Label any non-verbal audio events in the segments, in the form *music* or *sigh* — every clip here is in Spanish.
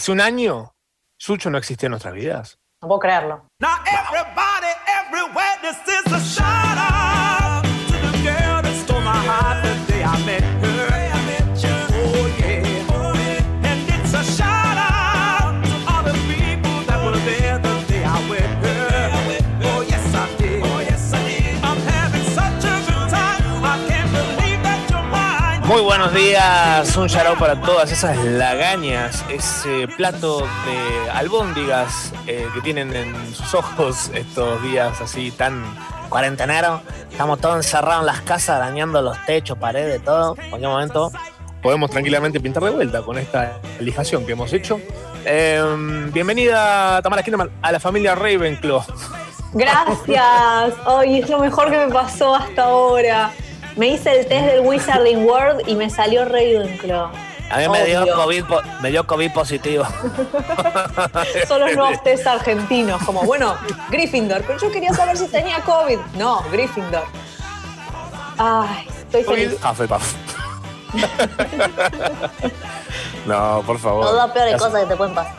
hace un año, Sucho no existía en nuestras vidas. No puedo creerlo. Now everybody everywhere, this is a shout out buenos días, un shout para todas esas lagañas, ese plato de albóndigas eh, que tienen en sus ojos estos días así tan cuarentenero. Estamos todos encerrados en las casas, arañando los techos, paredes, todo. En cualquier momento podemos tranquilamente pintar de vuelta con esta lijación que hemos hecho. Eh, bienvenida, Tamara Kinderman, a la familia Ravenclaw. Gracias. Ay, es lo mejor que me pasó hasta ahora. Me hice el test del Wizarding World y me salió Ravenclaw. A mí me dio. COVID, me dio COVID positivo. Son los nuevos test argentinos, como, bueno, Gryffindor, pero yo quería saber si tenía COVID. No, Gryffindor. Ay, estoy COVID, feliz. Hufflepuff. *laughs* no, por favor. Todas las peores cosas que te pueden pasar.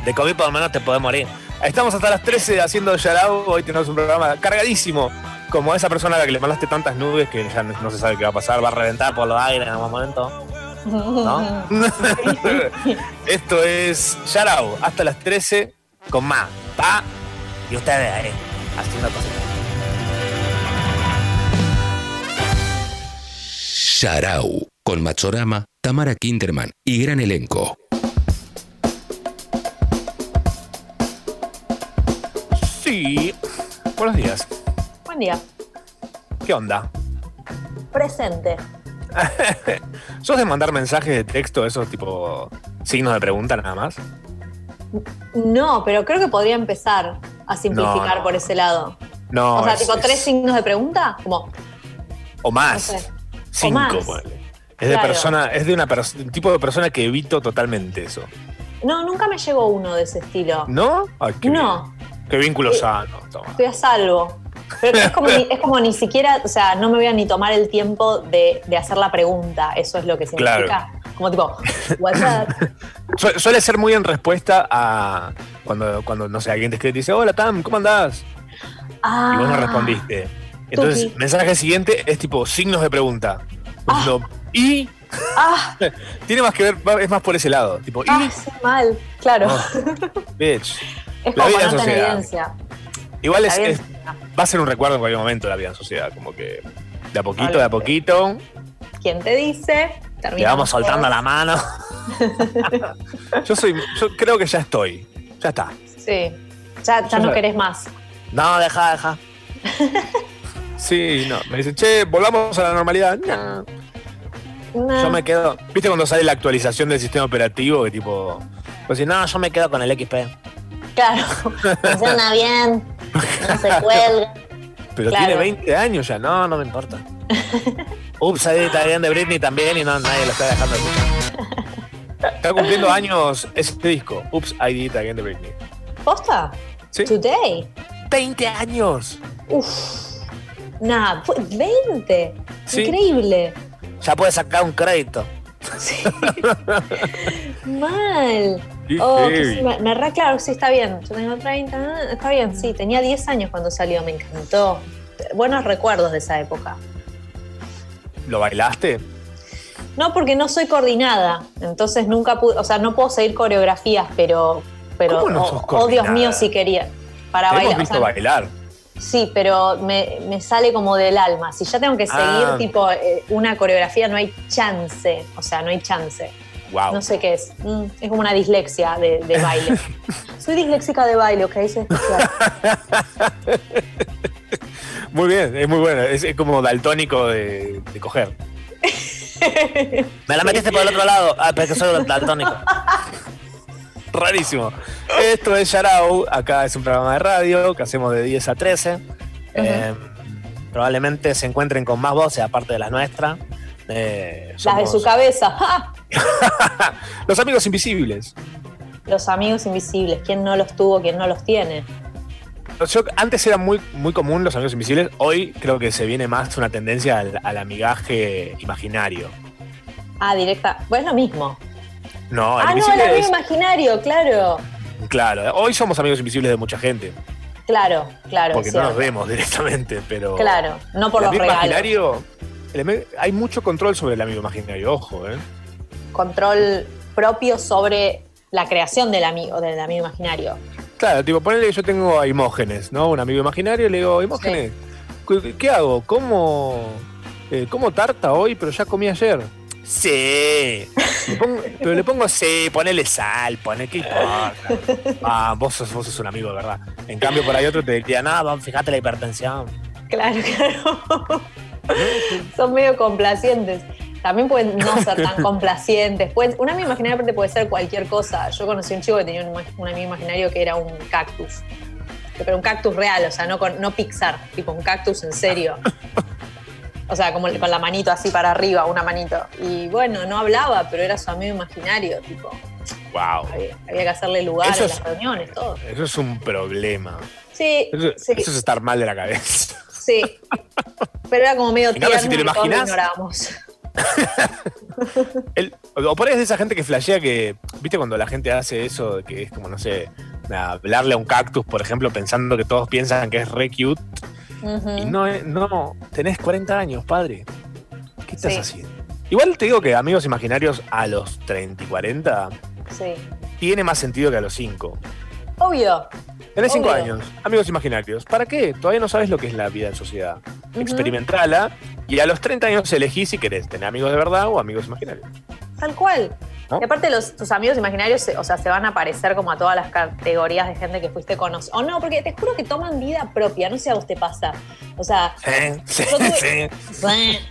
*laughs* De COVID por lo menos te puedes morir. Estamos hasta las 13 haciendo Yarao. Hoy tenemos un programa cargadísimo. Como esa persona a la que le mandaste tantas nubes que ya no, no se sabe qué va a pasar. Va a reventar por los aires en algún momento. ¿No? *laughs* Esto es Yarao. Hasta las 13 con más. Pa. Y ustedes ahí. Haciendo cosas. Sharau, con Machorama, Tamara Kinderman y gran elenco. Sí. Buenos días. Día. ¿Qué onda? Presente. *laughs* ¿Sos de mandar mensajes de texto, esos tipo signos de pregunta nada más? No, pero creo que podría empezar a simplificar No, no. por ese lado. No. o sea, es- tipo es- tres signos de pregunta, como, O más. no sé. Cinco, más. Es de persona, es de una un tipo de persona que evito totalmente eso. No, nunca me llegó uno de ese estilo. ¿No? Ay, qué No. bien. Qué vínculo Eh, sano. Toma. Estoy a salvo. Pero es como, ni, es como ni siquiera, o sea, no me voy a ni tomar el tiempo de, de hacer la pregunta. Eso es lo que significa. Como tipo, what's up? Su- suele ser muy en respuesta a cuando, cuando no sé, alguien te escribe y te dice, hola Tam, ¿cómo andás? Ah, Y vos no respondiste. Entonces, Tuki. mensaje siguiente es tipo signos de pregunta. Diciendo, y Ah, *laughs* tiene más que ver, es más por ese lado. Tipo, y ah, sí, mal. Claro. Oh, bitch. *laughs* es la como vida ponerte en sociedad. evidencia. Igual es, es- va a ser un recuerdo en cualquier momento de la vida en sociedad. Como que de a poquito, de a poquito, ¿Quién te dice? le Terminamos vamos soltando la mano. *laughs* yo soy, yo creo que ya estoy. Ya está. Sí. Ya, ya no querés más. No, deja, deja. *laughs* Sí, no. Me dicen, che, volvamos a la normalidad. No. No. Yo me quedo. ¿Viste cuando sale la actualización del sistema operativo? Que tipo. Pues si no, yo me quedo con el XP. Claro. *laughs* Funciona bien. No se *laughs* cuelga. Pero Claro. tiene 20 años ya. No, no me importa. *laughs* Ups, ahí está bien de Britney también y no, nadie lo está dejando de escuchar. Está cumpliendo *laughs* años ese disco. Ups, I did again de Britney. ¿Posta? Sí. Today. 20 años. Uf. Nah, fue 20. Sí. Increíble. Ya puede sacar un crédito. Sí. Mal. Oh, sí, me, me re claro, sí, está bien. Yo tengo 30, ah, está bien, sí. Tenía 10 años cuando salió, me encantó. Buenos recuerdos de esa época. ¿Lo bailaste? No, porque no soy coordinada, entonces nunca pude, o sea, no puedo seguir coreografías, pero, pero ¿Cómo no oh, sos oh, Dios mío, si quería. Para Te hemos bailar. o visto sea, bailar. Sí, pero me, me sale como del alma. Si ya tengo que seguir Ah. tipo eh, una coreografía, no hay chance. O sea, no hay chance. Wow. No sé qué es. Mm, es como una dislexia de, de baile. *laughs* Soy disléxica de baile, ¿ok? Soy especial. *laughs* Muy bien, es muy bueno. Es, es como daltónico de, de coger. Me la metiste por el otro lado. Ah, pero es que soy daltónico. *laughs* Rarísimo. Esto es Yarao. Acá es un programa de radio que hacemos de 10 a 13. Eh, probablemente se encuentren con más voces aparte de las nuestras. Eh, Las de su cabeza. *laughs* ¡Ja! *laughs* Los amigos invisibles. Los amigos invisibles. ¿Quién no los tuvo? ¿Quién no los tiene? Yo- antes era muy, muy común los amigos invisibles. Hoy creo que se viene más una tendencia al, al amigaje imaginario. Ah, directa. Pues es lo mismo. No, el Ah, no, el amigo es- imaginario, claro. Claro, hoy somos amigos invisibles de mucha gente. Claro, claro. Porque no nos vemos directamente, pero. Claro, no por el los amigo regalos. imaginario. El hay mucho control sobre el amigo imaginario, ojo, ¿eh? Control propio sobre la creación del amigo, del amigo imaginario. Claro, tipo, ponele que yo tengo a Imógenes, ¿no? Un amigo imaginario, y le digo, Imógenes, ¿qué, qué hago? ¿Cómo, eh, ¿Cómo tarta hoy, pero ya comí ayer? Sí. Le pongo- *laughs* pero le pongo sí, ponele sal, ponele, ¿qué importa? Ah, vos sos, vos sos un amigo de verdad. En cambio, por ahí otro te diría, nada, fíjate la hipertensión. Claro, *laughs* claro. *laughs* Son medio complacientes. También pueden no *laughs* ser tan complacientes. Pueden, un amigo imaginario aparte puede ser cualquier cosa. Yo conocí a un chico que tenía un, un amigo imaginario que era un cactus. Pero un cactus real, o sea, no, con, no Pixar, tipo un cactus en serio. O sea, como con la manito así para arriba, una manito. Y bueno, no hablaba, pero era su amigo imaginario, tipo. Wow. Había, había que hacerle lugar Eso es- las reuniones, todo. Eso es un problema. Sí, Eso, sí, eso es estar mal de la cabeza. Sí. Pero era como medio cambio, si tierno te lo imaginás- ignorábamos. *laughs* El- o por ahí es de esa gente que flashea que, ¿viste cuando la gente hace eso? de Que es como, no sé, hablarle a un cactus, por ejemplo, pensando que todos piensan que es re cute. Y no, es- no, tenés 40 años, padre. ¿Qué estás Sí. haciendo? Igual te digo que amigos imaginarios a los 30 y 40 Sí. tiene más sentido que a los 5. Obvio. Tenés 5 Obvio. años, amigos imaginarios. ¿Para qué? Todavía no sabes lo que es la vida en sociedad. Ujú. Experimentala y a los 30 años elegís si querés tener amigos de verdad o amigos imaginarios. Tal cual. ¿No? Y aparte los, tus amigos imaginarios, se- o sea, se van a parecer como a todas las categorías de gente que fuiste conociendo. O no, porque te juro que toman vida propia, no sé a vos te pasa. O sea, Sí, sí, tuve- sí. *laughs*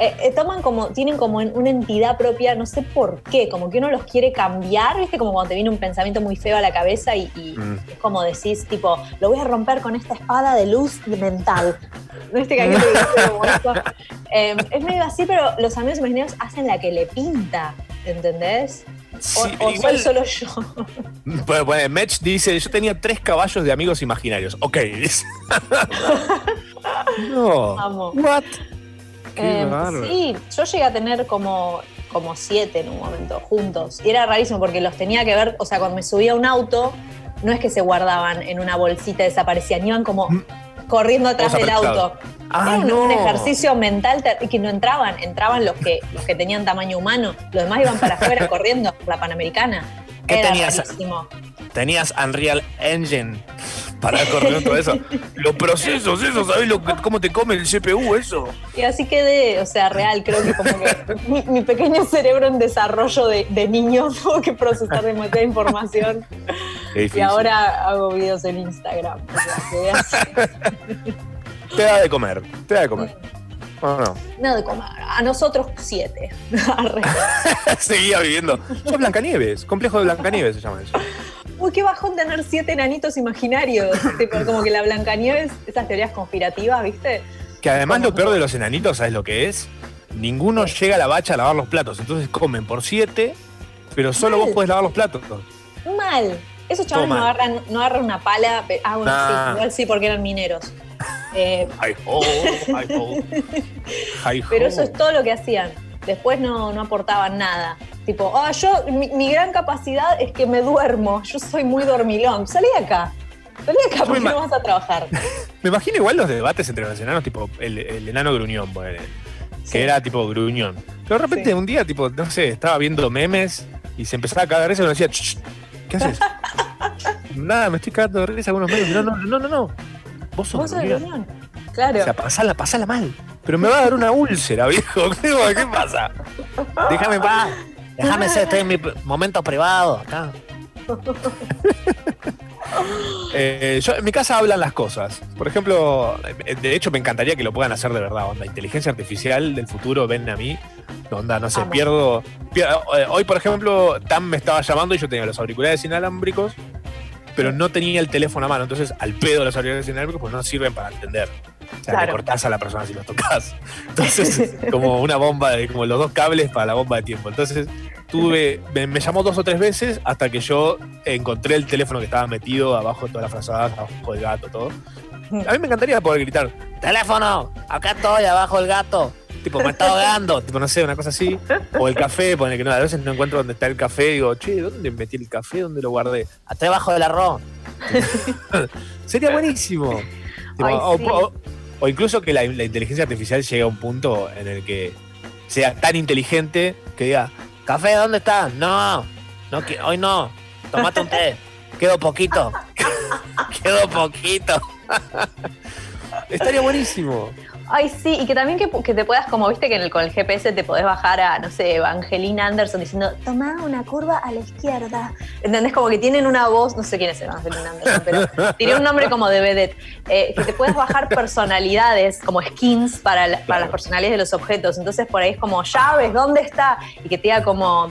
eh, eh, toman como, tienen como una entidad propia, no sé por qué, como que uno los quiere cambiar, viste, como cuando te viene un pensamiento muy feo a la cabeza y, y Mm. es como decís, tipo, lo voy a romper con esta espada de luz mental. ¿No *laughs* viste que hay que? Eh, *laughs* es medio así, pero los amigos imaginarios hacen la que le pinta, ¿entendés? O, Sí, o igual- soy solo yo. *laughs* Bueno, bueno, Mech dice, yo tenía tres caballos de amigos imaginarios. Ok, dice. *laughs* no. What? Qué Eh, sí, yo llegué a tener como, como siete en un momento, juntos. Y era rarísimo porque los tenía que ver, o sea, cuando me subía a un auto, no es que se guardaban en una bolsita y desaparecían, iban como corriendo atrás del auto. Ah, Era un, no. un ejercicio mental ter- que no entraban, entraban los que, los que tenían tamaño humano, los demás iban para afuera *laughs* corriendo, por la Panamericana. ¿Qué Era tenías? rarísimo. Tenías Unreal Engine para correr todo eso. Los procesos, eso, ¿sabes lo que- cómo te come el CPU eso? Y así quedé, o sea, real, creo que como que *laughs* mi, mi pequeño cerebro en desarrollo de, de niño *laughs* tuvo que procesar demasiada información. Y ahora hago videos en Instagram. o sea. Te da de comer, te da de comer. ¿O no? Nada de comer. A nosotros siete. *laughs* *laughs* Seguía viviendo. Sos Blancanieves, complejo de Blancanieves se llama eso. Uy, qué bajón tener siete enanitos imaginarios. Tipo, como que la Blancanieves, esas teorías conspirativas, ¿viste? Que además lo peor de los enanitos, ¿sabes lo que es? Ninguno llega a la bacha a lavar los platos, entonces comen por siete, pero solo Mal. vos podés lavar los platos. Mal. Esos chavales no agarran, no agarran una pala. Ah, bueno, Nah. sí, igual sí, porque eran mineros. Eh, Ay, ho, ay, ho. *laughs* Ay, ho. Pero eso es todo lo que hacían. Después no, no aportaban nada. Tipo, ah, yo, mi, mi gran capacidad es que me duermo. Yo soy muy dormilón. Salí de acá. Salí de acá Yo me porque no vas a trabajar. *laughs* Me imagino igual los debates entre los enanos, tipo el, el enano gruñón, que Sí. era tipo gruñón. Pero de repente Sí. un día, tipo, no sé, estaba viendo memes y se empezaba a cagar risa y uno decía, "Ch, ch, ¿qué haces? *laughs* Nada, me estoy cagando de risa algunos memes. No, no, no, no, no. Vos sos Vos sos. Claro. O sea, pasala, pasala mal. Pero me va a dar una úlcera, *laughs* viejo. ¿Qué, pasa? Déjame paz. Déjame ser, estoy en mi momento privado acá. *laughs* Eh, yo, en mi casa hablan las cosas. Por ejemplo, de hecho me encantaría que lo puedan hacer de verdad. Onda, inteligencia artificial del futuro, ven a mí. Onda, no sé, pierdo, pierdo- eh, Hoy, por ejemplo, Tam me estaba llamando y yo tenía los auriculares inalámbricos, pero no tenía el teléfono a mano. Entonces, al pedo los auriculares inalámbricos pues no sirven para entender. O sea, le Claro. cortás a la persona si los tocas. *laughs* Entonces, es como una bomba de, como los dos cables para la bomba de tiempo. Entonces, tuve, me, me llamó dos o tres veces hasta que yo encontré el teléfono que estaba metido abajo de todas las frazadas, abajo del gato, todo. A mí me encantaría poder gritar, teléfono, acá estoy, abajo el gato. Tipo, me está ahogando, tipo, no sé, una cosa así. O el café, pone que no, a veces no encuentro dónde está el café, digo, che, ¿dónde metí el café? ¿Dónde lo guardé? Hasta debajo del arroz. *laughs* Sería buenísimo. Tipo, Ay, o, sí. o- o incluso que la, la inteligencia artificial llegue a un punto en el que sea tan inteligente que diga, café, ¿dónde está? No, no hoy no, tomate un té, quedó poquito, *laughs* quedó poquito. *laughs* Estaría buenísimo. Ay, sí, y que también que, que te puedas, como viste que en el, con el GPS te podés bajar a, no sé, Evangelina Anderson diciendo, toma una curva a la izquierda. ¿Entendés? Como que tienen una voz, no sé quién es Evangelina Anderson, pero *laughs* tiene un nombre como de vedette. Eh, que te puedes bajar personalidades, como skins para, la- para las personalidades de los objetos. Entonces por ahí es como, llaves, ¿dónde está? Y que te diga como...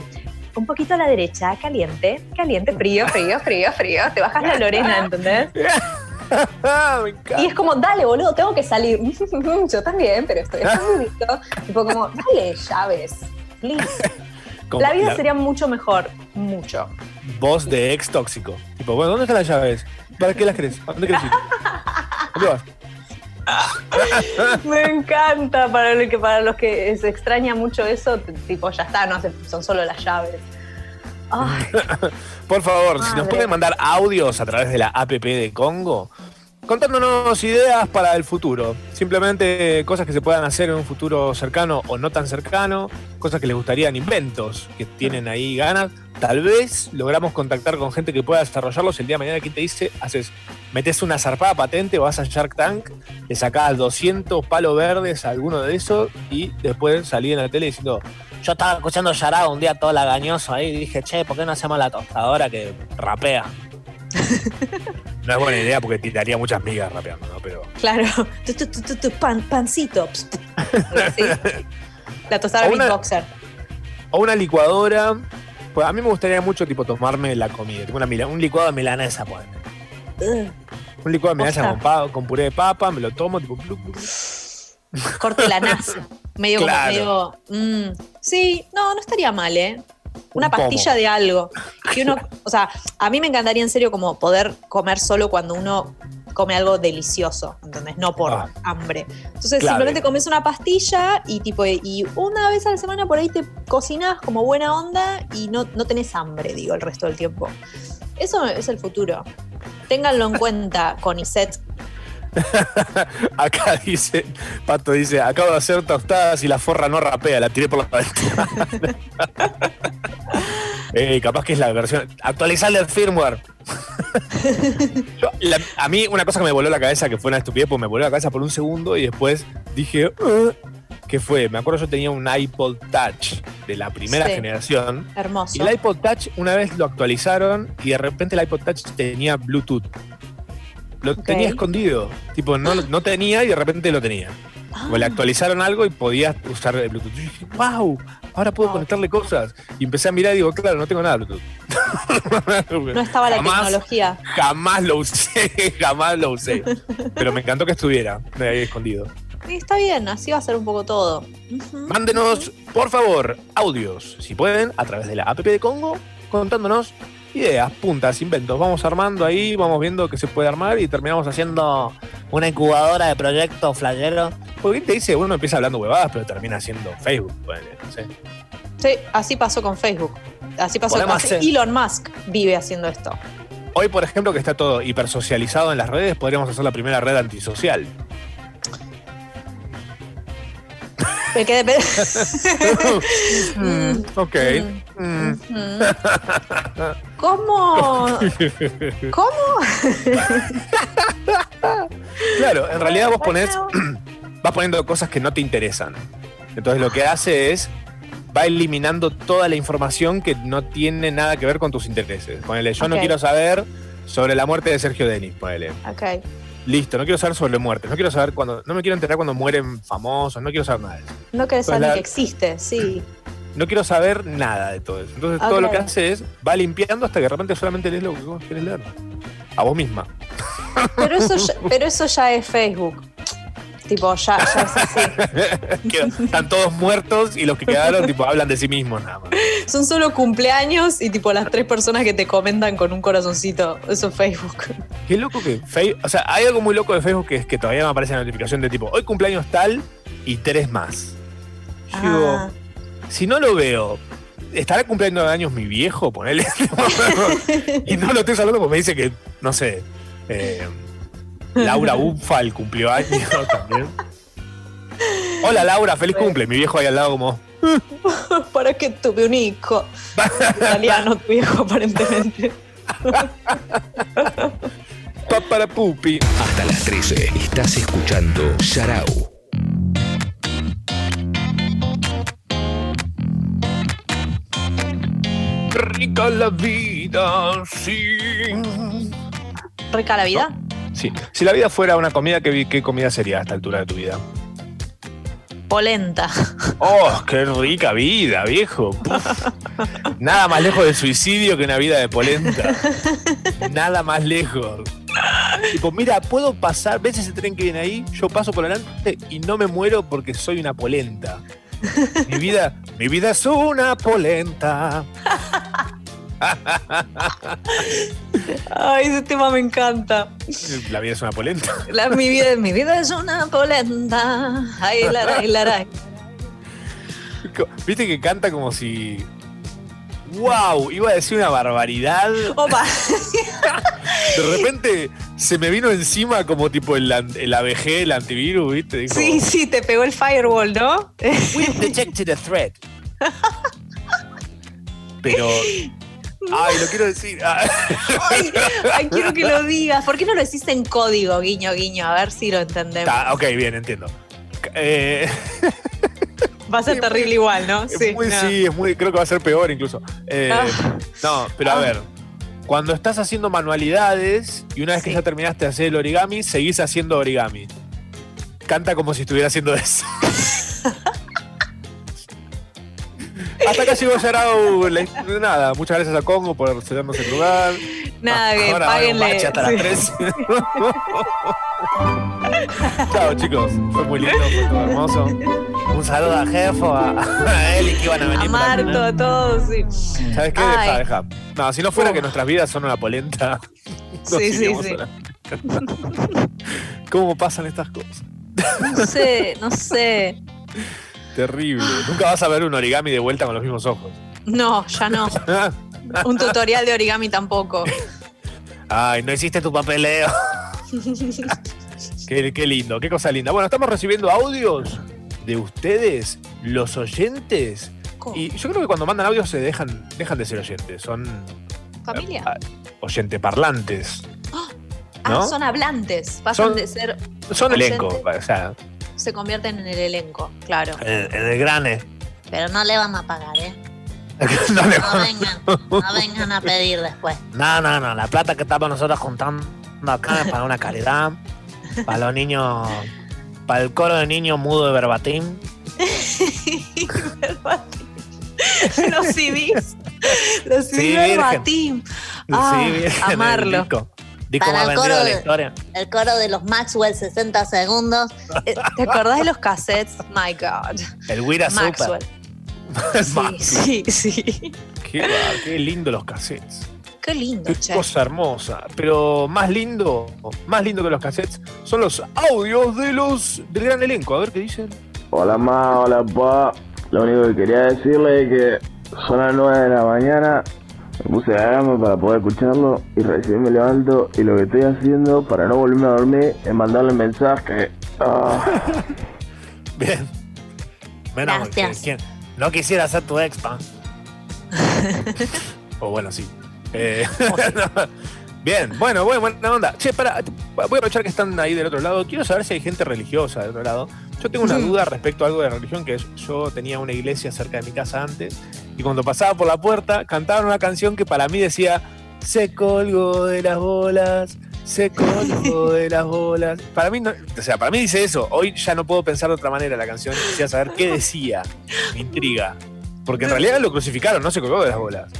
Un poquito a la derecha, caliente, caliente, frío, frío, frío, frío. Te bajas la Lorena, ¿entendés? *laughs* *laughs* Me encanta. Y es como, dale, boludo, tengo que salir. *laughs* Yo también, pero estoy *laughs* listo. tipo como, dale, llaves. Please. Como La vida la sería mucho mejor. Mucho. voz de ex tóxico. Tipo, bueno, ¿dónde están las llaves? ¿Para qué las querés? ¿A dónde querés ir? ¿Dónde vas? Me encanta. Para, lo que, para los que se extraña mucho eso, tipo, ya está, no hace- son solo las llaves. Ay, *laughs* Por favor, si nos pueden mandar audios a través de la app de Congo, contándonos ideas para el futuro. Simplemente cosas que se puedan hacer en un futuro cercano o no tan cercano, cosas que les gustarían, inventos que tienen ahí ganas. Tal vez logramos contactar con gente que pueda desarrollarlos el día de mañana. ¿Quién te dice? Haces, metes una zarpada patente, vas a Shark Tank, le sacás 200 palos verdes a alguno de esos y después salí en la tele diciendo, yo estaba escuchando Yarao un día todo lagañoso ahí y dije, che, ¿por qué no hacemos la tostadora que rapea? No es buena idea porque tiraría muchas migas rapeando, ¿no? Pero. claro. Tu, tu, tu, tu, tu, pan, pancito. Así. La tostada una- beatboxer. O una licuadora. Pues a mí me gustaría mucho tipo tomarme la comida. Tipo una mila- un licuado de milanesa, pues. Un licuado de milanesa Posta. con, pa- con puré de papa, me lo tomo, tipo. Corte la NASA. Medio Claro. como medio. mm, sí, no, no estaría mal, ¿eh? Una pastilla de algo. Que uno, *laughs* o sea, a mí me encantaría en serio como poder comer solo cuando uno come algo delicioso, ¿entendés? No por Ah. hambre. Entonces simplemente comes una pastilla y tipo, y una vez a la semana por ahí te cocinas como buena onda y no, no tenés hambre, digo, el resto del tiempo. Eso es el futuro. Ténganlo en cuenta, *laughs* Conicet. Acá dice, Pato dice, acabo de hacer tostadas y la forra no rapea, la tiré por la ventana. *laughs* Eh, capaz que es la versión. Actualizarle el firmware. *laughs* Yo, la- a mí, una cosa que me voló la cabeza, que fue una estupidez, pues me voló la cabeza por un segundo y después dije, "Uh", ¿qué fue? Me acuerdo yo tenía un iPod Touch de la primera Sí. generación. Hermoso. Y el iPod Touch una vez lo actualizaron y de repente el iPod Touch tenía Bluetooth. Lo tenía escondido. Tipo, no, no tenía y de repente lo tenía. Ah. O le actualizaron algo y podías usar el Bluetooth. Yo dije, wow, ahora puedo conectarle cosas. Y empecé a mirar y digo, claro, no tengo nada de Bluetooth. *laughs* No estaba la Jamás- tecnología. Jamás lo usé, *laughs* jamás lo usé. *laughs* Pero me encantó que estuviera ahí escondido. Sí, está bien, así va a ser un poco todo. Mándenos, por favor, audios, si pueden, a través de la app de Congo, contándonos ideas, puntas, inventos. Vamos armando ahí, vamos viendo qué se puede armar y terminamos haciendo una incubadora de proyectos flayeros. Porque te dice, uno empieza hablando huevadas, pero termina haciendo Facebook. ponele, no sé. Sí, así pasó con Facebook. Así pasó hacer- Elon Musk vive haciendo esto. Hoy, por ejemplo, que está todo hipersocializado en las redes, podríamos hacer la primera red antisocial. El que depende. Mm, *laughs* ok. *laughs* Mm. Mm. *laughs* ¿Cómo? *laughs* ¿Cómo? Claro, en realidad vos Bueno. *clears throat* vas poniendo cosas que no te interesan. Entonces lo que hace es, va eliminando toda la información que no tiene nada que ver con tus intereses. Ponele, yo no quiero saber sobre la muerte de Sergio Denis, ponele. Ok. Listo, no quiero saber sobre muertes, no quiero saber cuando, no me quiero enterar cuando mueren famosos, no quiero saber nada de eso. No querés saber la- que existe, sí. No quiero saber nada de todo eso. Entonces Ah, todo lo que hace es, va limpiando hasta que de repente solamente lees lo que vos querés leer. A vos misma. Pero eso ya, pero eso ya es Facebook. Tipo, ya, ya es así. *laughs* Están todos muertos y los que quedaron tipo hablan de sí mismos nada más. Son solo cumpleaños y tipo las tres personas que te comentan con un corazoncito. Eso es Facebook. Qué loco que Facebook. O sea, hay algo muy loco de Facebook que es que todavía me aparece la notificación de tipo, hoy cumpleaños tal y tres más. Yo digo, Ah. Si no lo veo, ¿estará cumpliendo años mi viejo? Ponele. *laughs* y no lo estoy saludando porque me dice que, no sé, eh, Laura Ufal cumplió años *laughs* también. Hola Laura, feliz cumple. Mi viejo ahí al lado como... *laughs* ¿Para qué tuve un hijo? Italiano tu hijo, aparentemente. Pa para pupi. Hasta las 13 estás escuchando Sharau. Rica la vida, sí. Rica la vida. Sí. Si la vida fuera una comida, ¿qué, qué comida sería a esta altura de tu vida? Polenta. ¡Oh, qué rica vida, viejo! Puf. Nada más lejos del suicidio que una vida de polenta. Nada más lejos. Tipo, mira, puedo pasar, ¿ves ese tren que viene ahí? Yo paso por delante y no me muero porque soy una polenta. Mi vida, mi vida es una polenta. Ay, ese tema me encanta. La vida es una polenta. La- mi, vida, mi vida es una polenta. Ay, la, ay, la, ay. Viste que canta como si. ¡Wow! Iba a decir una barbaridad. Opa. De repente se me vino encima como tipo el, el ABG, el antivirus, ¿viste? Dijo, Sí, sí, te pegó el firewall, ¿no? We've detected a threat. Pero. Ay, lo quiero decir. Ah, Ay, ay, quiero que lo digas. ¿Por qué no lo decís en código, guiño, guiño? A ver si lo entendemos. está, ok, bien, entiendo. Eh, Va a ser terrible igual, ¿no? es muy, no. sí, es muy, creo que va a ser peor incluso. Eh, Ah. No, pero a Ah. ver. Cuando estás haciendo manualidades y una vez que ya terminaste de hacer el origami, seguís haciendo origami. Canta como si estuviera haciendo eso. *laughs* Hasta acá llegó Yarao. Nada, muchas gracias a Congo por cedernos el lugar. Nada, que Ahora va a haber un páguenle. hasta las Sí. 3. *laughs* Chao, chicos. Fue muy lindo, fue todo hermoso. Un saludo a Jefo, a, a Eli que iban a venir. A Marto, a todos, sí. ¿Sabes qué? Deja, Ay. deja. No, si no fuera que nuestras vidas son una polenta. *laughs* no Sí, sí, sí. ¿Cómo pasan estas cosas? No sé, no sé. Terrible. Nunca vas a ver un origami de vuelta con los mismos ojos. No, ya no. *laughs* Un tutorial de origami tampoco. Ay, no hiciste tu papeleo. *laughs* qué, qué lindo, qué cosa linda. Bueno, estamos recibiendo audios de ustedes, los oyentes. Y yo creo que cuando mandan audios se dejan, dejan de ser oyentes. Son ¿Familia? ah, oyente parlantes. Ah, ¿no? son hablantes. Pasan Son- de ser. Son Oyente. elenco. O sea, Se convierten en el elenco, claro. en, en el grane. Pero no le van a pagar, ¿eh? *laughs* no, le- No vengan, no vengan a pedir después. no, no, no. La plata que estamos nosotros juntando acá es para una caridad. Para los niños. Para el coro de niños mudo de verbatim. Verbatim. *laughs* Los CDs. Los Sí, CDs virgen. verbatim. Ah, sí, bien, amarlo. disco. Disco Para más el vendido coro de la historia. El coro de los Maxwell 60 segundos. Eh, ¿Te acordás de los cassettes? My God. El Wira Maxwell. *laughs* Super. Sí, sí, sí. Qué lindo los cassettes. Qué lindo, Qué che. cosa hermosa. Pero más lindo, más lindo que los cassettes son los audios de los del gran elenco. A ver qué dicen. Hola ma, hola pa. Lo único que quería decirle es que son las 9 de la mañana. Me puse a alarma para poder escucharlo y recién me levanto y lo que estoy haciendo para no volverme a dormir es mandarle mensaje. Ah. *laughs* Bien. Menos Gracias. ¿quién? No quisiera ser tu ex, pa. *laughs* o bueno, sí. Eh, *laughs* Bien, bueno, bueno, buena onda. Che, para, voy a aprovechar que están ahí del otro lado. Quiero saber si hay gente religiosa del otro lado. Yo tengo una duda respecto a algo de religión, que es, yo tenía una iglesia cerca de mi casa antes, y cuando pasaba por la puerta, cantaban una canción que para mí decía, se colgó de las bolas, se colgó de las bolas. Para mí, no, o sea, para mí dice eso. Hoy ya no puedo pensar de otra manera la canción. Quisiera saber qué decía. Me intriga. Porque en realidad lo crucificaron, no se colgó de las bolas.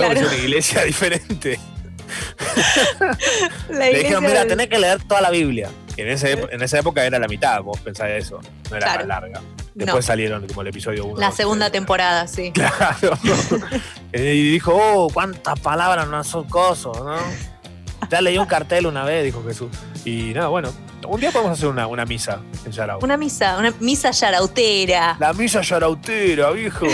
Salvo que sea una iglesia *laughs* diferente. *laughs* La Le dijeron, mira, tenés que leer toda la Biblia. Y en, ese, en esa época era la mitad, vos pensás eso. No era Claro. tan larga. Después No. salieron como el episodio 1. La segunda temporada, sí. *laughs* Claro. Y dijo, oh, cuántas palabras no son cosas, ¿no? Ya leí un cartel una vez, dijo Jesús. Y nada, bueno. Un día podemos hacer una, una misa en Yarao. Una misa, una misa yarautera. La misa yarautera, viejo.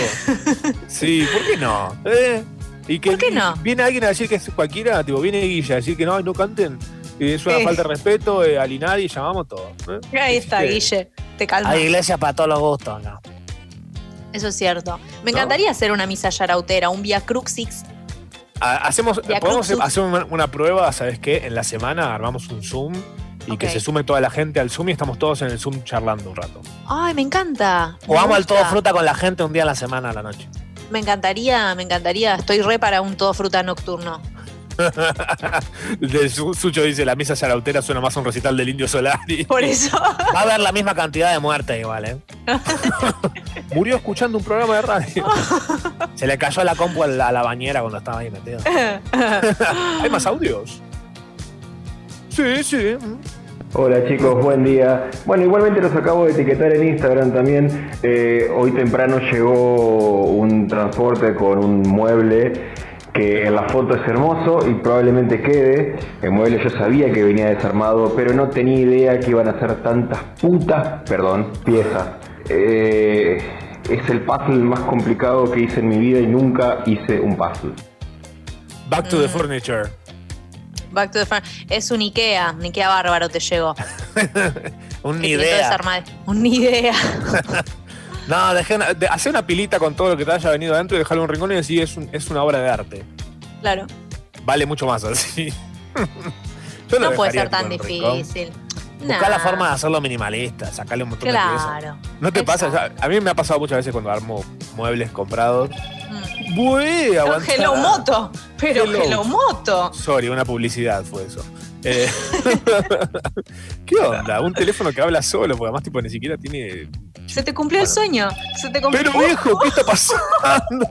Sí, ¿por qué no? ¿Eh? Y que ¿Por qué no? Viene alguien a decir que es cualquiera, tipo, viene Guilla a decir que no, no canten. Y es una Eh. falta de respeto, eh, al Inadi llamamos todo. ¿eh? Ahí está, Sí. Guille. Te calma. Hay iglesia para todos los gustos, ¿no? Eso es cierto. Me ¿No? encantaría hacer una misa yarautera, un via crucix. Ha- Hacemos, Via podemos hacer una, una prueba, ¿sabes qué? En la semana armamos un Zoom y que se sume toda la gente al Zoom y estamos todos en el Zoom charlando un rato. Ay, me encanta. Vamos al todo fruta con la gente un día a la semana a la noche. Me encantaría, me encantaría. Estoy re para un todo fruta nocturno. De Su- Sucho dice, la misa yarautera suena más a un recital del Indio Solari. *laughs* Por eso. Va a haber la misma cantidad de muertes igual, ¿eh? *laughs* Murió escuchando un programa de radio. Se le cayó la compu a la, a la bañera cuando estaba ahí metido. *laughs* ¿Hay más audios? Sí, sí. Hola chicos, buen día. Bueno, igualmente los acabo de etiquetar en Instagram también. Eh, hoy temprano llegó un transporte con un mueble que en la foto es hermoso y probablemente quede. El mueble yo sabía que venía desarmado, pero no tenía idea que iban a ser tantas putas, perdón, piezas. Eh, es el puzzle más complicado que hice en mi vida y nunca hice un puzzle. Back to the furniture. Back to the farm. Es un Ikea, un Ikea bárbaro te llegó. *laughs* Un idea. Un idea. *laughs* No, dejé una, de- hacé una pilita con todo lo que te haya venido adentro y dejarlo en un rincón y decir es, un- es una obra de arte. Claro. Vale mucho más así. *laughs* Yo No puede ser tan difícil. Buscar la Nah. forma de hacerlo minimalista, sacarle un montón de piezas. Claro. ¿No te pasa? Exacto. Ya- A mí me ha pasado muchas veces cuando armo muebles comprados. Bué, No, aguantá. Hello Moto. Pero Hello. Hello Moto. Sorry, una publicidad fue eso. Eh, *laughs* ¿Qué onda? Un teléfono que habla solo, porque además tipo ni siquiera tiene... Se te cumplió el sueño. Se te cumplió. Pero viejo, ¿qué está pasando?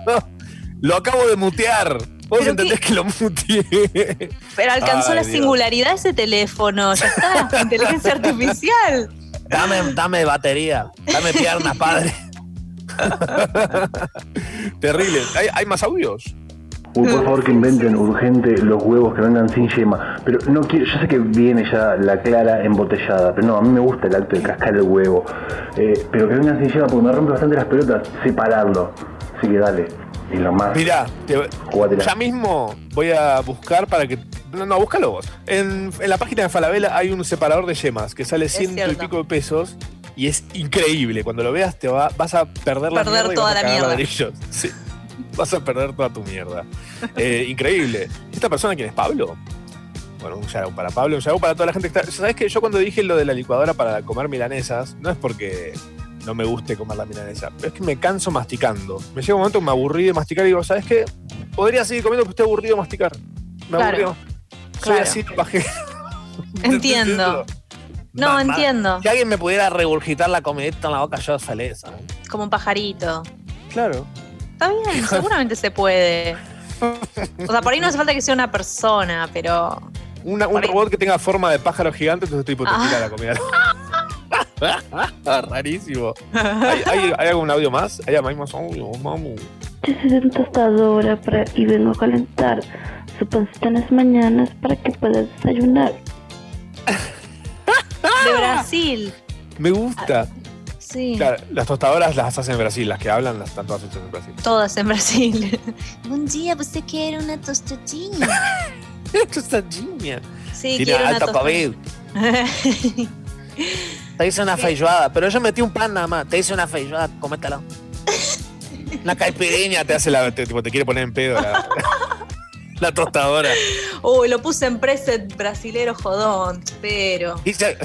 Lo acabo de mutear. Vos ¿Pero entendés que lo muteé. Pero alcanzó Ay, la Dios. singularidad ese teléfono. Ya está. *laughs* Inteligencia artificial. Dame, dame batería. Dame piernas, padre. *laughs* Terrible. ¿Hay, hay más audios? Uy, por favor que inventen urgente los huevos que vengan sin yema. Pero no quiero, yo sé que viene ya la clara embotellada, pero no, a mí me gusta el acto de cascar el huevo. Eh, pero que vengan sin yema porque me rompe bastante las pelotas separarlo. Así que dale. Y lo más. Mirá, te- ya mismo voy a buscar para que. No, no, búscalo vos. En, en la página de Falabella hay un separador de yemas que sale ciento y pico de pesos y es increíble. Cuando lo veas, te va, vas a perder la Perder mierda y toda vas a la mierda. *laughs* Sí. Vas a perder toda tu mierda. Eh, increíble. ¿Esta persona quién es Pablo? Bueno, un shout para Pablo, un shout para toda la gente que está. ¿Sabes que Yo cuando dije lo de la licuadora para comer milanesas, no es porque no me guste comer la milanesa, pero es que me canso masticando. Me llega un momento que me aburrí de masticar y digo, ¿sabes qué? Podría seguir comiendo, pero estoy aburrido de masticar. Me Claro. aburrió. Soy Claro. así pajero. *laughs* Entiendo. No, entiendo. Si alguien me pudiera regurgitar la comidita en la boca, yo feliz. ¿sabes? Como un pajarito. Claro. Está bien, *laughs* seguramente se puede. O sea, por ahí no hace falta que sea una persona, pero. Una- un ahí- robot que tenga forma de pájaro gigante, entonces tipo te Ah. tira la comida. *laughs* Rarísimo. ¿Hay, hay, hay algún audio más? ¿Hay más audio? Mamu. Yo soy una tostadora para, y vengo a calentar su pancita en las mañanas para que puedas desayunar. *laughs* De Brasil. Me gusta. Sí. Claro, las tostadoras las hacen en Brasil, las que hablan las están todas hechas en Brasil. Todas en Brasil. *laughs* Un día você quer una tostadinha. *laughs* Tostadinha. Sí, Tiene quiero una alta. COVID. *laughs* Te hice una feijoada, pero yo metí un pan nada más. Te hice una feijoada, comételo. Una caipirinha te hace la. Te, tipo, te quiere poner en pedo la, la tostadora. Uy, lo puse en preset brasilero jodón, pero. Quise,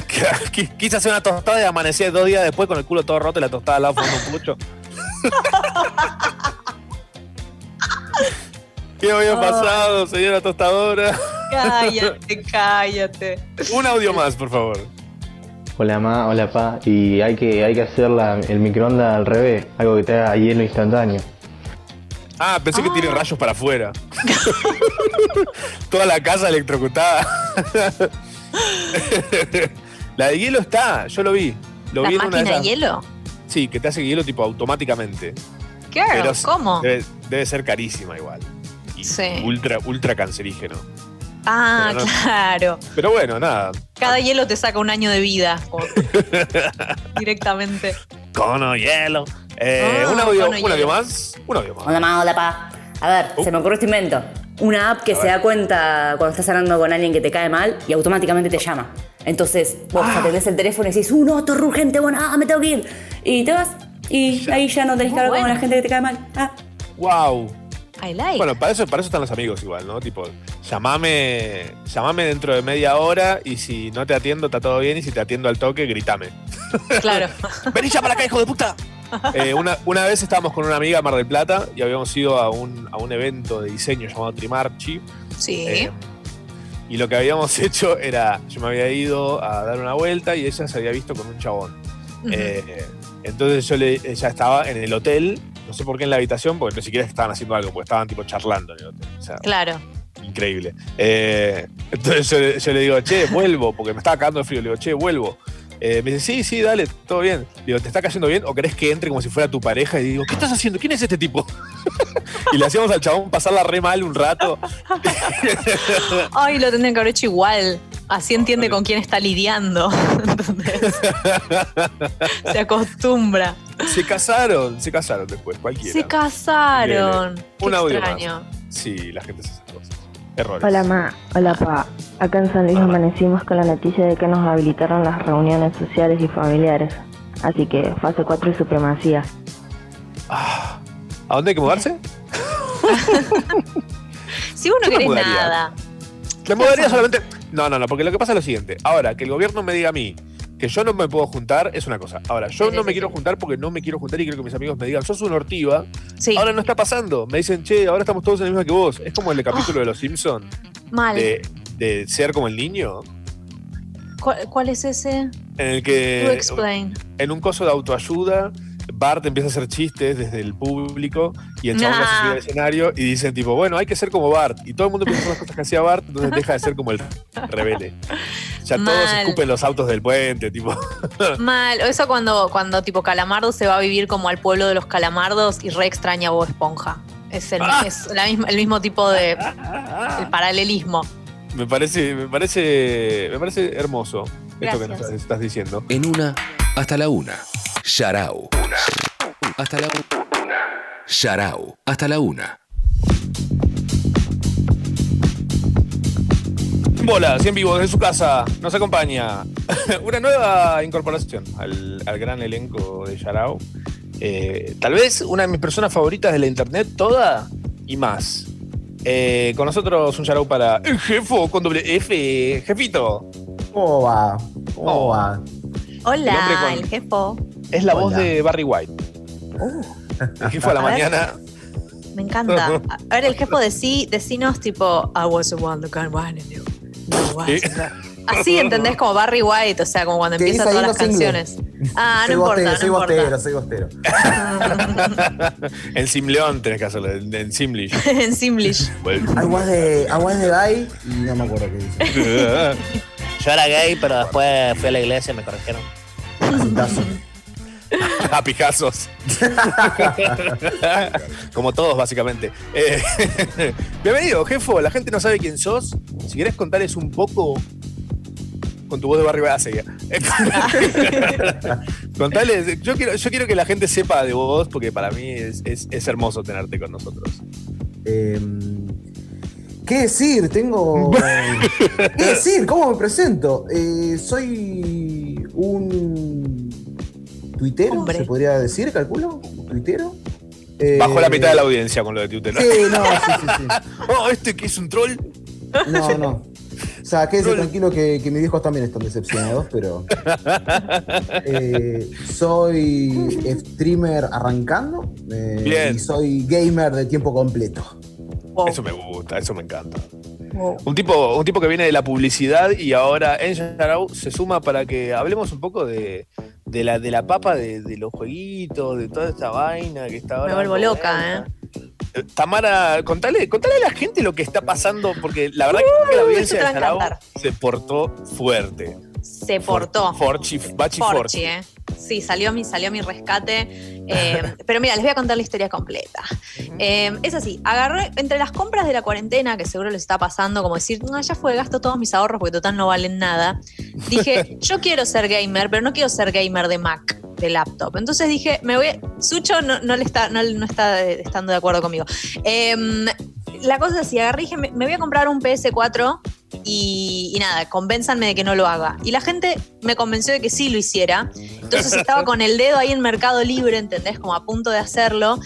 *laughs* quise hacer una tostada y amanecí dos días después con el culo todo roto y la tostada al lado fue un pucho. *laughs* ¿Qué había Ay. pasado, señora tostadora? Cállate, *laughs* cállate. Un audio más, por favor. Hola ma, hola pa, y hay que, hay que hacer la- el microondas al revés, algo que te haga hielo instantáneo. Ah, pensé que tiene rayos para afuera. *laughs* Toda la casa electrocutada. *laughs* la de hielo está, yo lo vi. Lo ¿La vi en una de de hielo? Sí, que te hace hielo tipo automáticamente. Pero ¿cómo? Debe, debe ser carísima igual. Y Sí. ultra, ultra cancerígeno. Ah, Pero no- claro. Pero bueno, nada. Cada hielo te saca un año de vida. *laughs* directamente. Cono hielo. Eh, Ah, un audio, un audio más. Un audio más. Hola, ma, hola, pa. A ver, Uh. se me ocurrió este invento. Una app que se da cuenta cuando estás hablando con alguien que te cae mal y automáticamente te llama. Entonces, vos Ah. atendés el teléfono y decís, un otro urgente, bueno, ah, me tengo que ir. Y te vas. Y ahí ya no tenés que hablar con la gente que te cae mal. Ah, Wow. I like. Bueno, para eso, para eso están los amigos igual, ¿no? Tipo, llamame, llamame dentro de media hora y si no te atiendo está todo bien y si te atiendo al toque, gritame. claro. *laughs* ¡Vení ya para acá, hijo de puta! Eh, una, una vez estábamos con una amiga Mar del Plata y habíamos ido a un, a un evento de diseño llamado Trimarchi. Sí. Eh, y lo que habíamos *laughs* hecho era, yo me había ido a dar una vuelta y ella se había visto con un chabón. Eh, entonces yo le, ella estaba en el hotel, no sé por qué en la habitación, porque ni siquiera estaban haciendo algo, porque estaban tipo charlando en el hotel. O sea, Claro. increíble. Eh, entonces yo, le- yo le digo, che, vuelvo, porque me estaba cagando de frío. Le digo, che, vuelvo. Eh, me dice, sí, sí, dale, todo bien. Le digo, ¿te está cayendo bien o querés que entre como si fuera tu pareja? Y digo, ¿qué estás haciendo? ¿Quién es este tipo? *laughs* y le hacíamos al chabón pasarla re mal un rato. *laughs* Ay, lo tendrían que haber hecho igual. Así entiende con quién está lidiando. *laughs* ¿Entendés? *laughs* Se acostumbra. se casaron, se casaron después, cualquiera. Se casaron. Qué Un audio más. extraño. Sí, la gente hace esas cosas. Errores. Hola ma, hola pa. Acá en San Luis amanecimos con la noticia de que nos habilitaron las reuniones sociales y familiares. Así que fase 4 y supremacía. Ah, ¿A dónde hay que mudarse? *laughs* Si vos no querés nada. Me mudaría solamente. No, no, no, porque lo que pasa es lo siguiente. Ahora, que el gobierno me diga a mí que yo no me puedo juntar es una cosa. Ahora, yo no me quiero juntar porque no me quiero juntar y quiero que mis amigos me digan, sos una ortiva. Sí, Ahora no está pasando. Me dicen, che, ahora estamos todos en la misma que vos. Es como el capítulo de Los Simpsons, mal. de, de ser como el niño, ¿Cuál, cuál es ese? en el que explain. en un coso de autoayuda, Bart empieza a hacer chistes desde el público y el chabón Ah. se sube al escenario y dicen tipo, bueno, hay que ser como Bart. Y todo el mundo empieza a hacer las cosas que hacía Bart, entonces deja de ser como el *laughs* rebelde. Ya todos Mal. escupen los autos del puente, tipo. Mal. O eso cuando, cuando tipo Calamardo se va a vivir como al pueblo de los calamardos y re extraña a Bob Esponja. Es el, Ah. es la misma- el mismo tipo de el paralelismo. Me parece, me parece, me parece hermoso esto que nos estás diciendo. En una, hasta la una. Sharau. Hasta la una. Sharau. Hasta la una. Bola, 100 vivos de su casa, nos acompaña *laughs* una nueva incorporación al, al gran elenco de Yarao. Eh, tal vez una de mis personas favoritas de la internet, toda y más. Eh, con nosotros un Yarao para el jefo con doble F, jefito. ¿Cómo va? ¿Cómo Oh. va? El Hola, con- el jefo. Es la Hola. voz de Barry White. El jefe a la A ver. mañana. Me encanta. A ver, el jefe de sí, decinos tipo I was the one that got one in you. No was Sí. that. Así, ¿entendés? Como Barry White, o sea, como cuando ¿Qué empiezan dice ahí todas las canciones. Ah, no soy importa, bostero, no soy importa. bostero, soy bostero. *laughs* en Simleón tenés que hacerlo, en, en Simlish. *laughs* en Simlish. The, I was the guy y no me acuerdo qué dice. *laughs* Yo era gay, pero después fui a la iglesia y me corrigieron. *laughs* A pijazos. *laughs* Como todos, básicamente. Eh, *laughs* bienvenido, jefo. La gente no sabe quién sos. Si querés contarles un poco con tu voz de Barry White, ah. Contales, yo quiero, yo quiero que la gente sepa de vos, porque para mí es, es- es hermoso tenerte con nosotros. Em, ¿Qué decir? Tengo. *laughs* ¿Qué decir? ¿Cómo me presento? Eh, soy un. ¿Tuitero? Hombre. ¿Se podría decir, calculo? ¿Tuitero? Eh, Bajó la mitad de la audiencia con lo de Twitter. Sí, no, sí, sí, sí. *laughs* Oh, este que es un troll. No, no. O sea, quédese tranquilo que, que mis viejos también están decepcionados, pero. Eh, soy streamer arrancando eh, Bien. y soy gamer de tiempo completo. Wow. Eso me gusta, eso me encanta. Wow. Un tipo, un tipo que viene de la publicidad y ahora en Yarau se suma para que hablemos un poco de, de la, de la papa de, de los jueguitos, de toda esta vaina que está ahora. Me vuelvo loca, ¿eh? vuelta. Tamara, contale, contale a la gente lo que está pasando, porque la verdad que la audiencia de Yarau se portó fuerte. Se portó. Forchi, Bachi Forchi. ¿eh? Sí, salió mi, salió mi rescate. *laughs* Eh, pero mira, les voy a contar la historia completa. Eh, es así, agarré entre las compras de la cuarentena, que seguro les está pasando, como decir, no, ya fue, gasto todos mis ahorros porque total no valen nada. *laughs* Dije, yo quiero ser gamer, pero no quiero ser gamer de Mac, de laptop. Entonces dije, me voy. Sucho no, no le está, no, no está estando de acuerdo conmigo. Em, la cosa es así, agarré y dije, me, me voy a comprar un PS4 y, y nada, convénzanme de que no lo haga. Y la gente me convenció de que sí lo hiciera. Entonces estaba con el dedo ahí en Mercado Libre, ¿entendés? Como a punto de hacerlo.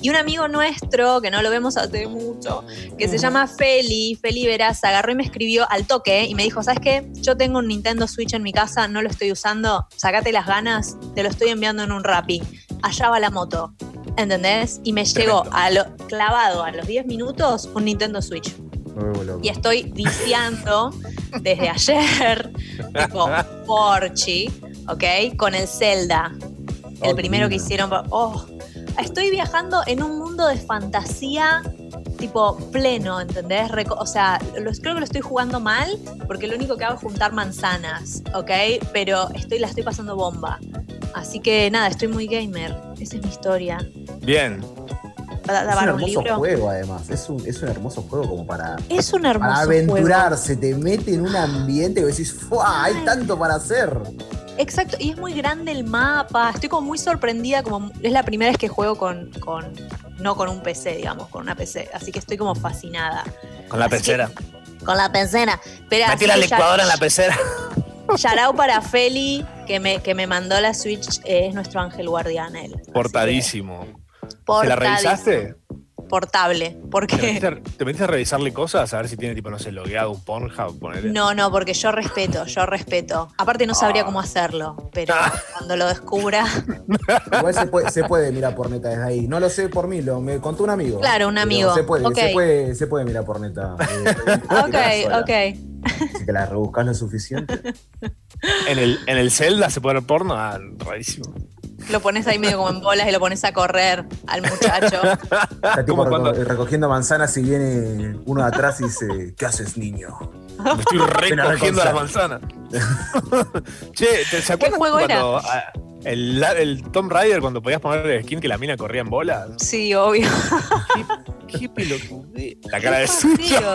Y un amigo nuestro, que no lo vemos hace mucho, que se llama Feli, Feli Veraz, agarró y me escribió al toque y me dijo, ¿sabes qué? Yo tengo un Nintendo Switch en mi casa, no lo estoy usando, sacate las ganas, te lo estoy enviando en un Rappi. Allá va la moto, ¿entendés? Y me llegó a lo, clavado a los 10 minutos un Nintendo Switch. Y estoy viciando desde ayer, *laughs* tipo Porchi, ¿ok? Con el Zelda. El Oh, primero que lindo. hicieron. Oh, estoy viajando en un mundo de fantasía tipo pleno, ¿entendés? Reco- o sea, lo- creo que lo estoy jugando mal porque lo único que hago es juntar manzanas, ¿ok? Pero estoy, la estoy pasando bomba. Así que nada, estoy muy gamer. Esa es mi historia. Bien. ¿Va a Es un hermoso juego, además. Es un, es un hermoso juego como para, Es un hermoso para juego. aventurarse. Te mete en un ambiente que decís, ¡fua! Hay tanto para hacer. Exacto, y es muy grande el mapa. Estoy como muy sorprendida, como es la primera vez que juego con, con no con un PC, digamos, con una PC. Así que estoy como fascinada. Con la Así que- pecera. Con la pecera. Pero Metí la licuadora en la pecera. *laughs* Yarao para Feli, que me, que me mandó la Switch, eh, es nuestro ángel guardián él. Portadísimo. ¿Se la revisaste? Portable. ¿Te Porque. metiste, te metiste a revisarle cosas? A ver si tiene, tipo, no sé, logueado un Pornhub, ponele. No, no, porque yo respeto, yo respeto. Aparte no sabría cómo hacerlo, pero cuando lo descubra. *laughs* Igual se puede, se puede mirar por neta desde ahí. No lo sé por mí, lo me contó un amigo. Claro, un amigo. Se puede, se puede, se puede mirar por neta. *laughs* Eh, Ok, ok. Si te la rebuscas lo suficiente. ¿En el, ¿En el Zelda se puede ver porno? Ah, rarísimo. Lo pones ahí medio como en bolas y lo pones a correr al muchacho. *laughs* Está tipo Como reco- cuando- recogiendo manzanas y viene uno de atrás y dice, ¿qué haces, niño? Me estoy recogiendo las manzanas. che, ¿te, ¿se acuerdan juego cuando ah, el, el Tomb Raider cuando podías poner el skin que la mina corría en bolas? Sí, obvio. Qué pelotudez. La cara de Qué suyo.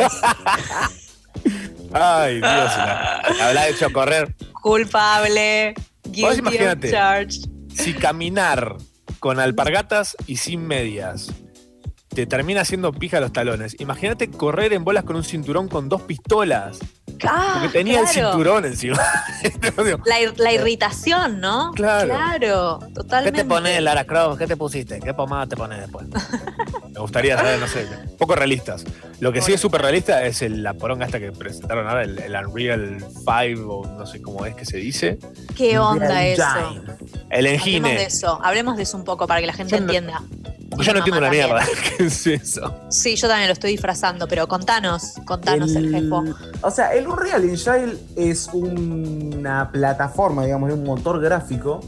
Ay, Dios. La, la habrá hecho correr. Culpable. Guilty of charge. Si caminar con alpargatas y sin medias te termina haciendo pija los talones, imagínate correr en bolas con un cinturón con dos pistolas. Ah, Porque tenía el cinturón encima. *laughs* La, ir- la irritación, ¿no? Claro. Claro, ¿Qué totalmente. te pones, Lara Croft? ¿Qué te pusiste? ¿Qué pomada te pones después? *laughs* Me gustaría saber, no sé, poco realistas. Lo que sí es súper realista es el- la poronga esta que presentaron ahora, el, el Unreal 5 o no sé cómo es que se dice. ¿Qué onda eso? El Hablemos de engine. eso, hablemos de eso un poco para que la gente Yo no- entienda. Yo no entiendo una mierda. *laughs* ¿Qué es eso? Sí, yo también lo estoy disfrazando, pero contanos, contanos el, jefo. O sea, el Unreal Engine es una plataforma, digamos, un motor gráfico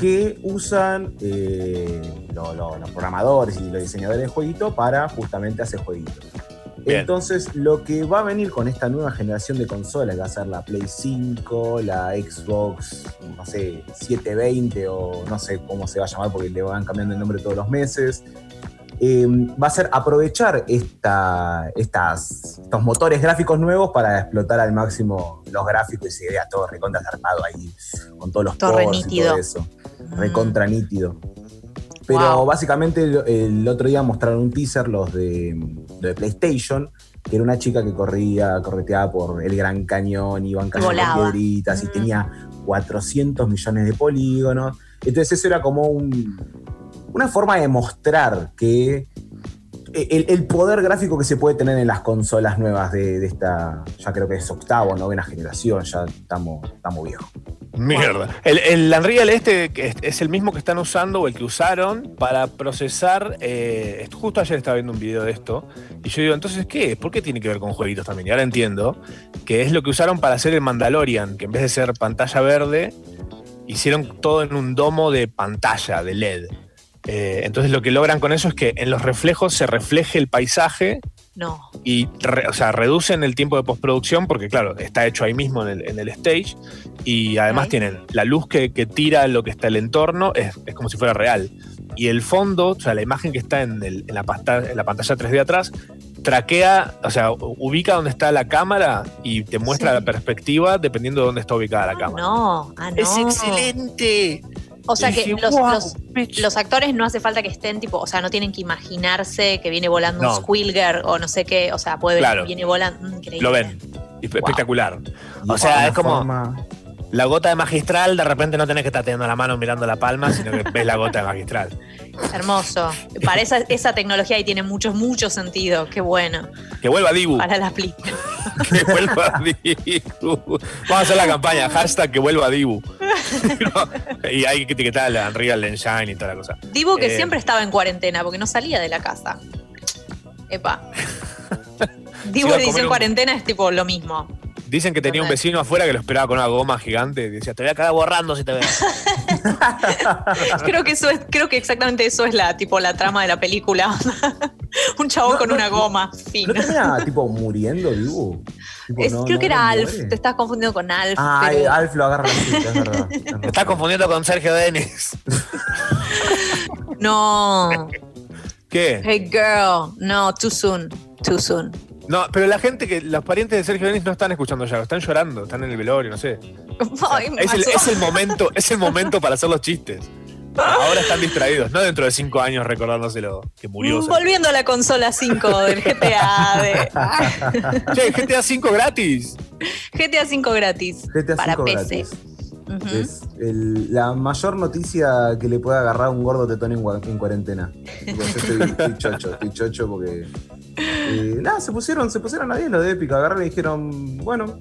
que usan eh, lo- lo- los programadores y los diseñadores de jueguito para justamente hacer jueguitos. Bien. Entonces, lo que va a venir con esta nueva generación de consolas, que va a ser la Play 5, la Xbox, no sé, 720 o no sé cómo se va a llamar porque le van cambiando el nombre todos los meses, eh, va a ser aprovechar esta, estas, estos motores gráficos nuevos para explotar al máximo los gráficos y se vea todo recontra zarpado ahí, con todos los pores y todo eso. Mm. Recontra nítido. Pero Wow. básicamente el, el otro día mostraron un teaser los de, los de PlayStation, que era una chica que corría, correteaba por el Gran Cañón, iban cayendo piedritas y Mm. tenía 400 millones de polígonos. Entonces eso era como un, una forma de mostrar que el, el poder gráfico que se puede tener en las consolas nuevas de, de esta, ya creo que es octavo, novena generación, ya estamos, estamos viejos. Mierda. El, el Unreal este que es, es el mismo que están usando o el que usaron para procesar. eh, justo ayer estaba viendo un video de esto. Y yo digo, entonces, ¿qué? ¿Por qué tiene que ver con jueguitos también? Y ahora entiendo que es lo que usaron para hacer el Mandalorian, que en vez de ser pantalla verde, hicieron todo en un domo de pantalla, de LED. Eh, entonces lo que logran con eso es que en los reflejos se refleje el paisaje No. y re- o sea, reducen el tiempo de postproducción porque, claro, está hecho ahí mismo en el, en el stage y además tienen la luz que, que tira lo que está el entorno, es, es como si fuera real. Y el fondo, o sea, la imagen que está en, el- en la, pasta- en la pantalla 3D atrás, traquea, o sea, ubica dónde está la cámara y te muestra Sí. la perspectiva dependiendo de dónde está ubicada la cámara. No, ah, no. Es excelente. O sea que Dije, los, "Wow, los, los actores no hace falta que estén tipo, o sea, no tienen que imaginarse que viene volando No. un Squilger o no sé qué, o sea, puede ver Claro. que viene volando. mm, increíble. Lo ven. Espectacular. O sea, es como forma- la gota de magistral, de repente no tenés que estar teniendo la mano mirando la palma, sino que ves la gota de magistral. *laughs* Hermoso. Para esa, esa tecnología ahí tiene mucho, mucho sentido. Qué bueno. Que vuelva Dibu. Para la pli. *laughs* Que vuelva Dibu. Vamos a hacer la campaña, hashtag que vuelva Dibu. *laughs* y hay que etiquetar a Unreal Engine y toda la cosa. Dibu que Eh, siempre estaba en cuarentena porque no salía de la casa. Epa. *laughs* Dibu a edición un- cuarentena es tipo lo mismo. Dicen que tenía un vecino afuera que lo esperaba con una goma gigante y decía, te voy a quedar borrando si te veo. *laughs* Creo que eso es, creo que exactamente eso es la tipo la trama de la película. *laughs* Un chabón con una goma. Fin. ¿No termina tipo muriendo, Dibu? Es- no- creo no- que era no Alf. muere. Te estás confundiendo con Alf. Ah, pero- eh, Alf lo agarra es verdad. es *laughs* verdad. Te estás confundiendo con Sergio Denis. No. ¿Qué? Hey girl. No, too soon. Too soon. No, pero la gente que, los parientes de Sergio Denis no están escuchando ya, están llorando, están en el velorio, no sé. Ay, Es el, pasó. es el momento, es el momento para hacer los chistes. Ahora están distraídos, no dentro de cinco años recordándoselo que murió. Volviendo a la consola 5 del GTA. De... Che, GTA 5 gratis. GTA 5 gratis. GTA para 5 PC. gratis. Es el- la mayor noticia que le puede agarrar a un gordo tetón en, en cuarentena. Tipo, yo estoy, estoy chocho, estoy chocho porque. Eh, nada, se pusieron, se pusieron a 10 los de Epic, agarraron y dijeron, bueno,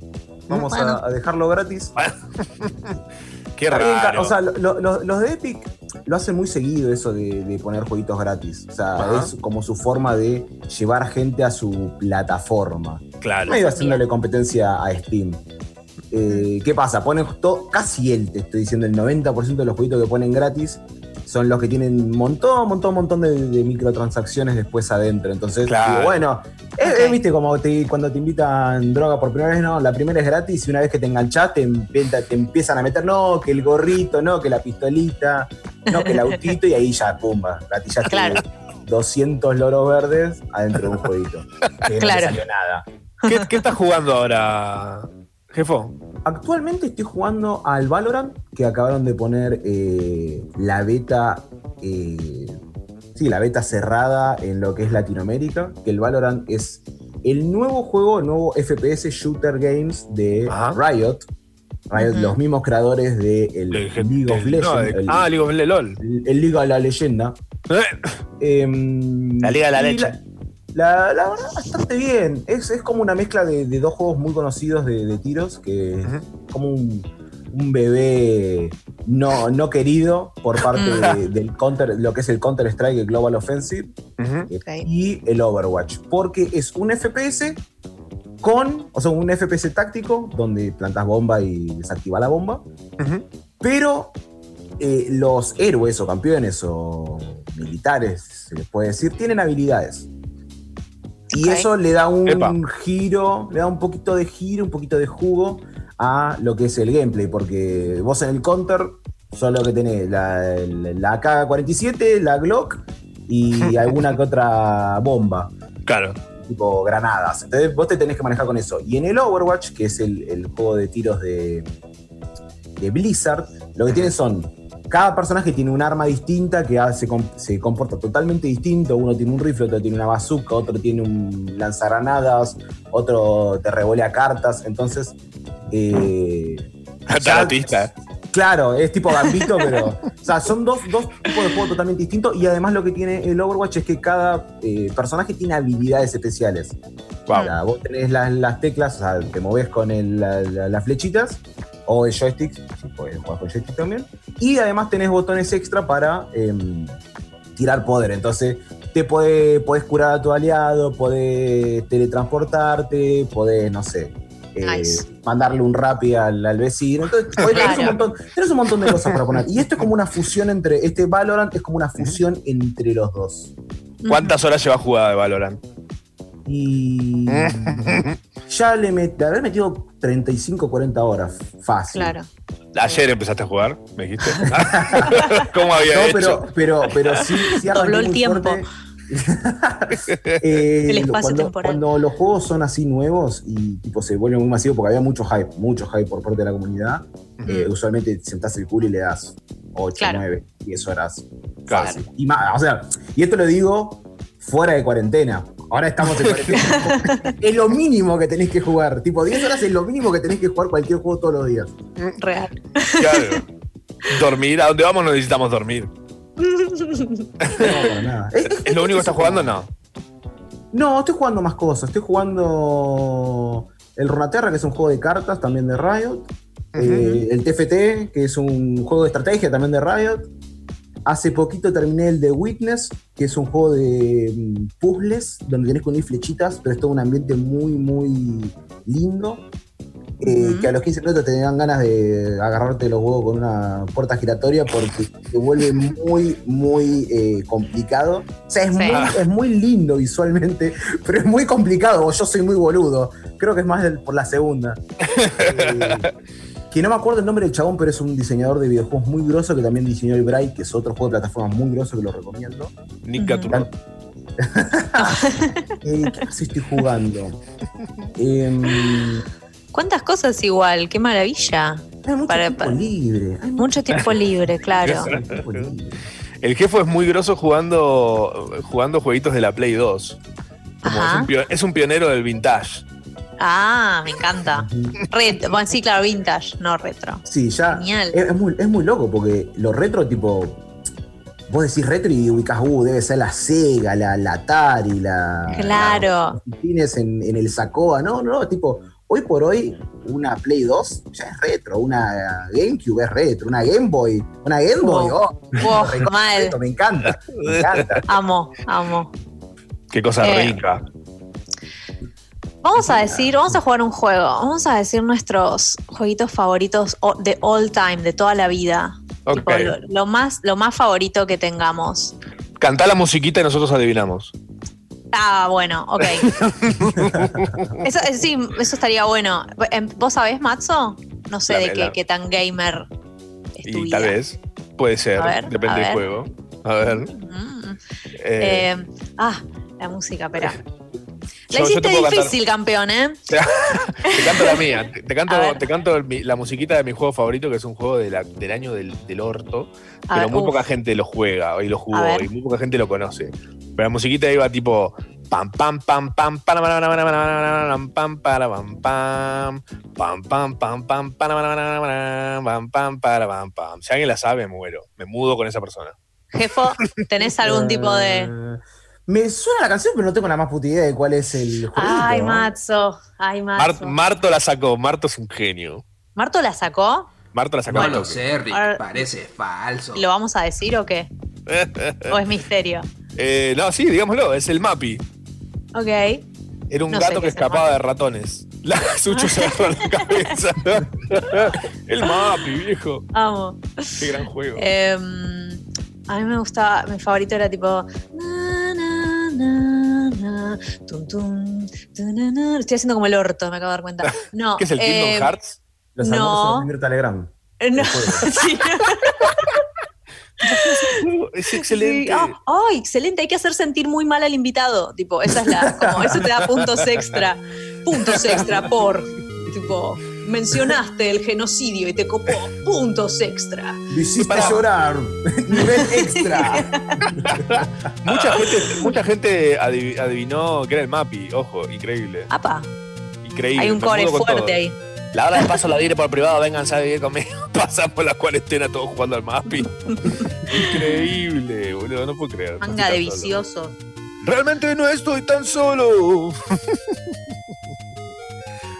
vamos a- Bueno. A, dejarlo gratis. *laughs* Qué raro. O sea, lo- lo- los de Epic lo hacen muy seguido eso de, de poner jueguitos gratis. O sea, Ajá. es como su forma de llevar gente a su plataforma. claro. Medio haciéndole competencia a Steam. Eh, ¿Qué pasa? Ponen to- casi el, te estoy diciendo, el 90% de los jueguitos que ponen gratis son los que tienen un montón, montón, montón de, de microtransacciones después adentro. Entonces, Claro. digo, bueno, es- es, viste como te- cuando te invitan droga por primera vez, no, la primera es gratis y una vez que te enganchás te, te empiezan a meter, no, que el gorrito, no, que la pistolita, no, que el autito y ahí ya, pumba, gatillaste Claro. 200 loros verdes adentro de un jueguito. Que Claro. te salió nada. ¿Qué, qué estás jugando ahora, jefo? Actualmente estoy jugando al Valorant, que acabaron de poner eh, la beta. eh, sí, la beta cerrada en lo que es Latinoamérica. Que el Valorant es el nuevo juego, el nuevo FPS Shooter Games de Ajá. Riot. Los mismos creadores de el League of Legends. no, el, ah, League of Legends, LOL. el- el Liga de la Leyenda. Em, La Liga de la Leche. La, la verdad, bastante bien. Es, es como una mezcla de, de dos juegos muy conocidos de, de tiros, que es como un, un bebé no, no querido por parte de- del counter, lo que es el Counter Strike, el Global Offensive, eh, y el Overwatch. Porque es un FPS con, o sea, un FPS táctico, donde plantas bomba y desactiva la bomba, pero eh, los héroes o campeones o militares, se les puede decir, tienen habilidades. Y eso le da un Epa. giro, le da un poquito de giro, un poquito de jugo a lo que es el gameplay, porque vos en el counter solo que tenés la, la AK-47, la Glock y *laughs* alguna que otra bomba Claro. tipo granadas. Entonces vos te tenés que manejar con eso. Y en el Overwatch, que es el, el juego de tiros de, de Blizzard, lo que tiene son. Cada personaje tiene un arma distinta que se comporta totalmente distinto. Uno tiene un rifle, otro tiene una bazooka, otro tiene un lanzagranadas, otro te revolea cartas. Entonces, eh, *laughs* ya-. Claro, es tipo gambito, pero. O sea, son dos, dos tipos de juego totalmente distintos. Y además lo que tiene el Overwatch es que cada eh, personaje tiene habilidades especiales. Wow. O sea, vos tenés las, las teclas, o sea, te movés con el- la- la- las flechitas o el joystick, si podés jugar con joystick también. Y además tenés botones extra para em, tirar poder. Entonces, te podés, podés curar a tu aliado, podés teletransportarte, podés, no sé. Eh, Nice. mandarle un rapi al, al vecino. Entonces, *laughs* podés- tenés, un montón, tenés un montón de cosas para poner. Y esto es como una fusión entre. Este Valorant es como una fusión entre los dos. ¿Cuántas horas lleva jugada de Valorant? Y ya le met, habré metido 35, 40 horas. Fácil. Claro. Ayer empezaste a jugar, me dijiste. *laughs* *laughs* ¿Cómo había No, hecho? pero, pero, pero sí, sí Dobló el muy tiempo. fuerte. *laughs* Eh, El espacio cuando, temporal. cuando los juegos son así nuevos y tipo se vuelven muy masivos porque había mucho hype, mucho hype por parte de la comunidad, eh, usualmente sentás el culo y le das 8, Claro. 9, 10 horas. Claro. Fácil. Y más, o sea, y esto lo digo fuera de cuarentena. Ahora estamos en cuarentena. *laughs* es lo mínimo que tenés que jugar. Tipo, 10 horas es lo mínimo que tenés que jugar cualquier juego todos los días. Real. Claro. Dormir, ¿a dónde vamos no necesitamos dormir? No, para nada. Es- es- ¿Es lo único que estás jugando? No. No, estoy jugando más cosas. Estoy jugando el Runaterra, que es un juego de cartas también de Riot. Eh, el TFT, que es un juego de estrategia también de Riot. Hace poquito terminé el de Witness, que es un juego de mm, puzzles, donde tenés que unir flechitas, pero es todo un ambiente muy, muy lindo. Eh, Que a los 15 minutos te dan ganas de agarrarte los huevos con una puerta giratoria porque te vuelve *laughs* muy, muy eh, complicado. O sea, es, Sí. muy, es muy lindo visualmente, *laughs* pero es muy complicado. O yo soy muy boludo. Creo que es más del- por la segunda. *laughs* Eh, que no me acuerdo el nombre del chabón, pero es un diseñador de videojuegos muy grosso que también diseñó el Bright, que es otro juego de plataforma muy grosso que lo recomiendo. Nick Gaturro. Eh, ¿Qué más estoy jugando? ¿Cuántas cosas igual? ¡Qué maravilla! hay mucho Para- tiempo para- libre. hay Mucho tiempo libre, claro. El jefe es muy grosso jugando, jugando jueguitos de la Play 2. Como es, un pio- es un pionero del vintage. Ah, me encanta. Bueno, sí, claro, vintage, no retro. Sí, ya. Genial. Es, es muy, es muy loco porque lo retro, tipo. Vos decís retro y ubicás, uh, debe ser la Sega, la, la Atari, la. Claro. Tienes en, en el Sacoa. No, no, tipo. Hoy por hoy, una Play 2 ya es retro, una GameCube es retro, una Game Boy, una Game Boy, oh, mal. retro, me encanta, me encanta. Amo, amo. Qué cosa Eh, rica. Vamos a decir, vamos a jugar un juego. Vamos a decir nuestros jueguitos favoritos de all time, de toda la vida. Ok. Tipo, lo, lo más, lo más favorito que tengamos. Cantá la musiquita y nosotros adivinamos. Ah, bueno, ok. *laughs* eso, eh, sí, eso estaría bueno. Em, ¿Vos sabés, Matzo? No sé La- de qué, tan gamer es tu Y vida. tal vez. Puede ser. Ver, depende del juego. A ver. Mm. Eh, Eh, ah, la música, espera. La yo- hiciste te puedo cantar- difícil, campeón, ¿eh? Te canto la mía. Te, te canto, te canto el- la musiquita de mi juego favorito, que es un juego de la- del año del, del orto. A pero ver, muy uf. poca gente lo juega y lo jugó y muy poca gente lo conoce. Pero la musiquita iba tipo pam pam pam pam pam pam pam pam pam pam pam pam pam pam pam pam pam pam pam Si alguien la sabe, me muero. Me mudo con esa persona. Jefo, ¿tenés algún tipo de. Me suena la canción, pero no tengo la más puta idea de cuál es el juego. Ay, Matzo. Ay, Mar- Matzo. Marto la sacó. Marto es un genio. ¿Marto la sacó? Marto la sacó. No lo sé, Rick, Ahora- parece falso. ¿Lo vamos a decir o qué? *laughs* ¿O es misterio? Eh, no, sí, digámoslo, es el Mapi. Ok. Era un No gato que escapaba Mapi. de ratones. *laughs* La Sucho se agarró la cabeza. *laughs* el Mapi, viejo. Amo. Qué gran juego. Em, a mí me gustaba, mi favorito era tipo. na, Estoy haciendo como el orto, me acabo de dar cuenta. *laughs* No. ¿Qué es el Kingdom em, Hearts? Los No. Mirta Legrand. eh, No. *laughs* Sí. *laughs* Es excelente. Sí. Ah, ay, excelente, hay que hacer sentir muy mal al invitado. Tipo, esa es la, como, eso te da puntos extra. Puntos extra por, tipo, mencionaste el genocidio y te copó. Puntos extra. Lo hiciste Pará. llorar. *laughs* Nivel extra. Mucha gente, mucha gente adiv- adivinó que era el Mapi. Ojo, increíble. Apa, Increíble. hay un me core fuerte todo. ahí. La hora de paso la diré por privado, vengan a vivir conmigo. *laughs* Pasamos la cuarentena todos jugando al Mapi. Increíble, boludo, no puedo creer. Manga de tan solo. vicioso. Realmente no estoy tan solo. *laughs*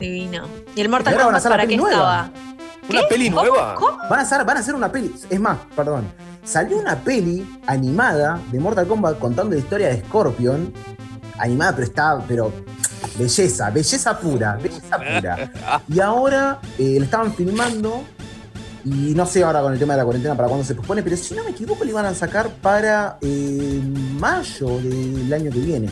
Divino. ¿Y el Mortal Kombat para qué nueva. estaba? ¿Una peli nueva? ¿Cómo? Van a, hacer, van a hacer una peli, es más, perdón, salió una peli animada de Mortal Kombat contando la historia de Scorpion, animada, pero está, pero belleza, belleza pura, belleza pura. *laughs* Y ahora eh, la estaban filmando y no sé ahora con el tema de la cuarentena para cuándo se pospone, pero si no me equivoco le iban a sacar para eh, mayo del año que viene.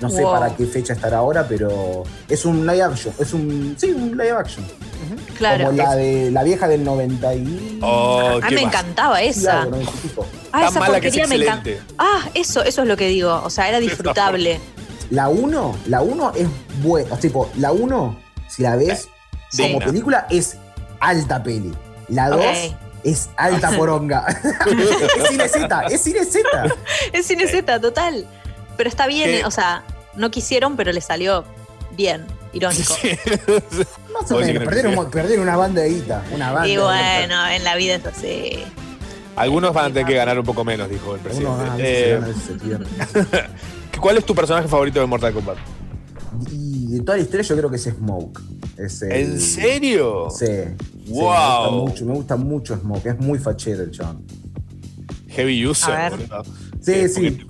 No sé Wow. para qué fecha estará ahora, pero es un live action, es un, sí, un live action. Claro. Como la de la vieja del 90 y... Oh, A qué mí me más. encantaba Sí, esa. algo, 90 y pico. Ah, Tan esa mala que es porquería me encanta. Ah, eso, eso es lo que digo. O sea, era disfrutable. La 1, la 1 es buena. Tipo, la 1, si la ves Sí. como película, es alta peli. La 2 Ok. es alta *laughs* poronga. *laughs* es cine Z, es cine Z. Es cine Z, total. Pero está bien, ¿Qué? o sea, no quisieron, pero le salió bien, irónico. Sí. *laughs* Más o menos, una banda de guita. Una banda. Y de bueno, en la vida es así. Algunos van a tener que ganar un poco menos, dijo el presidente. a Eh, se. *laughs* ¿Cuál es tu personaje favorito de Mortal Kombat? Y de toda la historia yo creo que es Smoke. Es el- ¿En serio? Sí. sí, Wow. me, gusta mucho, me gusta mucho Smoke. Es muy fachero el chabón. Heavy user. Sí, Eh, sí.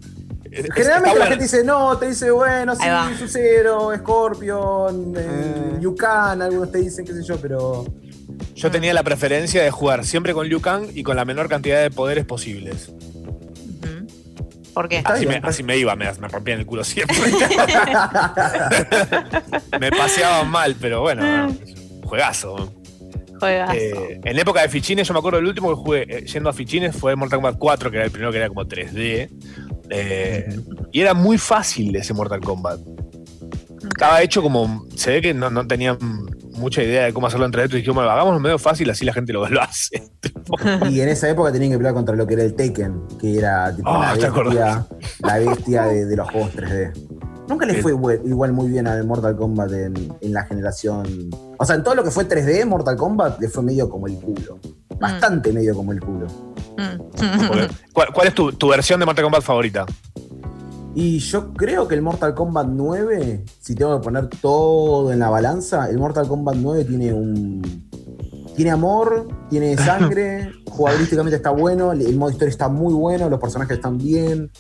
Generalmente la bueno. gente dice, no, te dice, bueno, sí. Sub-Zero, Scorpion, eh, Mm. Yukon, algunos te dicen, qué sé yo, pero. Yo tenía la preferencia de jugar siempre con Liu Kang y con la menor cantidad de poderes posibles. ¿Por qué? Está Así me, bien. así me iba, me, me rompían el culo siempre. *laughs* me paseaban mal, pero bueno, juegazo. Juegas. Eh, en época de fichines, yo me acuerdo el último que jugué eh, yendo a fichines fue Mortal Kombat 4, que era el primero que era como 3D. Eh, y era muy fácil ese Mortal Kombat. Estaba hecho como. Se ve que no, no tenían mucha idea de cómo hacerlo en 3D. Y dijimos, bueno, hagámoslo medio fácil, así la gente lo, *laughs* lo hace. y en esa época tenían que pelear contra lo que era el Tekken, que era tipo Ah, la ¿te acordás? bestia, la bestia de, de los juegos 3D. Nunca le El- fue igual, igual muy bien a Mortal Kombat en, en la generación. O sea, en todo lo que fue 3D, Mortal Kombat le fue medio como el culo. Bastante medio como el culo. Mm. *laughs* ¿Cuál, cuál es tu, tu versión de Mortal Kombat favorita? Y yo creo que el Mortal Kombat 9, si tengo que poner todo en la balanza, el Mortal Kombat 9 tiene un. Tiene amor, tiene sangre, *laughs* jugabilísticamente está bueno, el modo historia está muy bueno, los personajes están bien.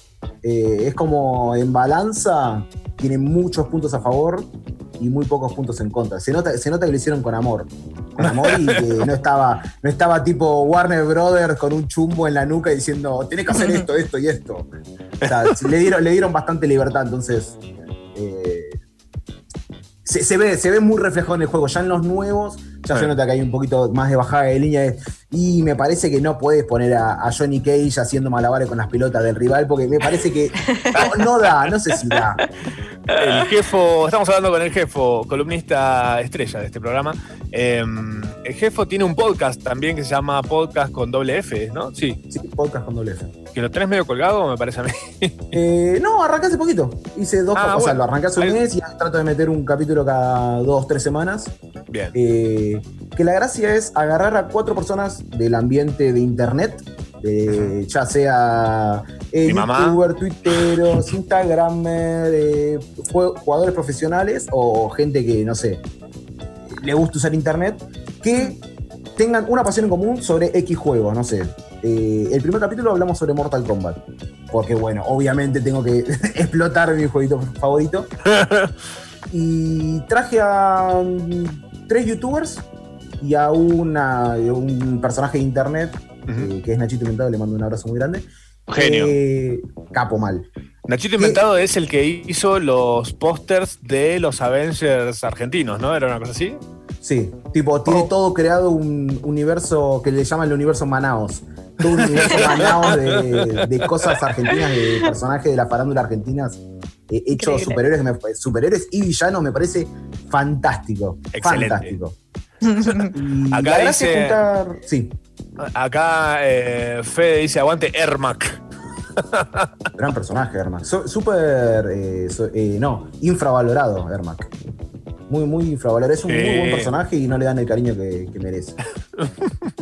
Eh, es como en balanza, tiene muchos puntos a favor y muy pocos puntos en contra. Se nota, se nota que lo hicieron con amor. Con amor y que no estaba, no estaba tipo Warner Brothers con un chumbo en la nuca diciendo, tenés que hacer *laughs* esto, esto y esto. O sea, le dieron, le dieron bastante libertad, entonces. Se, se ve, se ve muy reflejado en el juego. Ya en los nuevos, ya se nota que hay un poquito más de bajada de línea. de- Y me parece que no puedes poner a, a Johnny Cage haciendo malabares con las pelotas del rival, porque me parece que *laughs* no, no da, no sé si da. El jefo, estamos hablando con el jefo, columnista estrella de este programa. Eh, el jefo tiene un podcast también que se llama Podcast con doble F, ¿no? Sí. Sí, podcast con doble F. Que lo tenés medio colgado, me parece a mí. *laughs* Eh, no, arranqué hace poquito. Hice dos, Ah, o sea, bueno. lo arranqué hace un mes y trato de meter un capítulo cada dos, tres semanas. Bien. Eh, que la gracia es agarrar a cuatro personas del ambiente de internet, eh, ya sea eh, Mi mamá. youtuber, twitteros, instagramer, eh, jugadores profesionales o gente que, no sé, le gusta usar internet, que tengan una pasión en común sobre X juego, no sé. Eh, el primer capítulo hablamos sobre Mortal Kombat, porque bueno, obviamente tengo que *laughs* explotar mi jueguito favorito. *laughs* Y traje a mm, tres youtubers y a una, un personaje de internet, eh, que es Nachito Inventado, le mando un abrazo muy grande. Genio. Eh, capo mal. Nachito Inventado es el que hizo los pósters de los Avengers argentinos, ¿no? ¿Era una cosa así? Sí, tipo, tiene todo creado un universo que le llaman el universo Manaos. Todo un universo Manaos de, de cosas argentinas, de personajes de la farándula argentinas, eh, hechos superhéroes, me- superhéroes y villanos, me parece fantástico. Excelente. Fantástico. *laughs* Y Acá la dice- juntar. Sí, Acá eh, Fede dice, aguante Ermac. gran personaje, Ermac. So- Súper. eh, so- eh, no, infravalorado, Ermac. Muy, muy infravalorado. Es un muy buen personaje y no le dan el cariño que, que merece. *laughs*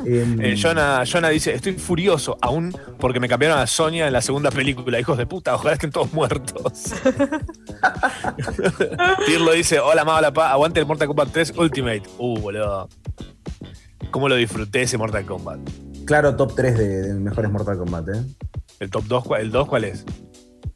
Em, Eh, Jonah, Jonah dice, estoy furioso aún porque me cambiaron a Sonia en la segunda película. Hijos de puta, ojalá estén todos muertos. *laughs* Tirlo dice, hola, ma, hola, pa, aguante el Mortal Kombat 3 Ultimate. Uh, boludo. ¿Cómo lo disfruté ese Mortal Kombat? Claro, top 3 de, de mejores Mortal Kombat, ¿eh? ¿El top 2? ¿El 2 cuál es?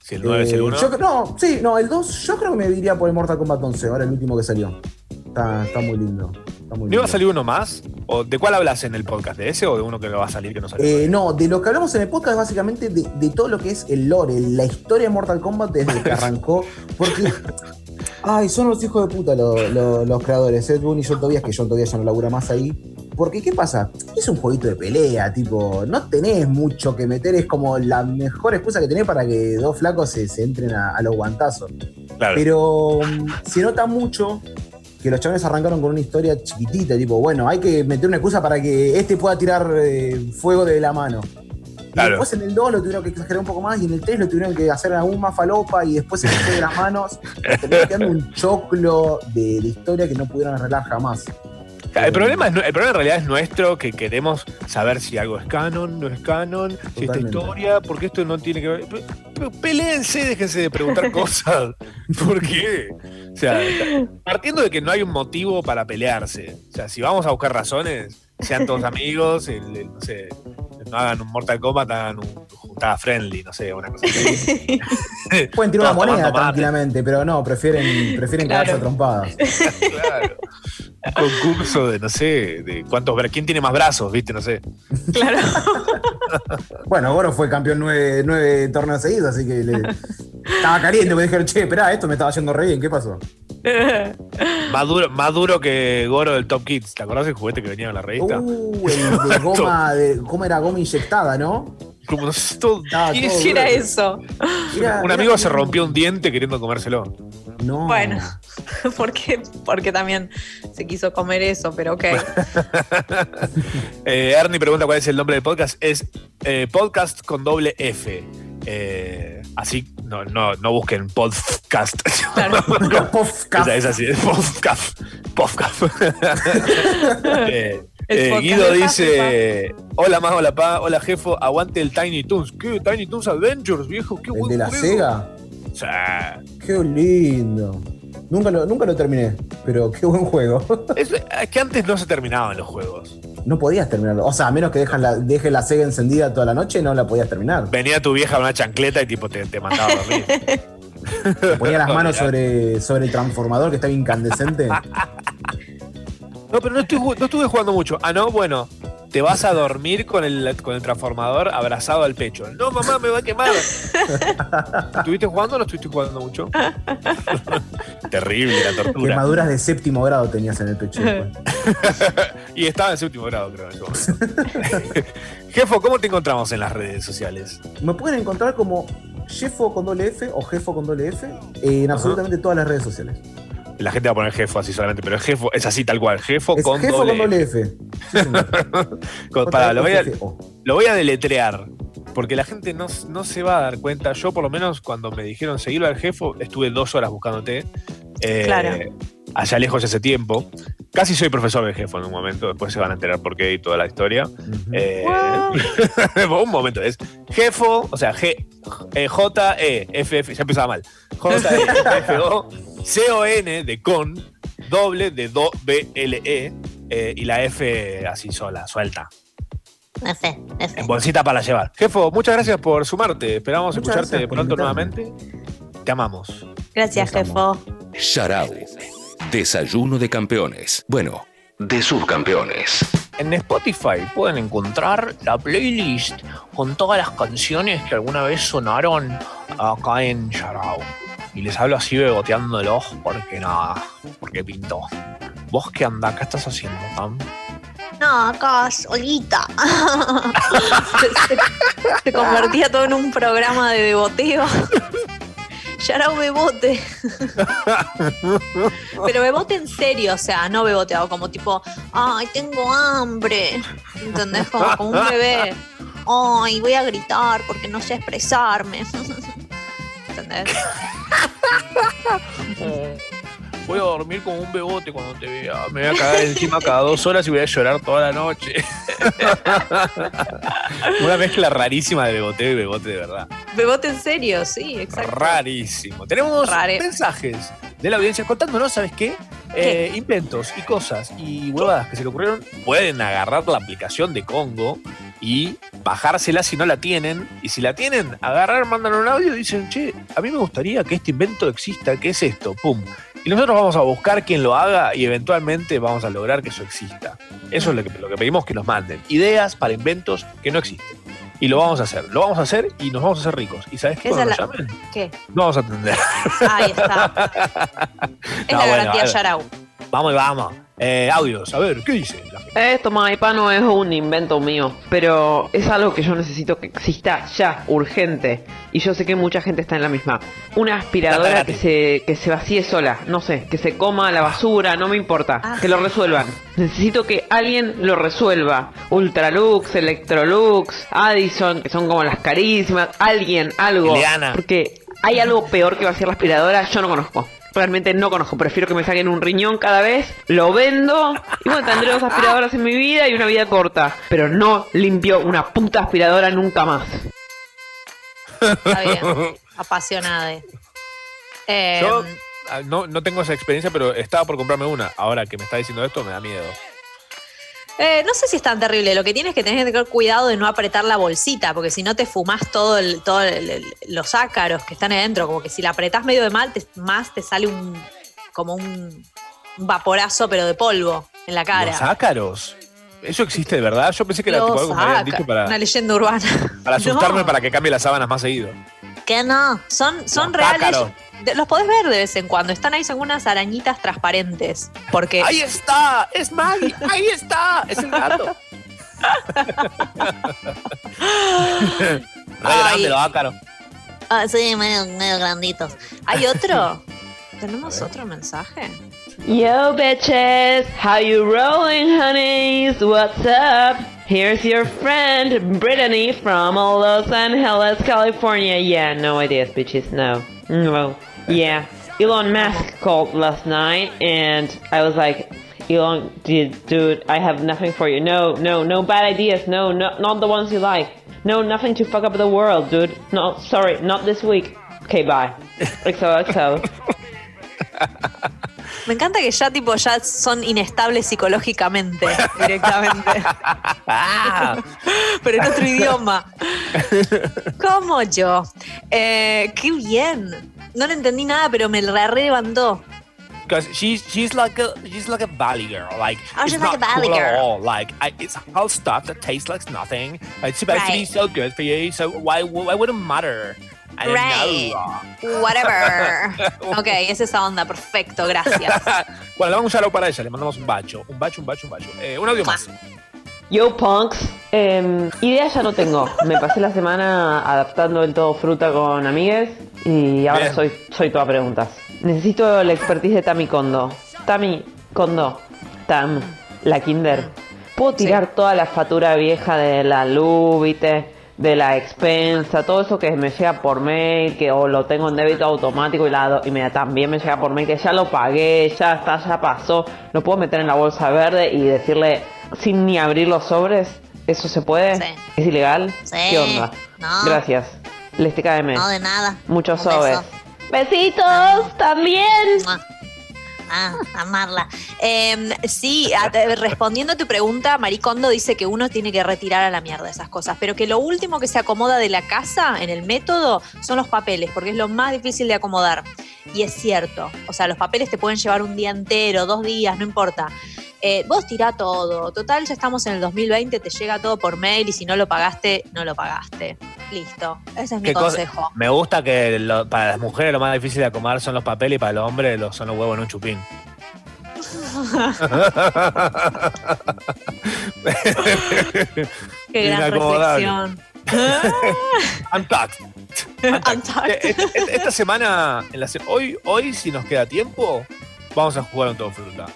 Si el 9 es el Eh, 1. yo no, sí, no, el 2 yo creo que me diría por el Mortal Kombat 11, ahora el último que salió. Está, está muy lindo. Está muy ¿No iba a salir uno más? ¿O ¿De cuál hablas en el podcast? ¿De ese o de uno que no va a salir que no salió? Eh, no, de lo que hablamos en el podcast es básicamente de, de todo lo que es el lore, la historia de Mortal Kombat desde que *laughs* arrancó. Porque. Ay, son los hijos de puta lo- lo- los creadores, Ed Boon y John Tobias, que John Tobias ya no labura más ahí. Porque, ¿qué pasa? Es un jueguito de pelea, tipo, no tenés mucho que meter, es como la mejor excusa que tenés para que dos flacos se, se entren a, a los guantazos. Claro. Pero mm, se nota mucho que los chavales arrancaron con una historia chiquitita, tipo, bueno, hay que meter una excusa para que este pueda tirar eh, fuego de la mano. Y Claro. después en el 2 lo tuvieron que exagerar un poco más y en el 3 lo tuvieron que hacer aún más falopa y después se fue de las manos. y *laughs* terminó quedando un choclo de, de historia que no pudieron arreglar jamás. El problema, es, el problema en realidad es nuestro, que queremos saber si algo es canon, no es canon, si esta historia, porque esto no tiene que ver. Pe- pe- Peléense, déjense de preguntar *laughs* cosas. ¿Por qué? O sea, partiendo de que no hay un motivo para pelearse. O sea, si vamos a buscar razones, sean todos *laughs* amigos, el- el- no sé, no hagan un Mortal Kombat, hagan un juntada friendly, no sé, una cosa así. *laughs* Pueden tirar una moneda tranquilamente, pero no, prefieren, prefieren Claro. cagarse a trompadas. *laughs* claro. Un concurso de, no sé, de cuántos ¿Quién tiene más brazos, viste? No sé. Claro. *laughs* Bueno, Goro fue campeón nueve, nueve torneos seguidos, así que le- estaba caliente, me dijeron, che, esperá, esto me estaba yendo re bien, ¿qué pasó? Más duro, más duro que Goro del Top Kids. ¿Te acordás del juguete que venía en la revista? Uh, el de *laughs* goma, de, ¿cómo era goma inyectada, no? Como no sé, todo- Estaba ¿Quién todo es- ¿Qué era duro. eso? Era- un era amigo se rompió un diente queriendo comérselo. No. Bueno, *laughs* porque, porque también se quiso comer eso, pero ok. *laughs* Eh, Ernie pregunta cuál es el nombre del podcast. Es eh, podcast con doble F. Eh, así, no, no, no busquen podcast. Claro. *laughs* Podcast. Es así, es podcast. Podcast. *laughs* Eh, eh, podcast Guido dice: Hola, más, hola, pa, hola, jefo. Aguante el Tiny Toons. ¿Qué? Tiny Toons Adventures, viejo. Qué El buen de la juego. Sega. O sea, Qué lindo. Nunca lo, nunca lo terminé, pero qué buen juego. *laughs* es, es que antes no se terminaban los juegos. No podías terminarlo. O sea, a menos que dejas la, dejes la Sega encendida toda la noche, no la podías terminar. Venía tu vieja con una chancleta y tipo te, te mandaba a dormir. Ponía las *laughs* manos sobre, sobre el transformador que estaba incandescente. *laughs* No, pero no, estoy no estuve jugando mucho. Ah, no, bueno. Te vas a dormir con el, con el transformador abrazado al pecho. No, mamá, me va a quemar. *laughs* ¿Estuviste jugando o no estuviste jugando mucho? *laughs* Terrible la tortura. Quemaduras de séptimo grado tenías en el pecho. *laughs* Y estaba en séptimo grado, creo. Jefo, ¿cómo te encontramos en las redes sociales? Me pueden encontrar como Jefo con doble F o Jefo con doble F en absolutamente todas las redes sociales. La gente va a poner jefo así solamente, pero el jefo es así tal cual. Jefo Es con Jefo doble con doble F. F. Sí, *laughs* señor. Con- pará, lo voy, a, J-F-O. lo voy a deletrear. Porque la gente no, no se va a dar cuenta. Yo, por lo menos, cuando me dijeron seguirlo al jefo, estuve dos horas buscándote. Eh, Claro. Allá lejos ese tiempo. Casi soy profesor de jefo en un momento. Después se van a enterar por qué y toda la historia. Eh, *laughs* un momento, es jefo, o sea, G, eh, J-E-F-F, ya empezaba mal. J-E-F-O, C-O-N de con, doble de do, B-L-E, eh, y la F así sola, suelta. F, F. En bolsita para llevar. Jefo, muchas gracias por sumarte. Esperamos Muchas escucharte pronto nuevamente. Te amamos. Gracias, amo. jefo. Desayuno de campeones. Bueno, de subcampeones. En Spotify pueden encontrar la playlist con todas las canciones que alguna vez sonaron acá en Yarao. Y les hablo así beboteándolos porque nada, porque pintó. ¿Vos qué andás? ¿Qué estás haciendo, Pam? No, acá solita. se, *laughs* se- se convertía todo en un programa de beboteo. *laughs* Yarao bebote. Pero bebote en serio, o sea, no beboteado, como tipo, ay, tengo hambre. ¿Entendés? Como, como un bebé. Ay, voy a gritar porque no sé expresarme. *laughs* ¿Entendés? *laughs* voy a dormir como un bebote cuando te vea. Me voy a cagar encima cada dos horas y voy a llorar toda la noche. *laughs* Una mezcla rarísima de beboteo y bebote de verdad. Bebote en serio, sí, exacto. Rarísimo. Tenemos Rare. mensajes de la audiencia contándonos, ¿sabes qué? Eh, inventos y cosas y huevadas que se le ocurrieron. Pueden agarrar la aplicación de Congo y bajársela si no la tienen. Y si la tienen, agarrar, mandan un audio y dicen, che, a mí me gustaría que este invento exista. ¿Qué es esto? Pum. Y nosotros vamos a buscar quien lo haga y eventualmente vamos a lograr que eso exista. Eso es lo que, lo que pedimos que nos manden. Ideas para inventos que no existen. Y lo vamos a hacer. Lo vamos a hacer y nos vamos a hacer ricos. ¿Y sabes qué? Cuando la- llamen, ¿Qué? no vamos a atender. Ahí está. *laughs* Es No, la bueno, garantía. Yarau. Vamos y vamos. Eh, audios, a ver, ¿qué dice? Esto, Maipa, no es un invento mío, pero es algo que yo necesito que exista ya, urgente. Y yo sé que mucha gente está en la misma. Una aspiradora que se, que se vacíe sola, no sé, que se coma la basura, no me importa, que lo resuelvan. Necesito que alguien lo resuelva. Ultralux, Electrolux, Addison, que son como las carísimas, alguien, algo. Ileana. Porque hay algo peor que vaciar la aspiradora, yo no conozco. Realmente no conozco, prefiero que me saquen un riñón cada vez, lo vendo y bueno, tendré dos aspiradoras en mi vida y una vida corta. Pero no limpio una puta aspiradora nunca más. Está bien. *laughs* Apasionada. Eh, Yo ah, no, no tengo esa experiencia, pero estaba por comprarme una. Ahora que me está diciendo esto, me da miedo. Eh, no sé si es tan terrible. Lo que tienes que tener que tener cuidado de no apretar la bolsita, porque si no te fumás todo el, todo el- el- los ácaros que están adentro. Como que si la apretás medio de mal, te- más te sale un como un, vaporazo, pero de polvo en la cara. Los ácaros. ¿Eso existe de verdad? Yo pensé que era tipo algo que me habían dicho para, Una leyenda urbana. para *laughs* asustarme No. para que cambie las sábanas más seguido. Que no, son, son Los reales. ácaros. De- Los podés ver de vez en cuando. Están ahí, son unas arañitas transparentes. Porque. ¡Ahí está! ¡Es Maggie! ¡Ahí está! ¡Es el gato! Re grande los ácaros. Ah, sí, medio, medio granditos. ¿Hay otro? ¿Tenemos otro mensaje? Yo bitches, how you rolling honeys? What's up? Here's your friend Brittany from Los Angeles, California. Yeah, no ideas, bitches. No, mm, no. Yeah, Elon Musk called last night, and I was like, Elon, dude, dude, I have nothing for you. No, no, no bad ideas. No, no, not the ones you like. No, nothing to fuck up the world, dude. No, sorry, not this week. Okay, bye. *laughs* XOXO. *laughs* Me encanta que ya tipo ya son inestables psicológicamente *laughs* directamente. *laughs* Pero en otro idioma. Como yo. Eh, qué bien. No le entendí nada, pero me la levantó. Because she's she's like a she's like a valley girl. Like Oh, it's she's like not a valley cool at girl. all. Like I, it's whole stuff that tastes like nothing. It's supposed to be Right. so good for you. So why why would it matter? Right. Whatever. *laughs* Ok, es esa onda. Perfecto, gracias. *laughs* Bueno, le vamos a un para ella. Le mandamos un bacho, un bacho, un bacho, un bacho. Eh, un audio más. Yo punks, eh, idea ya no tengo. Me pasé la semana adaptando el todo fruta con amigues y ahora Bien. soy, soy toda preguntas. Necesito la expertise de Tami Kondo. Tami Kondo. Tam, la Kinder. ¿Puedo tirar toda la factura vieja de la luz, viste? De la expensa, todo eso que me llega por mail, que o lo tengo en débito automático y, la, y me, también me llega por mail, que ya lo pagué, ya está, ya pasó. Lo puedo meter en la bolsa verde y decirle, sin ni abrir los sobres, ¿eso se puede? Sí. ¿Es ilegal? Sí. ¿Qué onda? No. Gracias. Les TKM. No, de nada. Muchos Un beso. sobres. Besitos también. Mua. Ah, amarla. Eh, sí, respondiendo a tu pregunta, Maricondo dice que uno tiene que retirar a la mierda esas cosas, pero que lo último que se acomoda de la casa en el método son los papeles, porque es lo más difícil de acomodar. Y es cierto, o sea, los papeles te pueden llevar un día entero, dos días, no importa. Eh, vos tirá todo, total, ya estamos en el 2020, te llega todo por mail y si no lo pagaste, no lo pagaste. Listo, ese es mi ¿Qué cosa- consejo. Me gusta que lo- para las mujeres lo más difícil de acomodar son los papeles y para los hombres son los huevos en un chupín. *laughs* Qué gran reflexión. *laughs* Untucked. Untucked. *laughs* Esta semana, en la hoy, hoy, si nos queda tiempo, vamos a jugar un todo fruta.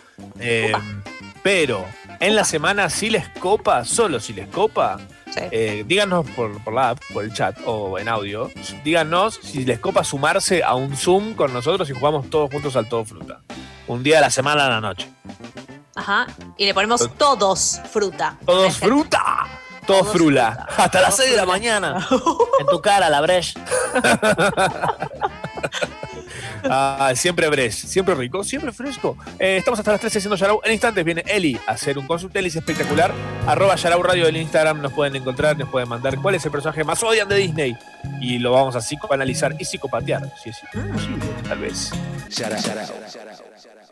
Eh, pero en la semana, si les copa, solo si les copa, eh, díganos por, por la app, por el chat o en audio, díganos si les copa sumarse a un Zoom con nosotros y jugamos todos juntos al todo fruta. un día de la semana a la noche. Ajá. Y le ponemos todos fruta. Todos fruta. Todo frula. Hasta las 6 de la mañana. *laughs* En tu cara, la breche. *laughs* Ah, siempre breche, siempre rico, siempre fresco. Eh, estamos hasta las 13 haciendo Yarau. En instantes viene Eli a hacer un consultelis espectacular. Arroba Yarau Radio del Instagram. Nos pueden encontrar, nos pueden mandar cuál es el personaje más odian de Disney. Y lo vamos a psicoanalizar y psicopatear. Si es posible, tal vez. Yarau.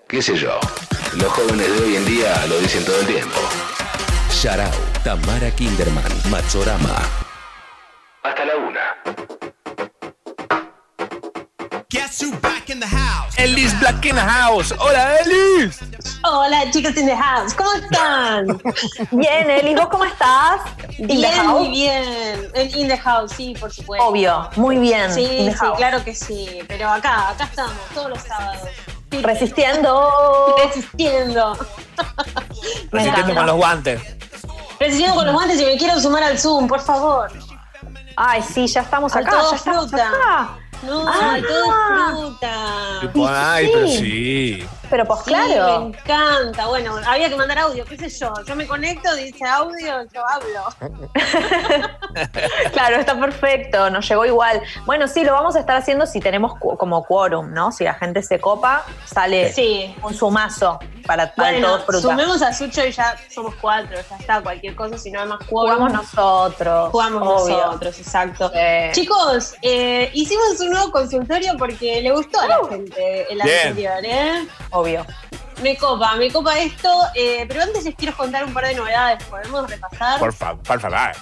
¿Qué sé yo? Los jóvenes de hoy en día lo dicen todo el tiempo. Yarau, Tamara Kinderman, Matsorama. Hasta la una. Guess who back in the house? Elis Black in the House. Hola, Elis. Hola, chicos in the house. ¿Cómo están? *laughs* Bien, Eli, ¿vos cómo estás? Bien, house. muy bien. En In the house, sí, por supuesto. Obvio, muy bien. Sí, sí, house. claro que sí. Pero acá, acá estamos, todos los sábados. Resistiendo. Resistiendo. *laughs* Resistiendo con los guantes. Resistiendo con los guantes y me quiero sumar al Zoom, por favor. Ay, sí, ya estamos Ay, acá. todo ya estamos fruta. acá. No, Ah. todo es fruta. Ay, pero sí. Pero pues Sí, claro. me encanta. Bueno, había que mandar audio, qué sé yo. Yo me conecto, dice audio, yo hablo. *laughs* Claro, está perfecto, nos llegó igual. Bueno, sí, lo vamos a estar haciendo si tenemos cu- como quórum, ¿no? Si la gente se copa, sale Sí. un sumazo para, para Bueno, todo fruta. sumemos a Sucho y ya somos cuatro, ya está, cualquier cosa, si no hay más Jugamos nosotros. Jugamos obvio. nosotros, exacto. Sí. Chicos, eh, hicimos un nuevo consultorio porque le gustó a la Uh. gente el anterior, ¿eh? Obvio. Me copa, me copa esto, eh, pero antes les quiero contar un par de novedades, ¿podemos repasar? Por favor, por favor.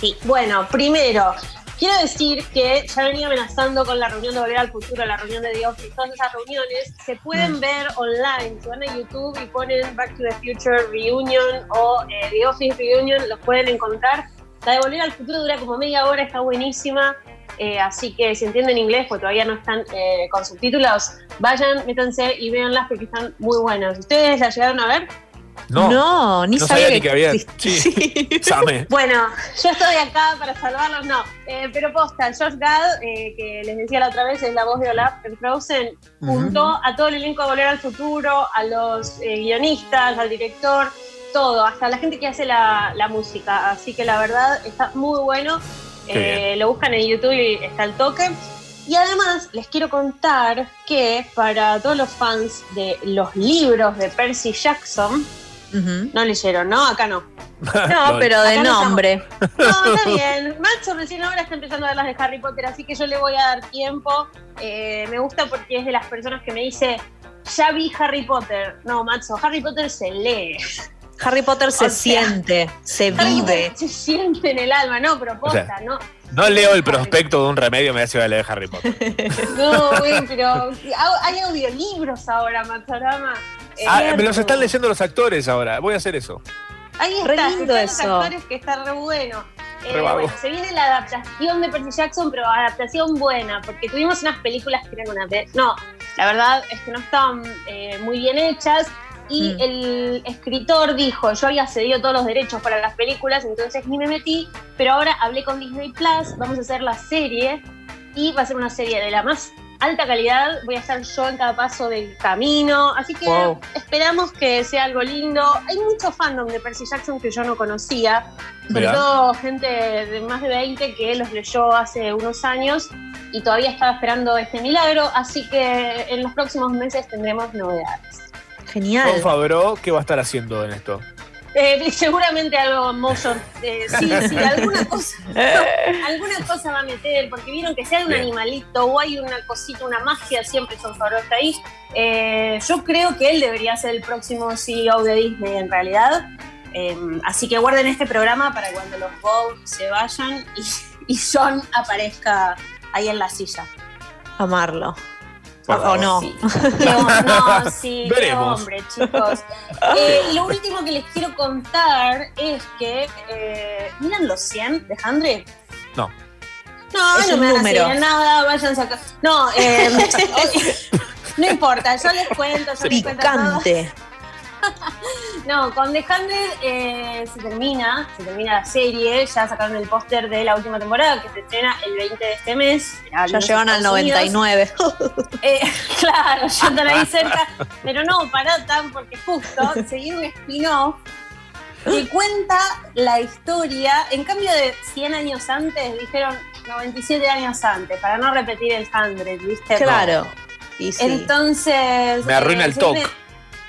Sí, bueno, primero, quiero decir que ya venía amenazando con la reunión de Volver al Futuro, la reunión de The Office, todas esas reuniones se pueden ver online. Si van a YouTube y ponen Back to the Future Reunion o eh, The Office Reunion, los pueden encontrar. La de Volver al Futuro dura como media hora, está buenísima. Eh, así que si entienden inglés, pues todavía no están eh, con subtítulos, vayan, métanse y véanlas porque están muy buenas. ¿Ustedes la llegaron a ver? No, No, ni no sabía, sabía ni que había. Sí. *laughs* Same. Bueno, yo estoy acá para salvarlos, no. Eh, pero posta, Josh Gad, eh, que les decía la otra vez, es la voz de Olaf en Frozen, juntó a todo el elenco de Volver al Futuro, a los eh, guionistas, al director, todo, hasta la gente que hace la, la música. Así que la verdad está muy bueno. Eh, lo buscan en YouTube y está el toque. Y además les quiero contar que para todos los fans de los libros de Percy Jackson, no leyeron, ¿no? Acá no. *laughs* No, pero de Acá no nombre. No, está *laughs* bien. Macho recién ahora está empezando a ver las de Harry Potter, así que yo le voy a dar tiempo. Eh, me gusta porque es de las personas que me dice, ya vi Harry Potter. No, Macho, Harry Potter se lee. Harry Potter se O sea, siente, se vive. Se siente en el alma, no, pero posta, O sea, ¿no? No leo el prospecto de un remedio, me hace a leer Harry Potter. *laughs* No, güey, pero hay audiolibros ahora, Matsorama. Eh, Ah, me los están leyendo los actores ahora. Voy a hacer eso. Ahí Re está, lindo están los eso. actores que está re bueno. Eh, Re bueno, se viene la adaptación de Percy Jackson, pero adaptación buena, porque tuvimos unas películas que eran una... No, la verdad es que no estaban eh, muy bien hechas. Y Mm. el escritor dijo, yo había cedido todos los derechos para las películas, entonces ni me metí, pero ahora hablé con Disney Plus, vamos a hacer la serie y va a ser una serie de la más alta calidad, voy a estar yo en cada paso del camino, así que Wow. esperamos que sea algo lindo. Hay mucho fandom de Percy Jackson que yo no conocía, sobre todo gente de más de 20 que los leyó hace unos años y todavía estaba esperando este milagro, así que en los próximos meses tendremos novedades. John Genial. Favreau, ¿qué va a estar haciendo en esto? Eh, *laughs* seguramente algo motion, eh, sí, sí, *laughs* alguna cosa, alguna cosa va a meter, porque vieron que si hay un Bien. animalito o hay una cosita, una magia, siempre son Favreau está ahí. Eh, yo creo que él debería ser el próximo CEO de Disney en realidad. Eh, así que guarden este programa para cuando los Bob se vayan y, y John aparezca ahí en la silla. Amarlo. Por O favor. no. Sí. *laughs* Hom- no, sí, *laughs* qué Veremos. hombre, chicos. *laughs* Eh, lo último que les quiero contar es que. Eh, ¿Miran los 100 de Handre? No. No, Es no un me van a número. nada, váyanse acá. No, eh, no importa, yo les cuento, yo les cuento todo. *laughs* No, con The Hundred eh, se termina, se termina la serie, ya sacaron el póster de la última temporada que se estrena el 20 de este mes. Ya llevan al Estados Unidos. 99. *laughs* Eh, claro, ya están ahí cerca, pero no, pará tan porque justo seguí un spin-off que cuenta la historia, en cambio de 100 años antes, dijeron 97 años antes, para no repetir el 100, ¿viste? Claro. Y sí. Entonces... Me arruina eh, el se toque.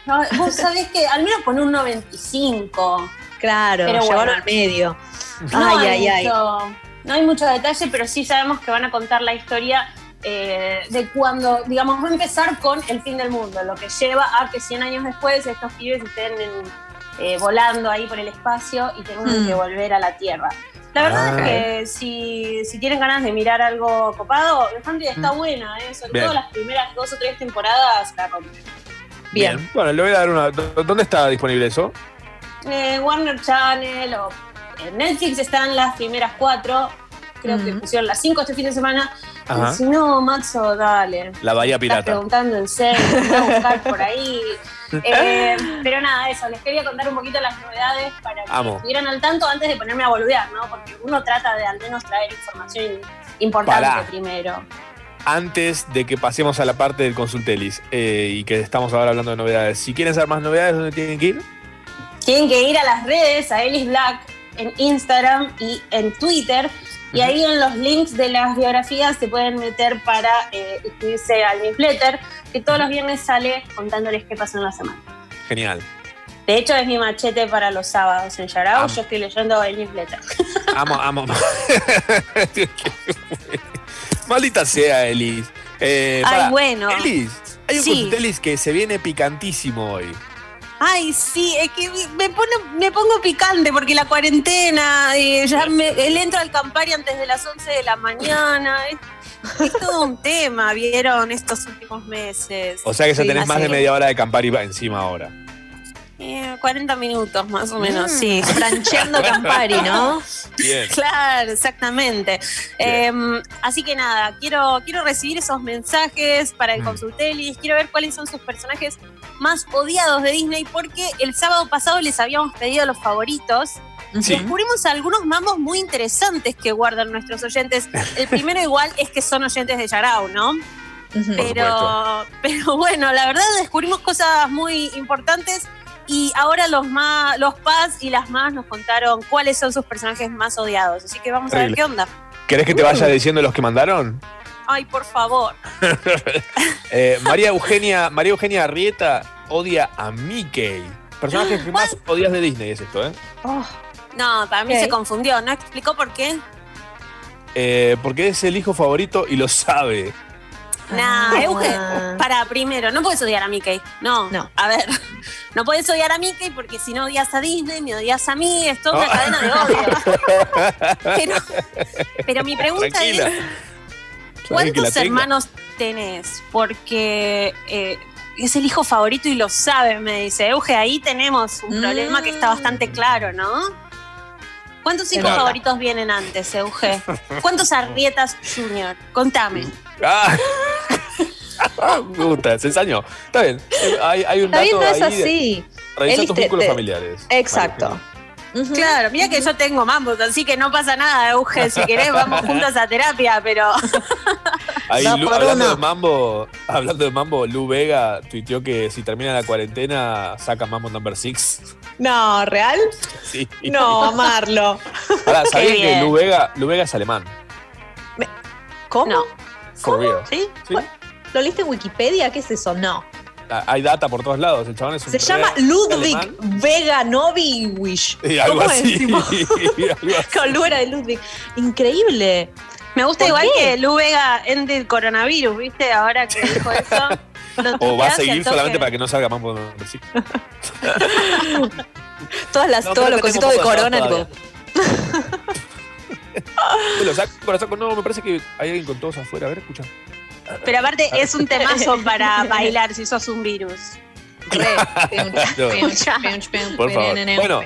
No, vos sabés que al menos pon un 95. claro, pero llevaron bueno. al medio. No ay, hay ay, ay. mucho- No hay mucho detalle, pero sí sabemos que van a contar la historia eh, de cuando, digamos, va a empezar con el fin del mundo, lo que lleva a que 100 años después estos pibes estén en- eh, volando ahí por el espacio y tengan Mm. que volver a la Tierra. La verdad Ah. es que si, si tienen ganas de mirar algo copado, The Hundred está buena, ¿eh? sobre Bien. todo las primeras dos o tres temporadas la rompe. Bien. Bueno, le voy a dar una. ¿Dónde está disponible eso? Eh, Warner Channel o en Netflix están las primeras cuatro. Creo que pusieron las cinco este fin de semana. Ajá. Y si no, Maxo, dale. La Bahía Estás Pirata. preguntando en serio, voy a buscar por ahí. *laughs* Eh, pero nada, eso, les quería contar un poquito las novedades para que Amo. estuvieran al tanto antes de ponerme a boludear, ¿no? Porque uno trata de al menos traer información importante Pará. primero. Antes de que pasemos a la parte del consultelis eh, y que estamos ahora hablando de novedades, si quieren saber más novedades, ¿dónde tienen que ir? Tienen que ir a las redes, a Ellis Black, en Instagram y en Twitter. Y ahí en los links de las biografías se pueden meter para eh, inscribirse al newsletter, que todos los viernes sale contándoles qué pasó en la semana. Genial. De hecho, es mi machete para los sábados en Yarao. Yo estoy leyendo el newsletter. Amo, amo. *laughs* Maldita sea, Elis. Eh, Ay, bueno. Elis, hay un Sí. consultelis que se viene picantísimo hoy. Ay, sí, es que me, pone, me pongo picante porque la cuarentena, eh, ya me, él entra al Campari antes de las 11 de la mañana. *laughs* Es, es todo un tema, vieron, estos últimos meses. O sea que ya Sí, tenés más de media hora de Campari encima ahora. Eh, 40 minutos más o menos, Mm, sí. Francheando *laughs* Campari, ¿no? Bien. Claro, exactamente. Eh, así que nada, quiero, quiero recibir esos mensajes para el Mm. Consultelis, quiero ver cuáles son sus personajes más odiados de Disney, porque el sábado pasado les habíamos pedido los favoritos. Sí. Descubrimos algunos mamos muy interesantes que guardan nuestros oyentes. El primero igual es que son oyentes de Yarao, ¿no? Pero bueno, la verdad descubrimos cosas muy importantes y ahora los más, los Paz y las más nos contaron cuáles son sus personajes más odiados. Así que vamos a ver qué onda. ¿Querés que te vaya diciendo los que mandaron? Ay, por favor. *laughs* Eh, María Eugenia, María Eugenia Arrieta odia a Mickey. Personajes que *gasps* más odias de Disney es esto, ¿eh? No, para mí se confundió. ¿No explicó por qué? Eh, Porque es el hijo favorito y lo sabe. Nah, Ah. Euge, para primero, no puedes odiar a Mickey. No, No. A ver, *laughs* no puedes odiar a Mickey porque si no odias a Disney, me odias a mí, es toda una Ah. cadena de odio. *laughs* Pero, pero mi pregunta Tranquila. es, ¿cuántos hermanos tenés? Porque eh, es el hijo favorito y lo sabe, me dice. Euge, ahí tenemos un Mm. problema que está bastante claro, ¿no? ¿Cuántos hijos favoritos vienen antes, Euge? ¿Cuántos Arrietas Junior? Contame. Ah. Me gusta, se ensañó. Está bien. Hay, hay un Está bien, dato no es ahí de- así. Revisa Elis, tus vínculos te- familiares. Exacto. Claro, mira que yo tengo mambos, así que no pasa nada, Euge. Si *laughs* querés, vamos juntos a terapia, pero. *laughs* Ahí, Lu- hablando de mambo, hablando de mambo, Lu Vega tuiteó que si termina la cuarentena saca Mambo Number 6. No, ¿real? *laughs* Sí. No, amarlo. Ahora, ¿sabían Qué que. Lu Vega, Lu Vega es alemán? ¿Cómo? No. For real. ¿Sí? Sí. ¿Lo leíste en Wikipedia? ¿Qué es eso? No. Ah, Hay data por todos lados. El chabón es un Se llama Ludwig alemán. Veganovic. Y algo ¿Cómo así. decimos? *laughs* algo así. *laughs* Con de Ludwig. Increíble. Me gusta ¿Por igual qué? que Lu Vega ende el coronavirus, ¿viste? Ahora que dijo *laughs* eso. O va a seguir solamente para que no salga Mambo Number 6. Todas las, No, todos los cositos de corona. tipo, lo saco, lo saco. No, me parece que hay alguien con todos afuera. A ver, escucha. Pero aparte es un temazo para bailar si sos un virus. Por favor. Bueno,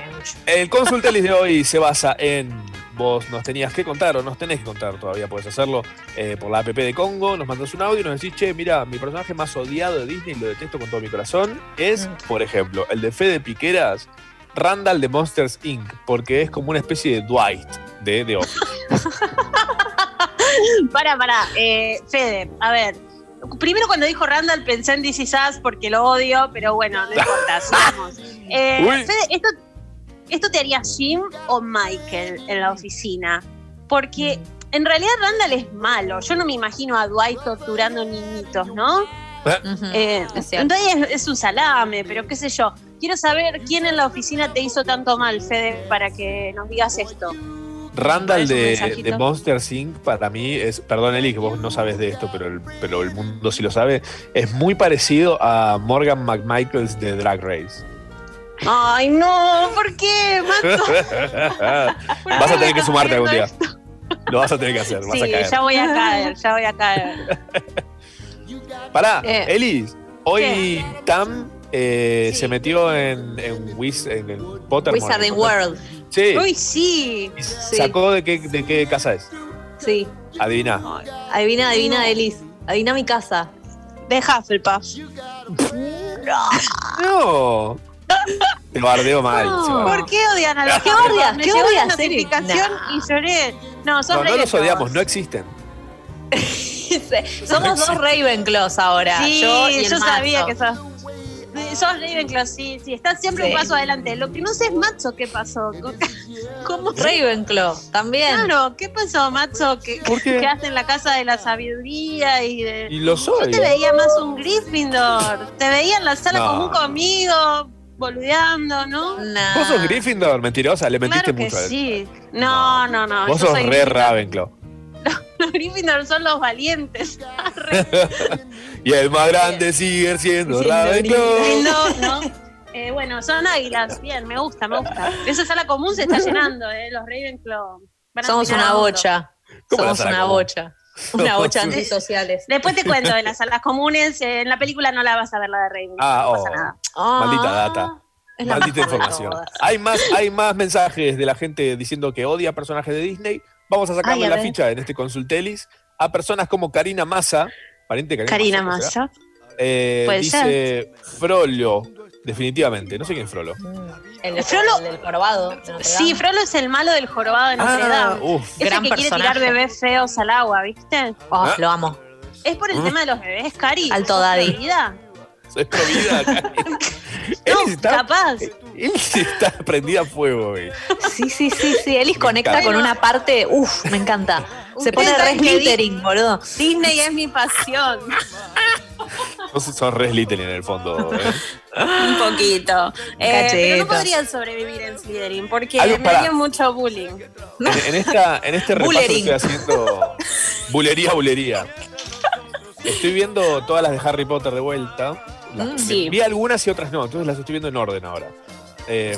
el consultelis de hoy se basa en vos nos tenías que contar o nos tenés que contar todavía, puedes hacerlo eh, por la app de Congo, nos mandas un audio y nos decís, che, mira, mi personaje más odiado de Disney, lo detesto con todo mi corazón, es, por ejemplo, el de Fede Piqueras, Randall de Monsters Inc., porque es como una especie de Dwight de The Office. *laughs* Para, para, eh, Fede, a ver. Primero cuando dijo Randall pensé en DC Sass porque lo odio, pero bueno, no importa, *laughs* sigamos. Eh. Fede, ¿esto, ¿esto te haría Jim o Michael en la oficina? Porque en realidad Randall es malo. Yo no me imagino a Dwight torturando niñitos, ¿no? Eh, entonces es, es un salame, pero qué sé yo. Quiero saber quién en la oficina te hizo tanto mal, Fede, para que nos digas esto. Randall de, Monsters Inc. para mí es, perdón Eli, que vos no sabes de esto, pero el, pero el mundo sí lo sabe, es muy parecido a Morgan McMichaels de Drag Race. Ay, no, ¿por qué, Mato? *laughs* vas a tener que sumarte algún día. Lo vas a tener que hacer, vas Sí, a caer. ya voy a caer, ya voy a caer. *laughs* Pará, Eh, Elis, hoy Tam eh, se metió en, en, Wiz, en el Pottermore. Wizarding World. Sí. Uy, sí. ¿Sacó de qué, de qué casa es? Sí. Adivina. Adivina, adivina, Elis. Adivina mi casa. De Hufflepuff. No. Te bardeo mal. No. ¿Por qué odian a los ¿Qué odias? ¿Qué odias, notificación y lloré. No, sos No, no los odiamos, no existen. *laughs* Somos dos Ravenclaws ahora. Sí, yo yo, y el sabía mazo. que sos. Sos Ravenclaw, sí, sí, estás siempre Sí. un paso adelante. Lo que no sé es Matzo, ¿qué pasó? *laughs* ¿Cómo Ravenclaw, también. Claro, ¿qué pasó, Matzo? ¿Qué, ¿Por qué? ¿Qué hace en la casa de la sabiduría y de. Y lo soy. Yo te veía más un Gryffindor. Te veía en la sala No. común conmigo, boludeando, ¿no? Vos sos Gryffindor, mentirosa, le mentiste Claro que mucho a él. sí. No, no, no. Vos yo sos soy re Gryffindor. Ravenclaw. Los *laughs* Gryffindor son los valientes. *laughs* y el más grande sigue siendo Ravenclaw. No, no. Eh, bueno, son águilas. Bien, me gusta, me gusta. Esa sala común se está *laughs* llenando, ¿eh? Los Ravenclaw. van a Somos una bocha. ¿Cómo la Somos una común? bocha. Una bocha antisociales. Después te cuento de las salas comunes. eh, en la película no la vas a ver la de Ravenclaw. Ah, no oh. pasa nada. Maldita data. es la Maldita información. Hay más, hay más mensajes de la gente diciendo que odia personajes de Disney. Vamos a sacarle Ay, a la ver. ficha en este consultelis a personas como Karina Massa, pariente de Karina, Karina Massa. Eh, Puede dice Frollo, definitivamente. No sé quién es Frollo. El, Frollo- el del jorobado. de Sí. Frollo es el malo del jorobado de Notre Ah, Dame. uf. Ese Gran que quiere tirar personaje. bebés feos al agua, ¿viste? Oh, Ah. Lo amo. Es por el ¿Mm? tema de los bebés, Cari. Alto ¿Sos daddy. Prohibida? Es. *laughs* Él No, está, capaz. él está prendida a fuego, güey. Sí, sí, sí, sí. Elis conecta encanta. con una parte. Uf, me encanta. Se pone re glittering, boludo. Disney es mi pasión. *laughs* Vos sos re Slytherin en el fondo. ¿eh? Un poquito. Eh, pero no podrían sobrevivir en Slytherin porque me mucho bullying. En, en esta, en este repaso que estoy haciendo. *laughs* Bulería, bulería. Estoy viendo todas las de Harry Potter de vuelta. Las- Mm. Sí. Vi algunas y otras no, entonces las estoy viendo en orden ahora. Eh,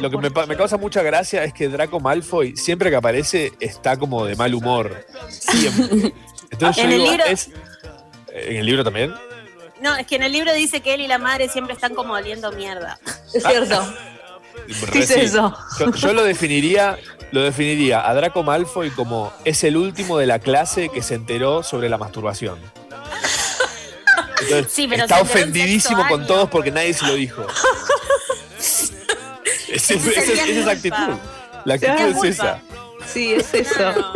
lo que me, causa mucha gracia es que Draco Malfoy, siempre que aparece, está como de mal humor. Siempre. *laughs* Entonces yo En el digo, libro- es- ¿En el libro también? No, es que en el libro dice que él y la madre siempre están como oliendo mierda. *laughs* Es cierto. Dice eso. Yo, yo lo definiría, lo definiría a Draco Malfoy como es el último de la clase que se enteró sobre la masturbación. Entonces, Sí, pero está ofendidísimo con año. todos porque nadie se lo dijo. *laughs* Ese- Ese esa, es la actitud. La actitud es esa. Sí, es eso.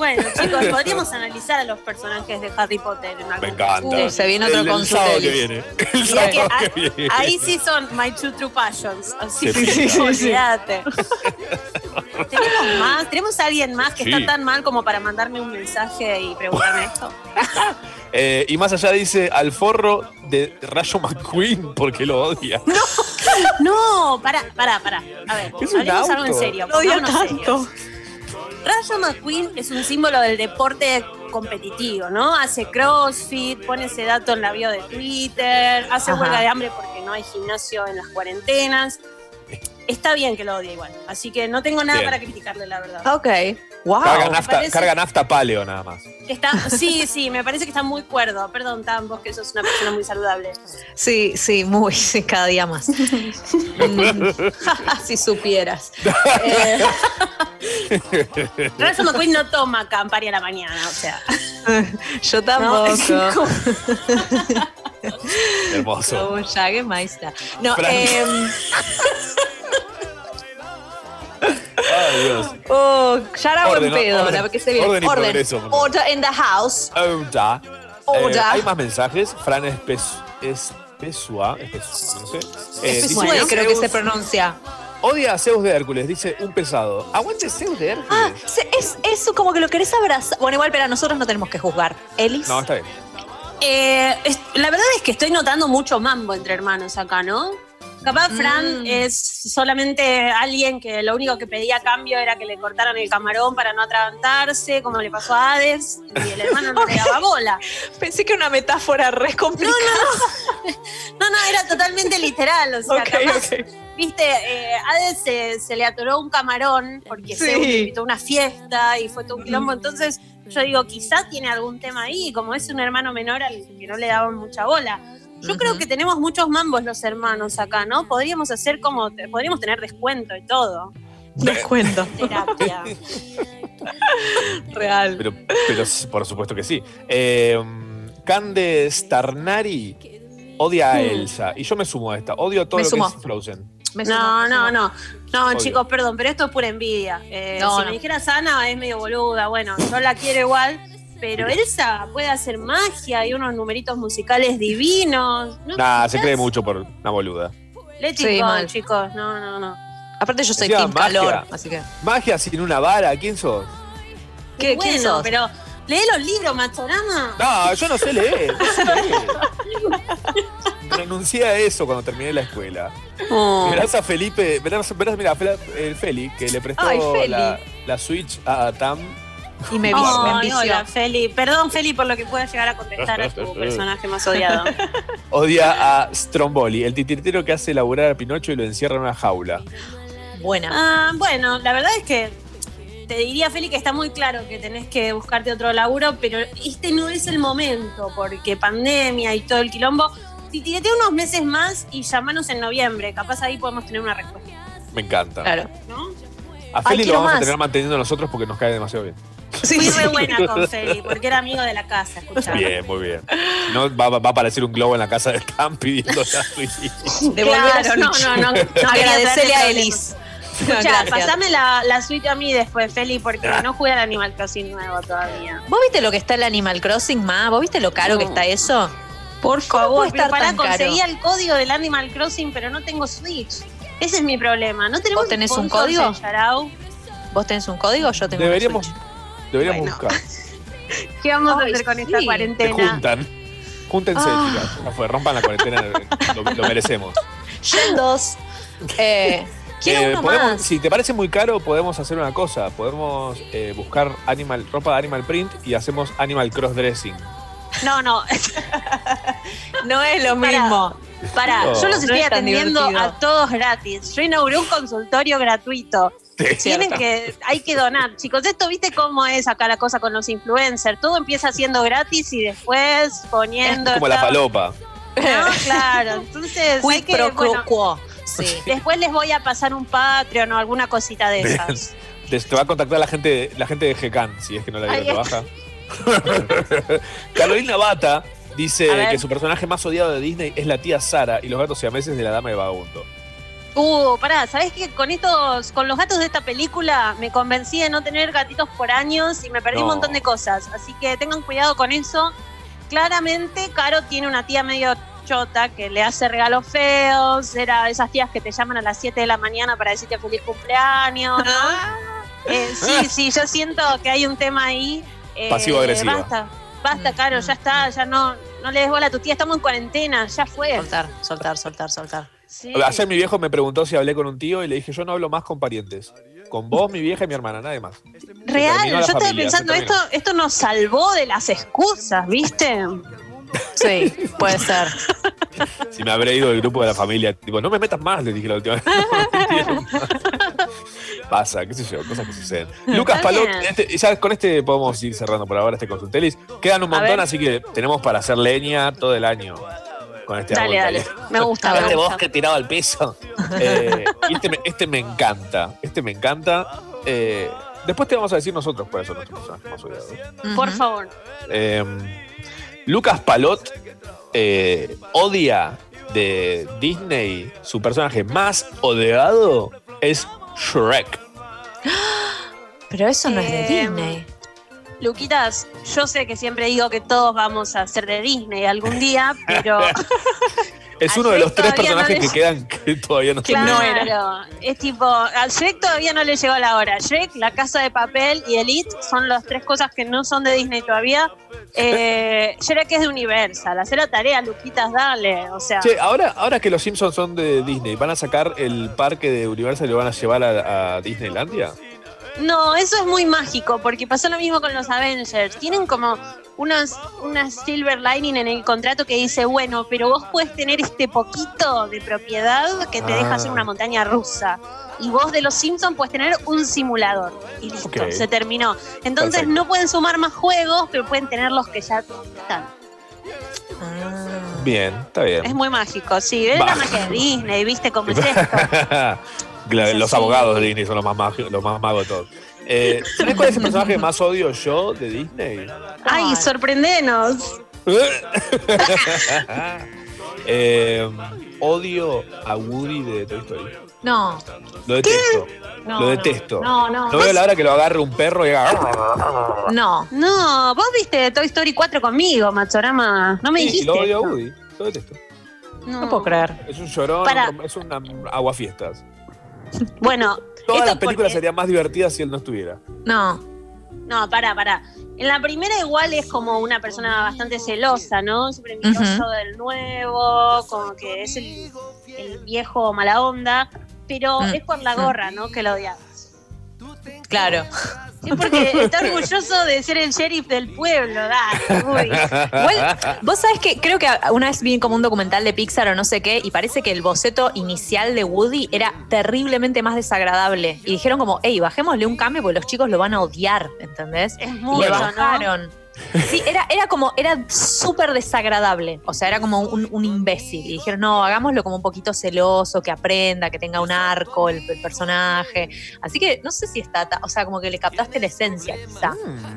Bueno, *laughs* chicos, podríamos analizar a los personajes de Harry Potter en algún Me encanta. Uh, se viene otro el, el consultorio. sábado que viene. El Y sábado que- que viene. Ahí sí son my two true passions. Así Sí, que sí, sí, olvídate. *laughs* ¿Tenemos más? ¿Tenemos a alguien más que Sí. está tan mal como para mandarme un mensaje y preguntarme esto? *laughs* Eh, y más allá dice al forro de Rayo McQueen porque lo odia. No, pará, pará, pará. A ver, Es un hablemos algo en serio. Lo pongámonos tanto. serios. Rayo McQueen es un símbolo del deporte competitivo, ¿no? Hace crossfit, pone ese dato en la bio de Twitter, hace Ajá. huelga de hambre porque no hay gimnasio en las cuarentenas. Está bien que lo odie igual, así que no tengo nada Bien. para criticarle, la verdad. Ok. Wow. carga, nafta, parece- carga nafta paleo nada más. Está, sí, sí, me parece que está muy cuerdo. Perdón, Tam, vos que sos una persona muy saludable. Sí, sí, muy, sí, cada día más. *laughs* Si supieras. Eh, Rafa McQueen no toma Campari a la mañana, o sea. *laughs* yo ¿no? tampoco. Hermoso. No, eh, *laughs* Ay, Dios. oh, ya Orden, buen pedo, orden, la que se viene. orden y progreso, por favor. Order in the house. Oda. Eh, hay más mensajes. Fran Espes- Espesua. Espesua, no sé. Eh, dice, creo que se pronuncia. Odia a Zeus de Hércules. Dice un pesado. Aguante Zeus de Hércules. Ah, es, es como que lo querés abrazar. Bueno, igual, pero a nosotros no tenemos que juzgar. Elis. No, está bien. Eh, es- la verdad es que estoy notando mucho mambo entre hermanos acá, ¿no? Capaz Fran Mm. es solamente alguien que lo único que pedía a cambio era que le cortaran el camarón para no atragantarse, como le pasó a Hades, y el hermano no le daba bola. *laughs* Pensé que una metáfora re complicada. *laughs* No, no, era totalmente literal, o sea, capaz, viste, eh, Hades se, se le atoró un camarón porque Sí. Le invitó a una fiesta y fue todo un quilombo, entonces yo digo, quizás tiene algún tema ahí, como es un hermano menor al que no le daban mucha bola. Yo creo que tenemos muchos mambos los hermanos acá, ¿no? Podríamos hacer como, podríamos tener descuento y todo. Descuento. *laughs* Terapia. Real. Pero, pero por supuesto que sí. Eh, Cande Starnari odia a Hmm. Elsa. Y yo me sumo a esta. Odio todo Me lo sumo. que es Frozen. No, no, no. No, chicos, perdón, pero esto es pura envidia. Eh, No, si no. me dijeras Ana, es medio boluda. Bueno, yo la quiero igual. Pero Elsa puede hacer magia y unos numeritos musicales divinos. ¿no? Nah, se cree mucho por una boluda. It Sí, chicos. No, no, no. Aparte yo soy Encima, team calor, magia. así que. Magia sin una vara, ¿quién sos? ¿Qué- bueno, quién sos? pero lee los libros, Machorama. No, yo no sé leer. no sé leer. Renuncié a eso cuando terminé la escuela. Oh. Verás a Felipe, verás, verás mira, Fel- el Feli, que le prestó Ay, Feli. la, la Switch a Tam. Y me, envició. hola, Feli. Perdón, Feli, por lo que pueda llegar a contestar a tu personaje más odiado. *laughs* Odia a Stromboli, el titiritero que hace laburar a Pinocho y lo encierra en una jaula. Buena. Ah, bueno, la verdad es que te diría, Feli, que está muy claro que tenés que buscarte otro laburo, pero este no es el momento, porque pandemia y todo el quilombo. Titirete unos meses más y llamanos en noviembre. Capaz ahí podemos tener una respuesta. Me encanta. Claro. A Ay, Feli lo vamos a tener manteniendo nosotros porque nos cae demasiado bien. Fui re buena con Feli, porque era amigo de la casa, escuchá. Bien, muy bien. No, va, va a aparecer un globo en la casa de Tam pidiendo la *laughs* Switch. Devolver la Claro, no, Switch. no, no. no traerte a. Elis. Escuchá, Gracias. pasame la, la suite a mí después, Feli, porque no jugué al Animal Crossing nuevo todavía. ¿Vos viste lo que está el Animal Crossing, ma? ¿Vos viste lo caro que está eso? Por ¿Cómo favor, estar para tan caro? conseguir el código del Animal Crossing, pero no tengo Switch. Ese es mi problema. ¿No tenemos ¿Vos tenés un código? ¿Vos tenés un código? Yo tengo una Deberíamos, Switch. Deberíamos Bueno. buscar. *laughs* ¿Qué vamos a hacer con esta sí. Se cuarentena? juntan. Júntense, Ah. chicas. Fue, rompan la cuarentena. *laughs* Lo, lo merecemos. Yendos. Eh, quiero Eh, uno podemos- más. si te parece muy caro, podemos hacer una cosa. Podemos eh, buscar animal, ropa de Animal Print y hacemos Animal Crossdressing. No, no. *laughs* No es lo mismo. Pará, No. yo los No estoy es atendiendo a todos gratis. Yo inauguré un consultorio gratuito. Tienen Cierto. que, hay que donar, chicos. Esto, viste cómo es acá la cosa con los influencers. Todo empieza siendo gratis y después poniendo. Como la falopa. No, claro. Entonces, hay que, pro bueno, quo. Sí. después les voy a pasar un Patreon o alguna cosita de Bien. esas. Te, te va a contactar la gente, la gente de GECAN, si es que no la Ahí dieron de baja. *laughs* Carolina Bata dice que su personaje más odiado de Disney es la tía Sara y los gatos siameses de la dama de vagabundo. Uh, pará, ¿sabés qué? Con estos, con los gatos de esta película me convencí de no tener gatitos por años y me perdí No. un montón de cosas. Así que tengan cuidado con eso. Claramente, Caro tiene una tía medio chota que le hace regalos feos. Era de esas tías que te llaman a las 7 de la mañana para decirte feliz cumpleaños, ¿no? Ah. Eh, sí, sí, yo siento que hay un tema ahí. Eh, Pasivo-agresiva. Basta, basta, Caro, ya está, ya no, no le des bola a tu tía, estamos en cuarentena, ya fue. Soltar, soltar, soltar, soltar. Sí. Ayer mi viejo me preguntó si hablé con un tío y le dije, yo no hablo más con parientes. Con vos, mi vieja y mi hermana, nadie más. Real, yo estaba familia, pensando, esto, esto nos salvó de las excusas, ¿viste? Sí, puede ser. Si me habré ido del grupo de la familia, tipo, no me metas más, le dije la última vez. *laughs* Pasa, qué sé yo, cosas que suceden. *laughs* Lucas Palot, este- ya con este podemos ir cerrando por ahora este consultelis. Quedan un montón, así que tenemos para hacer leña todo el año con este Dale, árbol dale. Me gusta, Este bosque tirado al piso. *laughs* Eh, este me, este me encanta. Este me encanta. Eh, después te vamos a decir nosotros cuáles son nuestros personajes más odiados. Por favor. Eh, Lucas Palot eh, odia de Disney. Su personaje más odiado es Shrek. Pero eso no es de Eh, Disney. Luquitas, yo sé que siempre digo que todos vamos a ser de Disney algún día, pero *laughs* Es uno de los tres no personajes que *laughs* quedan que todavía no claro, terminaron. es tipo, a Shrek todavía no le llegó la hora. Shrek, La Casa de Papel y Elite son las tres cosas que no son de Disney todavía. Eh, Shrek es de Universal, hacer la tarea, Luquitas, dale. O sea, Che, ahora, ahora que los Simpsons son de Disney, ¿van a sacar el parque de Universal y lo van a llevar a, a Disneylandia? No, eso es muy mágico, porque pasó lo mismo con los Avengers. Tienen como unos, una silver lining en el contrato que dice, bueno, pero vos puedes tener este poquito de propiedad que te deja Ah. hacer una montaña rusa. Y vos de los Simpsons puedes tener un simulador. Y listo, se terminó. Entonces Perfecto. no pueden sumar más juegos, pero pueden tener los que ya están. Bien, está bien. Es muy mágico, sí. Es la magia de Disney, ¿viste cómo *laughs* es esto? *laughs* Los abogados de Disney son los más, magi- los más magos de todos. Eh, *laughs* ¿Sabés cuál es el personaje que más odio yo de Disney? Ay, sorprendenos. *laughs* Eh, odio a Woody de Toy Story. No. Lo detesto. No, lo detesto. No, no. No veo la hora que lo agarre un perro y haga. No. No, vos viste Toy Story 4 conmigo, Machorama. No me Sí, dijiste. lo odio a. Woody. Lo detesto. No. puedo creer. Es un llorón, Para. es un aguafiestas. Bueno, las es películas porque- serían más divertidas si él no estuviera. No. No, pará, pará. En la primera igual es como una persona bastante celosa, ¿no? Súper envidioso Ujú. del nuevo, como que es el, el viejo mala onda, pero Mm, es por la gorra, ¿no? Que lo odias. Claro. *laughs* Es porque está orgulloso de ser el sheriff del pueblo, dale, uy. Igual, vos sabés que creo que una vez vi como un documental de Pixar o no sé qué, y parece que el boceto inicial de Woody era terriblemente más desagradable. Y dijeron como, hey, bajémosle un cambio porque los chicos lo van a odiar, ¿entendés? Es Y mucho, le ¿no? Sí, era, era como, era súper desagradable. O sea, era como un, un imbécil. Y dijeron, no, hagámoslo como un poquito celoso, que aprenda, que tenga un arco el, el personaje. Así que no sé si está, o sea, como que le captaste la esencia, quizá.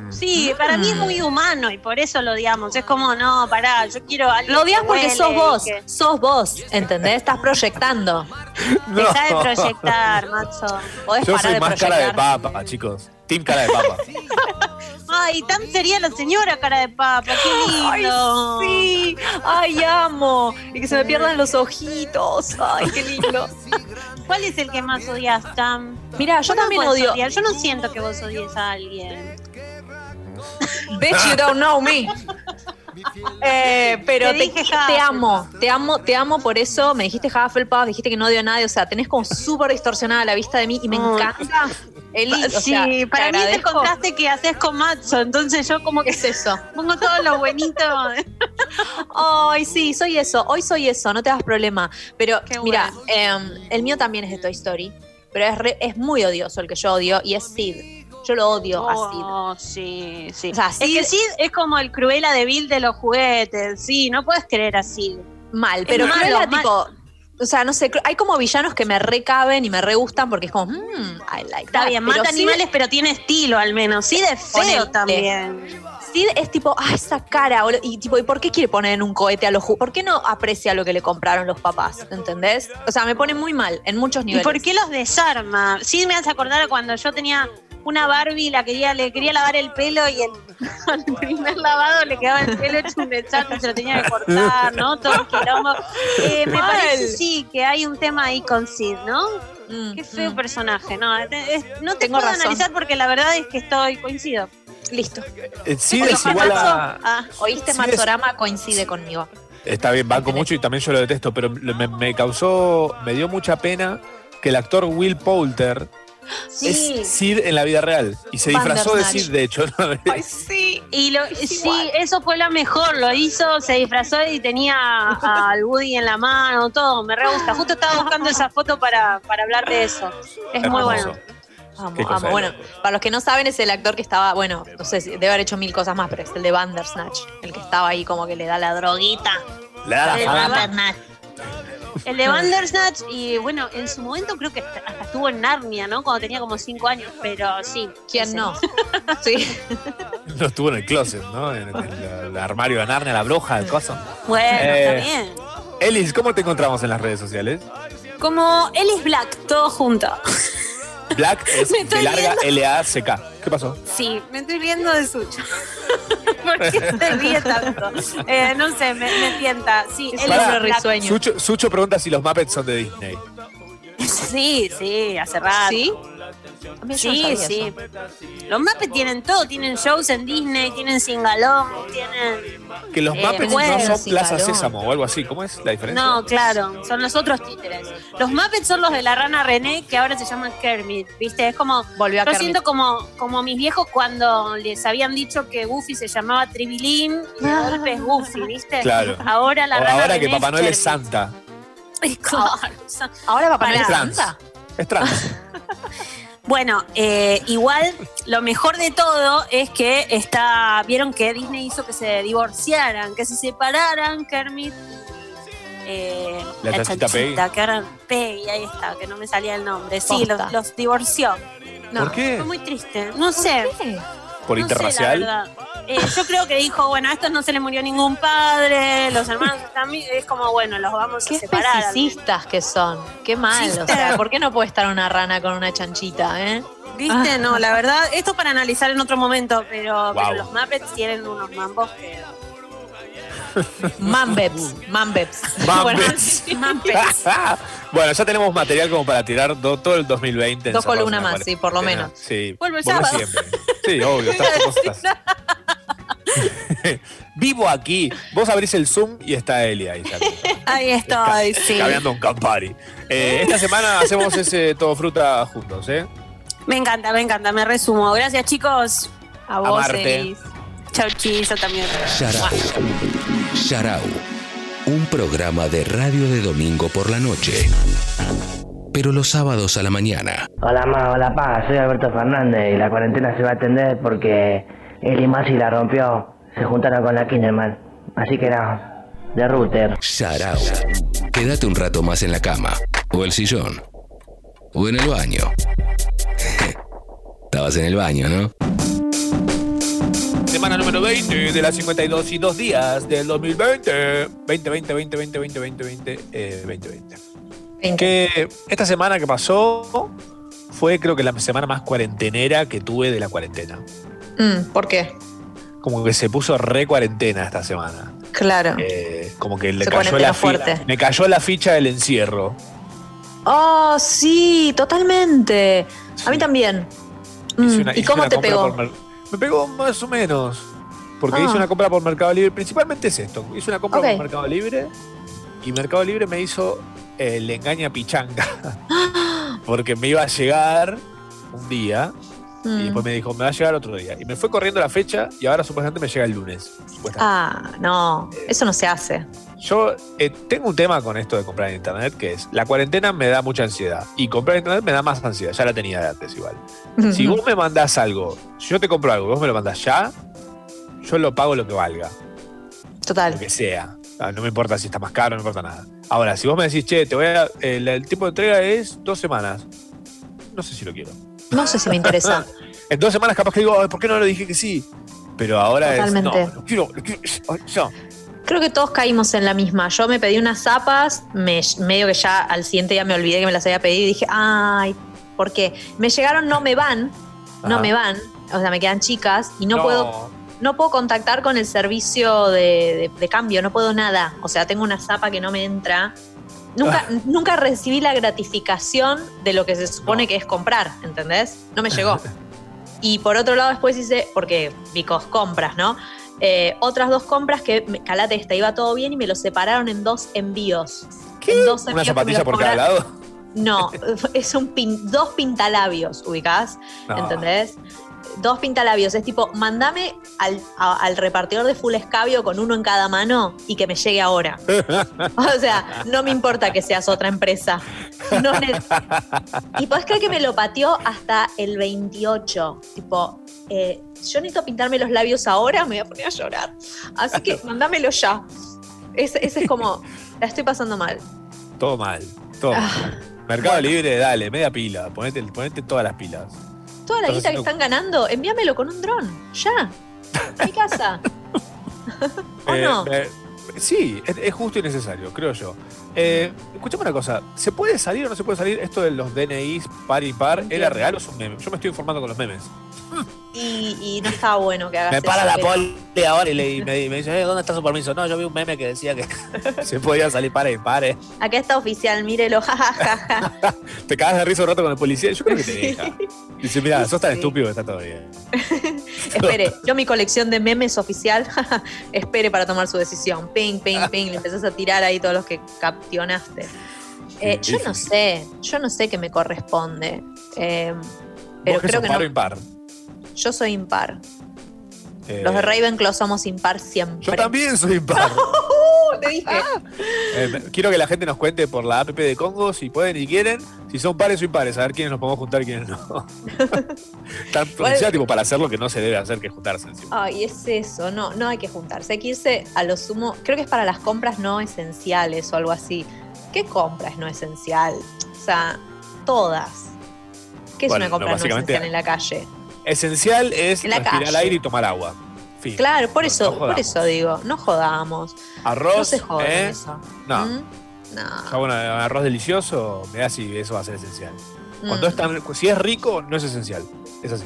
Sí, para mí es muy humano y por eso lo odiamos. Es como, no, pará, yo quiero a alguien Lo odias que porque huele sos vos, que- sos vos, ¿entendés? Estás proyectando. *laughs* Te sabe proyectar, macho. Podés Yo parar soy de más cara de proyectar. papa, chicos. Team cara de papa. Ay, tan sería la señora cara de papa, qué lindo. Ay, sí. Ay, amo. Y que se me pierdan los ojitos. Ay, qué lindo. ¿Cuál es el que más odias, Tam? Mira, yo también odio. odiar, Yo no siento que vos odies a alguien. Bitch, you don't know me. Eh, pero Te dije te amo, te amo, te amo por eso. Me dijiste Hufflepuff, dijiste que no odio a nadie. O sea, tenés como súper distorsionada la vista de mí y me encanta. Eli, o sí, sea, para mí es el contraste que haces con Matzo, entonces yo como que ¿Qué es eso? pongo todo lo bonito. Ay, sí, soy eso. Hoy soy eso, no te das problema. Pero mira, em, el mío también es de Toy Story. Pero es, re- es muy odioso el que yo odio y es Sid. Yo lo odio a Sid. Oh, sí, sí. O sea, es que Sid- Sid es como el Cruella de Bill de los juguetes. Sí, no puedes creer así. Mal, pero malo, Cruella, mal. tipo. O sea, no sé, hay como villanos que me recaben y me re gustan porque es como, mmm, I like Está that. bien, Pero mata Sid- animales, pero tiene estilo al menos. Sid es feo también. Sid es tipo, ah, esa cara. boludo", Y tipo, ¿y por qué quiere poner en un cohete a los ¿Por qué no aprecia lo que le compraron los papás? ¿Entendés? O sea, me pone muy mal en muchos ¿Y niveles. por qué los desarma? Sí me hace acordar a cuando yo tenía una Barbie, la quería, le quería lavar el pelo y el, *laughs* al primer lavado le quedaba el pelo hecho un desastre, se lo tenía que cortar, ¿no? Todo un quilombo. Eh, me Mal. parece sí que hay un tema ahí con Sid, ¿no? Mm, Qué feo mm. personaje, ¿no? Es- no te Tengo puedo razón. analizar porque la verdad es que estoy coincido. Listo. Eh, Sid es igual a. Ah, Oíste, Sí, Matsorama coincide conmigo. Está bien, banco mucho y también yo lo detesto, pero me, me causó, me dio mucha pena que el actor Will Poulter sí. es Sid en la vida real y se disfrazó de. Sid, de hecho. ¿no? *laughs* sí. Y lo, sí, eso fue lo mejor, lo hizo, se disfrazó y tenía al Woody en la mano, todo, me re gusta. Justo estaba buscando esa foto para, para hablar de eso. Es muy Hermoso. bueno. Amo, amo. Bueno, para los que no saben, es el actor que estaba, bueno, no sé, si- debe haber hecho mil cosas más, pero es el de Bandersnatch, el que estaba ahí como que le da la droguita. Le da la *laughs* El de Bandersnatch, y bueno, en su momento creo que hasta estuvo en Narnia, ¿no? Cuando tenía como 5 años, pero sí. ¿Quién ese. no? *laughs* Sí. *laughs* No estuvo en el closet, ¿no? En, en el, el armario de Narnia, la bruja, el coso. Bueno, Eh, está bien. Elis, ¿cómo te encontramos en las redes sociales? Como Ellis Black, todo junto. Black *laughs* es de larga. L-A-C-K. ¿Qué pasó? Sí, me estoy riendo de Sucho. *laughs* ¿Por qué se ríe tanto? Eh, no sé, me, me tienta. Sí, Ellis Pará, Black. Sucho, Sucho pregunta si los Muppets son de Disney. Sí, sí, hace rato. ¿Sí? Sí, sí. Los Muppets tienen todo, tienen shows en Disney, tienen singalón, tienen... Que los Eh, Muppets no bueno, son Plaza claro. Sésamo o algo así. ¿Cómo es la diferencia? No, claro, son los otros títeres. Los Muppets son los de la rana René, que ahora se llaman Kermit, ¿viste? Es como... Volvió a Yo Kermit. siento como, como mis viejos cuando les habían dicho que Goofy se llamaba Tribilín y de golpe es Goofy, ¿viste? Claro. Ahora la O rana ahora que Papá *laughs* Noel es. Santa. Claro. Ahora Papá Noel Es es trans. Santa. Es trans. Bueno, eh, igual lo mejor de todo es que está, vieron que Disney hizo que se divorciaran, que se separaran Kermit eh, La chanchita Peggy. que ahora Peggy, ahí está, que no me salía el nombre. Sí, los, los divorció. ¿Por qué? Fue muy triste. No sé. ¿Por no sé, la interracial? verdad. Eh, yo creo que dijo, bueno, a estos no se les murió ningún padre, los hermanos están bien, es como, bueno, los vamos Qué a separar. especicistas que son. Qué mal. O sea, ¿por qué no puede estar una rana con una chanchita, eh? ¿Viste? Ah. No, la verdad, esto es para analizar en otro momento, pero, pero los Muppets tienen unos mambos que... Mambeps. Mambeps. Muppets. *laughs* bueno, ya tenemos material como para tirar do- todo el 2020. Dos columnas más, sí, por lo menos. Sí. Vuelve el sábado. siempre. Sí, obvio. *laughs* Cosas. *laughs* Vivo aquí. Vos abrís el Zoom y está Eli ahí. Ahí estoy, sí. Caminando un Campari. Eh, esta semana hacemos ese todo fruta juntos, ¿eh? Me encanta, me encanta, me resumo. Gracias, chicos. A vos. Chau, chis, también. Sharau. Un programa de radio de domingo por la noche. Pero los sábados a la mañana. Hola ma, hola pa, soy Alberto Fernández y la cuarentena se va a atender porque el y Masi la rompió, se juntaron con la Kinderman. Así que era de router. Sharau. Quédate un rato más en la cama. O el sillón. O en el baño. *laughs* Estabas en el baño, ¿no? Semana número 20 de las 52 y 2 días del 2020. 2020, 20, 20, 20, 20, 20, eh, 2020. Que esta semana que pasó fue creo que la semana más cuarentenera que tuve de la cuarentena. Mm, ¿Por qué? Como que se puso re cuarentena esta semana. Claro. Eh, como que le cayó la fuerte. Me cayó la ficha del encierro. Oh, sí, totalmente. A mí también. Mm, Hice una- ¿Y hice cómo te pegó? por Me pegó más o menos. Porque Ah. hice una compra por Mercado Libre. Principalmente es esto. Hice una compra por Mercado Libre. Y Mercado Libre me hizo el engaña pichanga. *gasps* Porque me iba a llegar un día. Y Mm. después me dijo, me va a llegar otro día. Y me fue corriendo la fecha. Y ahora supuestamente me llega el lunes. supuestamente. Ah, no, eso no se hace. Yo eh, tengo un tema con esto de comprar en internet, que es, la cuarentena me da mucha ansiedad y comprar en internet me da más ansiedad, ya la tenía de antes igual. *laughs* Si vos me mandás algo, si yo te compro algo y vos me lo mandás ya, yo lo pago lo que valga, Total. lo que sea. Ah, No me importa si está más caro, no me importa nada. Ahora, si vos me decís, che, te voy a, el, el tiempo de entrega es dos semanas, no sé si lo quiero. No sé si me interesa. *laughs* En dos semanas capaz que digo, "Ay, ¿por qué no le dije que sí? Pero ahora Totalmente. es, no, lo quiero, lo quiero, ya. Creo que todos caímos en la misma. Yo me pedí unas zapas, me, medio que ya al siguiente día me olvidé que me las había pedido y dije, ay, ¿por qué? Me llegaron, no me van, no me van, o sea, me quedan chicas y no, No. puedo no puedo contactar con el servicio de, de- de cambio, no puedo nada. O sea, tengo una zapa que no me entra. Nunca, *laughs* nunca recibí la gratificación de lo que se supone que es comprar, ¿entendés? No me llegó. *laughs* Y por otro lado, después hice, porque Vicos compras, ¿no? Eh, otras dos compras que, me- calate esta, iba todo bien y me lo separaron en dos envíos. En dos ¿Una envíos me zapatilla por cada lado? No, *laughs* es un pin- dos pintalabios, ubicás, No. ¿entendés? Dos pintalabios. Es tipo, mandame al, a- al repartidor de full escabio con uno en cada mano y que me llegue ahora. *laughs* O sea, no me importa que seas otra empresa. No y podés creer que me lo pateó hasta el 28. Tipo, eh, yo necesito pintarme los labios ahora, me voy a poner a llorar. Así que mandámelo ya. Ese, ese es como, la estoy pasando mal. Todo mal, todo Ah, mal. Mercado Libre, dale, media pila. Ponete, ponete todas las pilas. Toda la guita que están ganando, envíamelo con un dron. Ya. A mi casa. *laughs* *laughs* ¿O Eh, no? eh, sí, es, es justo y necesario, creo yo. Eh, escuchame una cosa, ¿se puede salir o no se puede salir esto de los DNIs par y par? ¿Era real o es un meme? Yo me estoy informando con los memes. Y, y no estaba bueno que hagas Me para eso, la pero- poli ahora y, le- y me, dice, eh, ¿dónde está su permiso? No, yo vi un meme que decía que *laughs* se podía salir para y pare. Acá está oficial, mírelo. jajaja. *laughs* Te cagas de risa un rato con el policía. Yo creo que te deja. Dice, mira, sos tan estúpido que está todo bien. *laughs* Espere, yo mi colección de memes oficial, espere para tomar su decisión. Ping, ping, ping, le empezás a tirar ahí todos los que capcionaste. Eh, yo no sé, yo no sé qué me corresponde. Eh, pero ¿Vos qué creo que par no. impar? Yo soy impar. Eh, Los de Ravenclaw somos impar siempre. Yo también soy impar. *laughs* ¡Uh! te dije. Eh, me- quiero que la gente nos cuente por la app de Congo si pueden y quieren, si son pares o impares, a ver quiénes nos podemos juntar y quiénes no. *laughs* Tan pronunciada, tipo para hacer lo que no se debe hacer, que es juntarse encima. Ay, es eso, no, no hay que juntarse, hay que irse a lo sumo, creo que es para las compras no esenciales o algo así. ¿Qué compra es no esencial? O sea, todas. ¿Qué es Bueno, una compra no, esencial en la calle? Esencial es la respirar calle. aire y tomar agua. Fin. Claro, por No- eso, no por eso digo, no jodamos. Arroz, no se jodan ¿eh? eso. No. ¿Mm? No. Ya, bueno, arroz delicioso, me da si eso va a ser esencial. Cuando Mm. es tan, si es rico, no es esencial. Es así.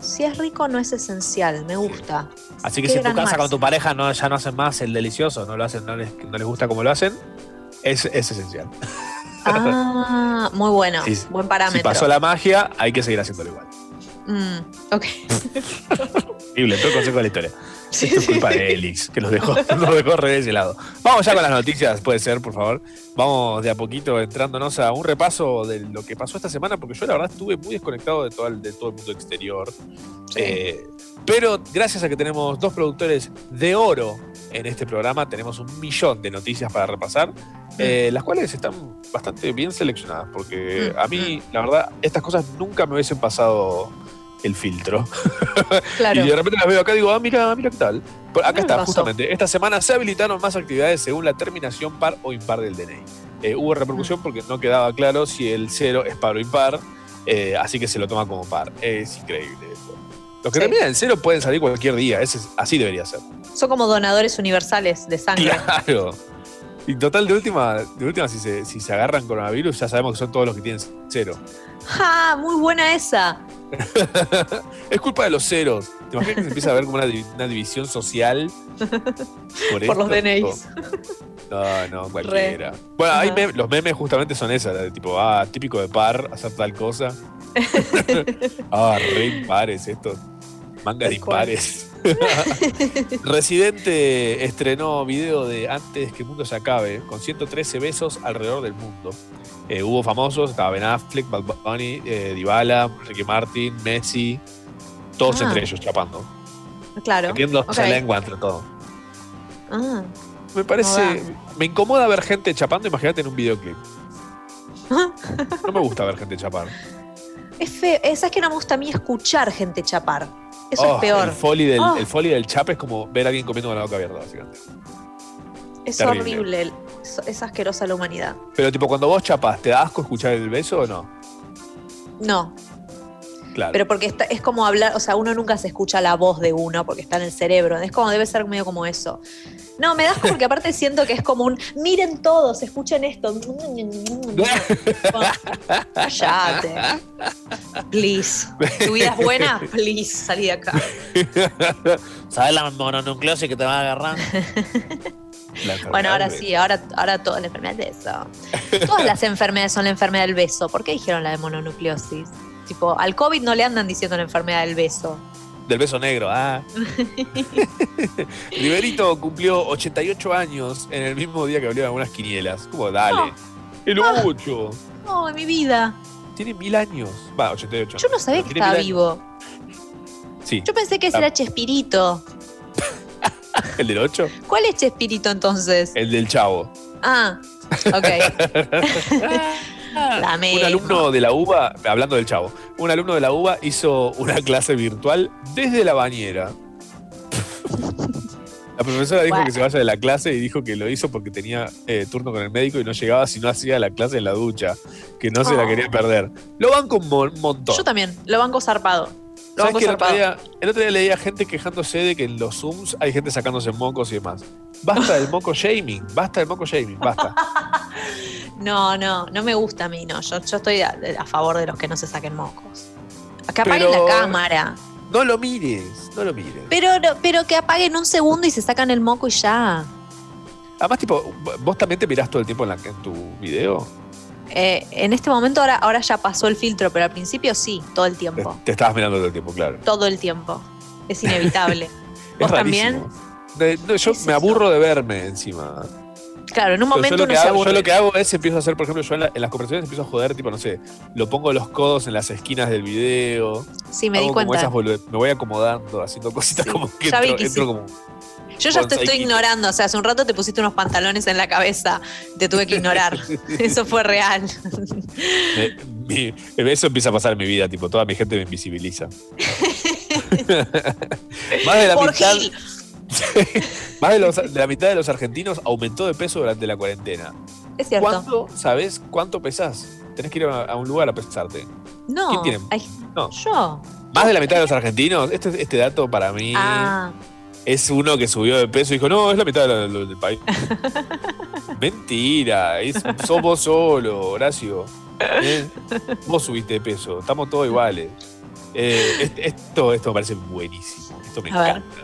Si es rico no es esencial, me gusta. Así que Qué si en tu casa con tu pareja no, ya no hacen más el delicioso, no lo hacen, no les, no les gusta como lo hacen, es, es esencial. Ah, muy bueno, Sí, buen parámetro. Si pasó la magia, hay que seguir haciéndolo igual. Mm, ok. *laughs* Increíble, todo consejo de la historia. *laughs* Esto es culpa de Elix, que los dejó, *laughs* los dejó re de lado. Vamos ya con las noticias, puede ser, por favor. Vamos de a poquito entrándonos a un repaso de lo que pasó esta semana, porque yo la verdad estuve muy desconectado de todo el, de todo el mundo exterior. Eh, pero gracias a que tenemos dos productores de oro en este programa, tenemos un millón de noticias para repasar, eh, las cuales están bastante bien seleccionadas, porque a mí, la verdad, estas cosas nunca me hubiesen pasado el filtro. Claro. Y de repente las veo acá y digo, ah, mira, mira qué tal. Acá está, pasó. justamente. Esta semana se habilitaron más actividades según la terminación par o impar del DNI. Eh, hubo Mm. repercusión porque no quedaba claro si el cero es par o impar, eh, así que se lo toma como par. Es increíble esto. Los que Sí. terminan en cero pueden salir cualquier día, ese es- así debería ser. Son como donadores universales de sangre. Claro. Y total, de última, de última si, se, si se agarran coronavirus, ya sabemos que son todos los que tienen cero. ¡Ja! Muy buena esa. *laughs* Es culpa de los ceros. ¿Te imaginas que se empieza a ver como una, divi- una división social por, Por los? DNIs. No, no, cualquiera. Bueno, hay mem- los memes justamente son esas, de tipo, ah, típico de par, hacer tal cosa. *laughs* ah, re impares estos. Manga de impares. *laughs* Residente estrenó video de Antes que el mundo se acabe, con 113 besos alrededor del mundo. Eh, hubo famosos, estaba Ben Affleck, Bad Bunny, eh, Dybala, Ricky Martin, Messi, todos Ah. entre ellos chapando. Claro. Metiendo Ok. esa lengua entre todo. Ah. Me parece. Me incomoda ver gente chapando, imagínate en un videoclip. *laughs* No me gusta ver gente chapar. Es feo. Esa es que no me gusta a mí escuchar gente chapar. Eso Oh, es peor. El foley, del, Oh. el foley del es como ver a alguien comiendo con la boca abierta, básicamente. es terrible. horrible. Es, asquerosa la humanidad. Pero, tipo, cuando vos chapás, ¿te da asco escuchar el beso o no? No. Claro. Pero porque está- es como hablar, o sea, uno nunca se escucha la voz de uno porque está en el cerebro. Es como, debe ser medio como eso. No, me das porque aparte siento que es como un, miren todos, escuchen esto. Cállate. Please. ¿Tu vida es buena? Please, salí de acá. ¿Sabes la mononucleosis que te va a agarrar? *laughs* Bueno, ahora sí, ahora, ahora toda la enfermedad del beso. Todas las enfermedades son la enfermedad del beso. ¿Por qué dijeron la de mononucleosis? Tipo, al COVID no le andan diciendo la enfermedad del beso. Del beso negro, ah. *laughs* Riverito cumplió 88 años en el mismo día que abrieron algunas quinielas. Como, dale. El 8. Oh, mi vida. Tiene mil años. Va, 88. Yo no sabía que estaba vivo. Sí. Yo pensé que ese Ah. era Chespirito. *laughs* ¿El del 8? ¿Cuál es Chespirito entonces? El del chavo. Ah, ok. *laughs* La Un misma. alumno de la UBA, hablando del chavo, un alumno de la UBA hizo una *laughs* clase virtual desde la bañera. La profesora dijo Bueno. que se vaya de la clase y dijo que lo hizo porque tenía eh, turno con el médico y no llegaba si no hacía la clase en la ducha, que no se la Oh. quería perder. Lo van con un montón. Yo también, lo banco zarpado. ¿Sabes que el, otro día, el otro día leía gente quejándose de que en los Zooms hay gente sacándose mocos y demás. Basta del moco shaming, basta del moco shaming, basta. *laughs* No, no, no me gusta a mí, no. Yo, yo estoy a, a favor de los que no se saquen mocos. Que apaguen Pero- la cámara. No lo mires, no lo mires. Pero, pero que apaguen un segundo y se sacan el moco y ya. Además, tipo, vos también te mirás todo el tiempo en, la- en tu video. Eh, en este momento ahora, ahora ya pasó el filtro, pero al principio sí, todo el tiempo. te estabas mirando todo el tiempo, claro. Todo el tiempo. Es inevitable. *laughs* Es ¿Vos también? De- yo me aburro de verme encima. Claro, en un momento yo, lo uno que se hago, yo lo que hago es empiezo a hacer, por ejemplo, yo en, la- en las conversaciones empiezo a joder, tipo, no sé, lo pongo los codos en las esquinas del video. Sí, me di hago cuenta. esas me voy acomodando, haciendo cositas como que ya vi entro, que entro sí. como. Yo ya te estoy ignorando. O sea, hace un rato te pusiste unos pantalones en la cabeza. Te tuve que ignorar. *laughs* *laughs* Eso fue real. mi- eso empieza a pasar en mi vida, tipo, toda mi gente me invisibiliza. *laughs* Más de la Por mitad. Gil. Más de, los- de la mitad de los argentinos aumentó de peso durante la cuarentena. Es cierto. ¿Cuánto, sabes cuánto pesás? Tenés que ir a, a un lugar a pesarte. No. ¿Quién tiene? ay, No. yo. Más de la mitad de los argentinos, este, este dato para mí Ah, es uno que subió de peso y dijo, no, es la mitad del país. *laughs* Mentira, es, sos vos solo, Horacio. ¿Eh? Vos subiste de peso, estamos todos iguales. Eh, est- esto, esto me parece buenísimo, esto me A ver. encanta.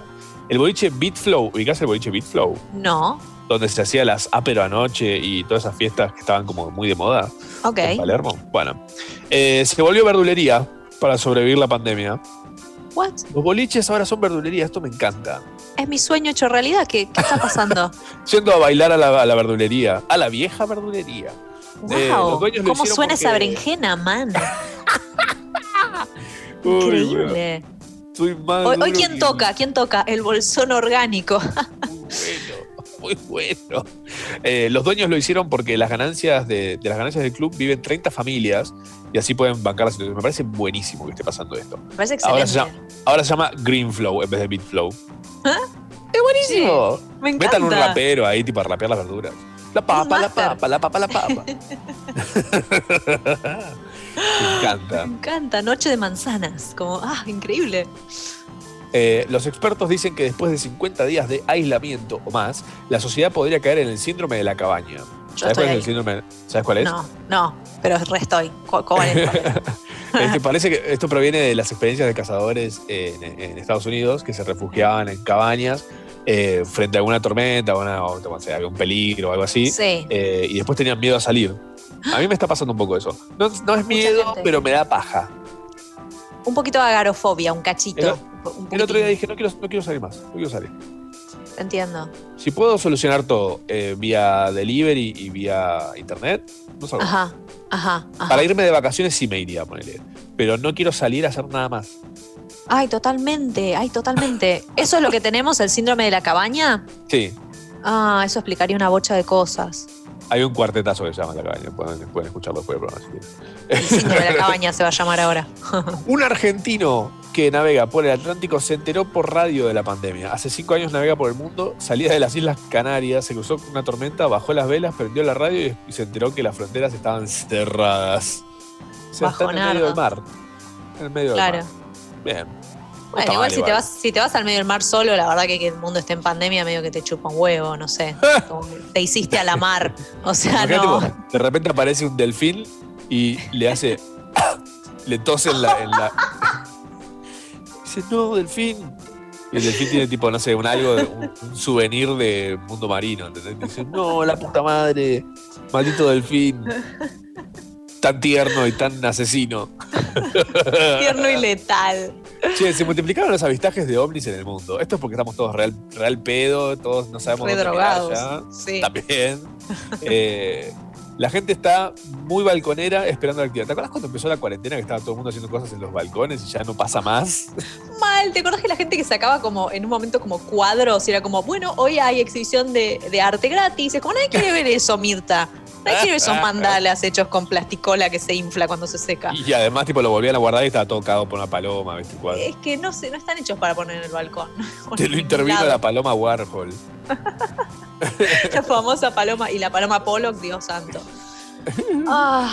El boliche Beat Flow, ¿ubicás el boliche Beat Flow? no. Donde se hacía las apero anoche y todas esas fiestas que estaban como muy de moda. Ok. en Palermo. Bueno, eh, se volvió verdulería para sobrevivir la pandemia. What? Los boliches ahora son verdulería, esto me encanta. Es mi sueño hecho realidad. ¿Qué, qué está pasando? *laughs* Yendo a bailar a la, a la verdulería, a la vieja verdulería. Eh, los wow. lo ¿Cómo suena esa berenjena, man? *laughs* Uy, Increíble. bueno, soy más Hoy, ¿quién que- toca? ¿Quién toca? El bolsón orgánico. Muy bueno. Eh, los dueños lo hicieron porque las ganancias de, de las ganancias del club viven 30 familias y así pueden bancar la situación. Me parece buenísimo que esté pasando esto. Me parece Ahora excelente. se, llama, ahora se llama Green Flow en vez de Beat Flow. ¡Es buenísimo! me encanta. Metan un rapero ahí, tipo, a rapear las verduras. La papa, la papa, la papa, la *laughs* papa. *laughs* Me encanta. Me encanta. Noche de manzanas. Como, ah, increíble. Eh, los expertos dicen que después de 50 días de aislamiento o más, la sociedad podría caer en el síndrome de la cabaña. ¿Sabes cuál es el síndrome? ¿Sabes cuál es? No, no, pero re estoy. ¿Cu- ¿Cuál *laughs* es? Este, parece que esto proviene de las experiencias de cazadores en, en Estados Unidos que se refugiaban en cabañas eh, frente a alguna tormenta o, una- o, sé, algún peligro o algo así. Sí. eh, y después tenían miedo a salir. A mí me está pasando un poco eso. No, no es miedo, pero me da paja. Un poquito de agarofobia, un cachito. El otro día dije, no quiero, no quiero salir más, no quiero salir. Entiendo. Si puedo solucionar todo eh, vía delivery y vía internet, no salgo. Ajá, ajá, ajá. Para irme de vacaciones sí me iría, ponele. Pero no quiero salir a hacer nada más. Ay, totalmente, ay, totalmente. *laughs* ¿Eso es lo que tenemos, el síndrome de la cabaña? Sí, Ah, eso explicaría una bocha de cosas. hay un cuartetazo que se llama La Cabaña. Pueden, pueden escucharlo después del programa si quieren. El síndrome de la *laughs* cabaña se va a llamar ahora. Un argentino que navega por el Atlántico se enteró por radio de la pandemia. Hace cinco años navega por el mundo, salía de las Islas Canarias, se cruzó con una tormenta, bajó las velas, prendió la radio y, se enteró que las fronteras estaban cerradas. O sea, está en el medio del mar. En el medio Claro. del mar. Bien. No Bueno, igual mal, si te, vas, si te vas al medio del mar solo, la verdad que que el mundo esté en pandemia, medio que te chupa un huevo, no sé. *laughs* Como que te hiciste a la mar. O sea, Imagínate, no. vos, de repente aparece un delfín y le hace. *coughs* le tose en la. En la dice, no, delfín. Y el delfín tiene tipo, no sé, un algo, un, un souvenir de mundo marino. ¿entendés? Dice, no, la puta madre, maldito delfín. Tan tierno y tan asesino. *laughs* Tierno y letal. Che, se multiplicaron los avistajes de ovnis en el mundo. Esto es porque estamos todos real, real pedo, todos no sabemos Re dónde mirar drogados, ya. sí. También. *laughs* Eh, La gente está muy balconera esperando la actividad. ¿Te acuerdas cuando empezó la cuarentena que estaba todo el mundo haciendo cosas en los balcones y ya no pasa más? Mal, ¿te acordás que la gente que sacaba como en un momento como cuadros y era como, bueno, hoy hay exhibición de, de arte gratis? Es como, nadie quiere ver eso, Mirta. Quiere ver esos mandalas hechos con plasticola que se infla cuando se seca. Y además, tipo, lo volvían a guardar y estaba todo cagado por una paloma, ¿viste? Cuadro. Es que no sé, no están hechos para poner en el balcón. *laughs* Te lo intervino la paloma Warhol. *laughs* La famosa paloma y la paloma Pollock, Dios santo. *laughs* Ah,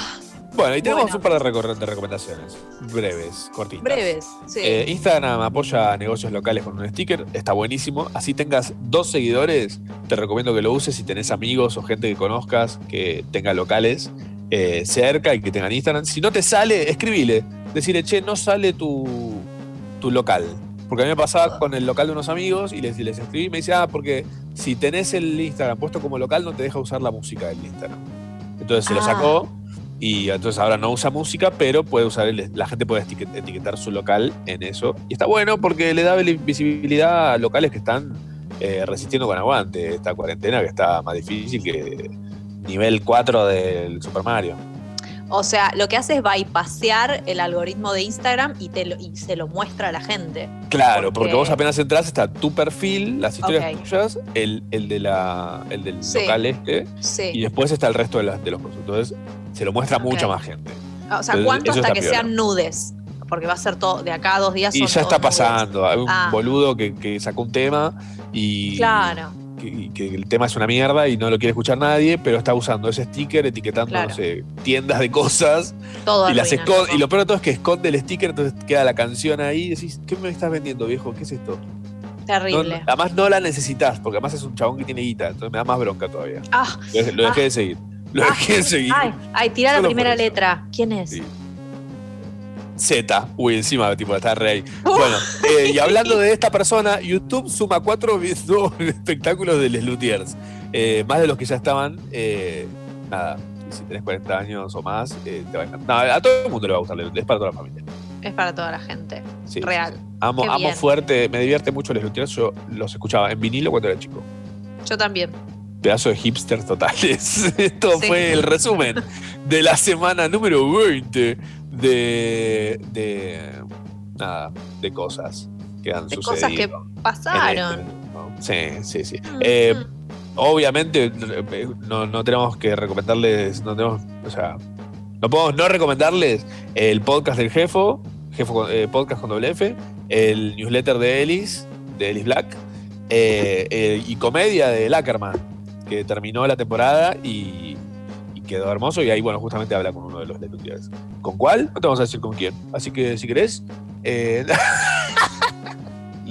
Bueno, y tenemos Bueno. un par de, de recomendaciones. Breves, cortitas. breves, sí. Eh, Instagram apoya a negocios locales con un sticker, está buenísimo. Así tengas dos seguidores, te recomiendo que lo uses si tenés amigos o gente que conozcas que tenga locales eh, cerca y que tengan Instagram. Si no te sale, escribile. Decirle, che, no sale tu, tu local. Porque a mí me pasaba con el local de unos amigos y les, les escribí y me dice, ah, porque si tenés el Instagram puesto como local no te deja usar la música del Instagram. Entonces se lo Ah. sacó y entonces ahora no usa música, pero puede usar el- la gente puede etiquet- etiquetar su local en eso. Y está bueno porque le da visibilidad a locales que están eh, resistiendo con aguante esta cuarentena que está más difícil que nivel 4 del Super Mario. O sea, lo que hace es bypasear el algoritmo de Instagram y, te lo- y se lo muestra a la gente. Claro, porque, Porque- vos apenas entras, está tu perfil, las historias tuyas, el, el de la, el del Sí. local este, Sí. y después está el resto de, las- de los. Entonces se lo muestra mucha más gente. O sea, ¿cuánto hasta que piola. sean nudes? Porque va a ser todo, de acá a dos días Y son ya está nudes. pasando. Hay un Ah. boludo que, que sacó un tema y Claro. Que, que el tema es una mierda y no lo quiere escuchar nadie, pero está usando ese sticker etiquetando, Claro. no sé, tiendas de cosas. Todo y, las arruinan, esconde- loco. y lo peor de todo es que esconde el sticker, entonces queda la canción ahí y decís, ¿qué me estás vendiendo, viejo? ¿Qué es esto? No, Terrible. no- además no la necesitas, porque además es un chabón que tiene guita, entonces me da más bronca todavía. Ah, Lo dejé, lo dejé de seguir. Lo dejé de seguir. ay, ay, tira la primera letra. ¿Quién es? Sí. Z. Uy, encima, tipo, está re ahí. *laughs* Bueno, eh, y hablando de esta persona, YouTube suma cuatro *laughs* nuevos espectáculos de Les Luthiers. Eh, más de los que ya estaban. eh, nada, si tenés 40 años o más, eh, te va a encantar. No, a todo el mundo le va a gustar, es para toda la familia. Es para toda la gente. Sí, Real. sí, sí. Amo, amo fuerte, me divierte mucho Les Luthiers. Yo los escuchaba en vinilo cuando era chico. Yo también. Pedazo de hipsters totales. *laughs* Esto Sí. fue el resumen de la semana número 20 de, de nada, de cosas que han De sucedido. cosas que pasaron. este, ¿no? Sí, sí, sí. Eh, obviamente no, no tenemos que recomendarles, no tenemos, o sea, no podemos no recomendarles el podcast del Jefo, Jefo eh, podcast con doble F, el newsletter de Ellis, de Ellis Black, eh, y comedia de Lackerman, que terminó la temporada y quedó hermoso. Y ahí, bueno, justamente habla con uno de los letutiers. ¿Con cuál? No te vamos a decir con quién. Así que si querés. Eh, *laughs*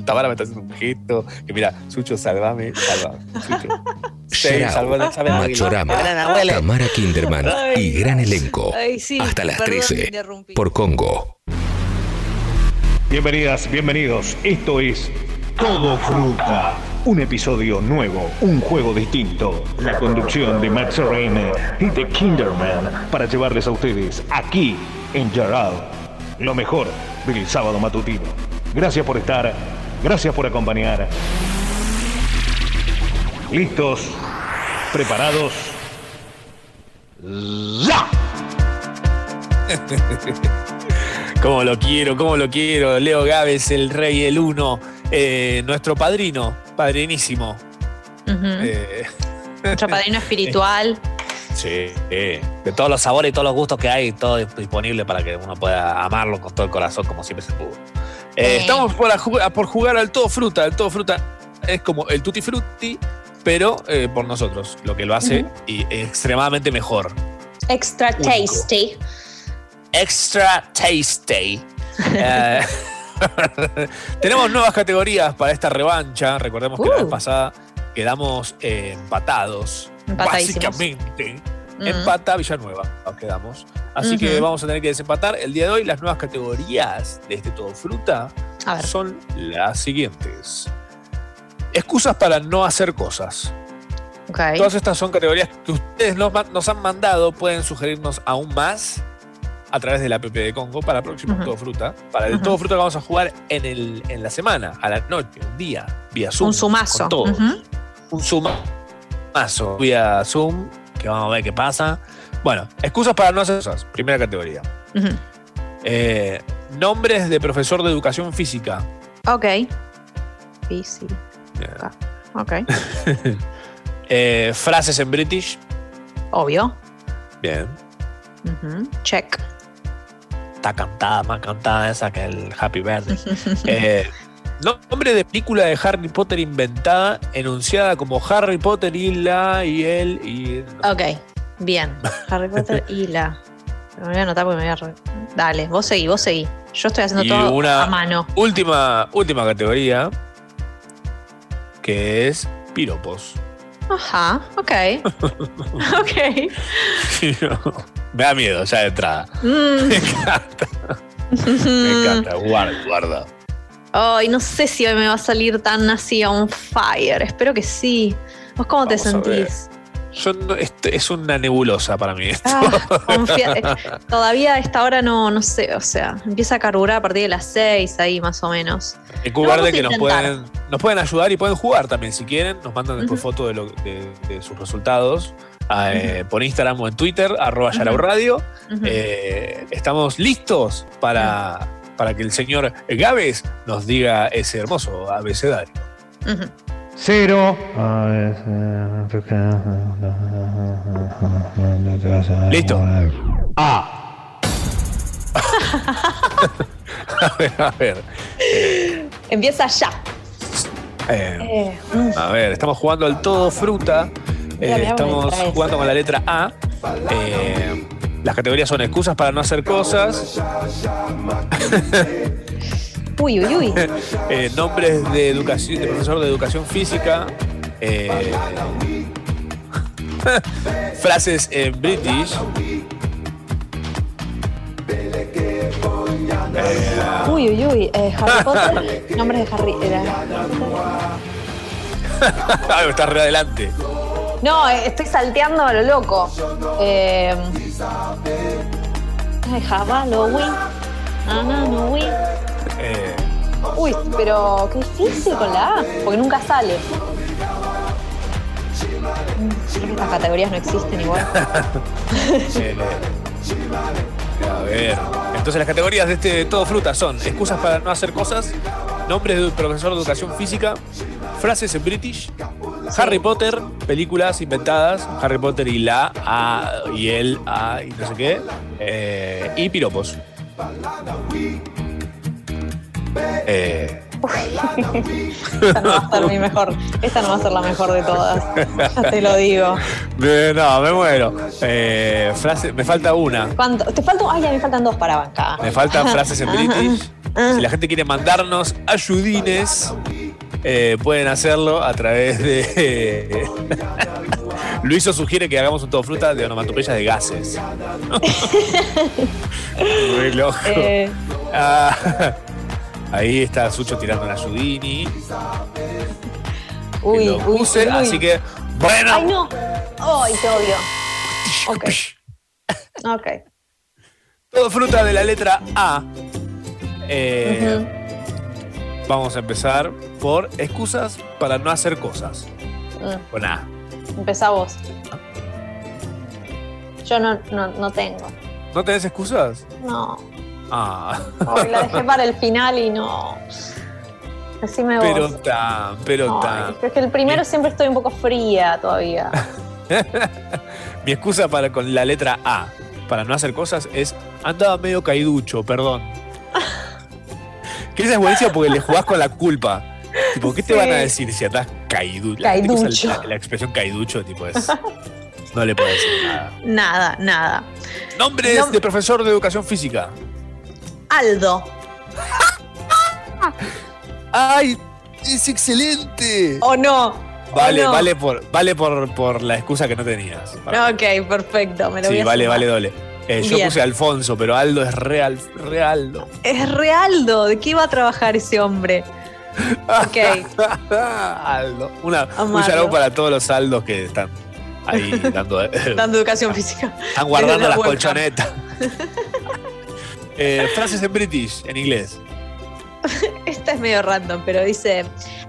Tamara me está haciendo un gesto. Que mira, Sucho, salvame, salvame. Sucho. *laughs* Sí, salvame. Machorama. Tamara Kinderman *laughs* y gran elenco. Ay, sí, Hasta las perdón, 13 interrumpí. por Congo. Bienvenidas, bienvenidos. Esto es Todo Fruta. Un episodio nuevo, un juego distinto. La conducción de Max Reine y de Kinderman para llevarles a ustedes aquí en Yarao lo mejor del sábado matutino. Gracias por estar, gracias por acompañar. ¿Listos? ¿Preparados? ¡Ya! *laughs* Cómo lo quiero, cómo lo quiero. Leo Gávez, el rey, el uno. eh, nuestro padrino, padrinísimo. Ujú. Eh, Nuestro *laughs* padrino espiritual. sí, eh, De todos los sabores y todos los gustos que hay, todo disponible para que uno pueda amarlo con todo el corazón, como siempre se pudo. Eh, estamos por, a jugar- por jugar al todo fruta. El todo fruta es como el tutti frutti, pero eh, por nosotros, lo que lo hace y extremadamente mejor. Extra Único. tasty. Extra tasty. *laughs* Eh, *laughs* tenemos nuevas categorías para esta revancha. Recordemos que la Uh. vez pasada quedamos eh, empatados. Básicamente. Mm. Empata Villanueva, quedamos. Así que vamos a tener que desempatar. El día de hoy, las nuevas categorías de este todo fruta son las siguientes: excusas para no hacer cosas. Todas estas son categorías que ustedes nos han mandado. Pueden sugerirnos aún más a través del app de Congo para próximo. Todo Fruta. Para el. Todo Fruta que vamos a jugar en, el, en la semana, a la noche, un día, vía Zoom. Un sumazo. con todos. Un sumazo vía Zoom, que vamos a ver qué pasa. Bueno, excusas para no hacer cosas. Primera categoría. Eh, nombres de profesor de educación física. Ok. Física. Ok. *laughs* Eh, frases en British. Obvio. Bien. Check. Está cantada, más cantada esa que el Happy Birthday. *laughs* Eh, nombre de película de Harry Potter inventada, enunciada como Harry Potter y la y él y. Ok. Bien. Harry Potter y la. Me voy a anotar porque me voy a. Dale, vos seguí, vos seguí. Yo estoy haciendo Y todo una a mano. última, última categoría. Que es piropos. Ajá. Ok. *laughs* *laughs* ok. Me da miedo ya de entrada. Mm. *laughs* Me encanta. *laughs* Me encanta. Guarda, guarda. Ay, no sé si hoy me va a salir tan así on fire. Espero que sí. ¿Vos cómo te Vamos sentís? Yo no- este es una nebulosa para mí esto. Ah, *laughs* eh, Todavía a esta hora no, no sé, o sea, empieza a carburar a partir de las 6 ahí más o menos. A que nos pueden, nos pueden ayudar y pueden jugar también si quieren. Nos mandan después Ujú. fotos de, de- de sus resultados a, eh, por Instagram o en Twitter, arroba Yarao Radio. Ujú. Eh, estamos listos para, para que el señor Gávez nos diga ese hermoso abecedario. Ujú. Cero. Listo. A. *laughs* A ver, a ver. Empieza ya. Eh, Eh, mm, A ver, estamos jugando al todo fruta. Eh, estamos jugando con la letra A. Eh, las categorías son excusas para no hacer cosas, *laughs* Uy, uy, uy. *laughs* eh, nombres de educación, de profesor de educación física, *laughs* frases en British. Uy, uy, uy. Eh, Harry Potter. Nombres de Harry. era- está re adelante. No, estoy salteando a lo loco. Eh, Halloween. Uy. Eh, Uy, pero qué difícil con la A, porque nunca sale. Creo que estas categorías no existen igual. *laughs* a ver. Entonces las categorías de este todo fruta son excusas para no hacer cosas, nombres de profesor de educación física, frases en British, Harry Potter, películas inventadas, Harry Potter y la, a y el, a y no sé qué, eh, y piropos. Eh, Esta no va a ser mi mejor. Esta no va a ser la mejor de todas. Ya te lo digo. no, me muero. Eh, frase, me falta una. ¿Cuánto? Te faltan. Ay, ya me faltan dos para bancar. Me faltan frases en. British. Si la gente quiere mandarnos ayudines, eh, pueden hacerlo a través de. *laughs* Luiso sugiere que hagamos un todo fruta de onomatopeyas de gases. *laughs* *laughs* Re loco. Eh, Ah, ahí está Sucho tirando la ayudini. uy, lo uy, puse, uy. así que. Bueno. Ay, no. Ay, te odio. Ok. Ok. Todo fruta de la letra A. Eh, Vamos a empezar por excusas para no hacer cosas. Mm, Con A. Empezá vos. Yo no, no, no tengo. ¿No tenés excusas? No. Ah. La dejé para el final y no. Decime vos. Pero tan, pero Ay, tan. es que el primero siempre estoy un poco fría todavía. *laughs* Mi excusa para con la letra A para no hacer cosas es andaba medio caiducho, perdón. *laughs* que esa es buenísima porque le jugás con la culpa. Tipo, ¿qué te van a decir si andás usa Caiducho. la- la expresión caiducho, tipo, es. *laughs* No le puedo decir nada. Nada, nada. Nombres Nom- de profesor de educación física. Aldo. ¡Ay! ¡Es excelente! ¿O no? Vale, vale, por, vale por, por la excusa que no tenías. Ok, perfecto. Me lo voy Sí, a vale, sumar. vale, doble. Eh, yo puse Alfonso, pero Aldo es real, realdo. Es Realdo. ¿De qué iba a trabajar ese hombre? Ok. *laughs* Aldo. Una, un saludo para todos los Aldos que están ahí dando. *laughs* Dando educación física. están guardando las colchonetas. *laughs* Eh, frases en British, en inglés. *laughs* Esta es medio random, pero dice: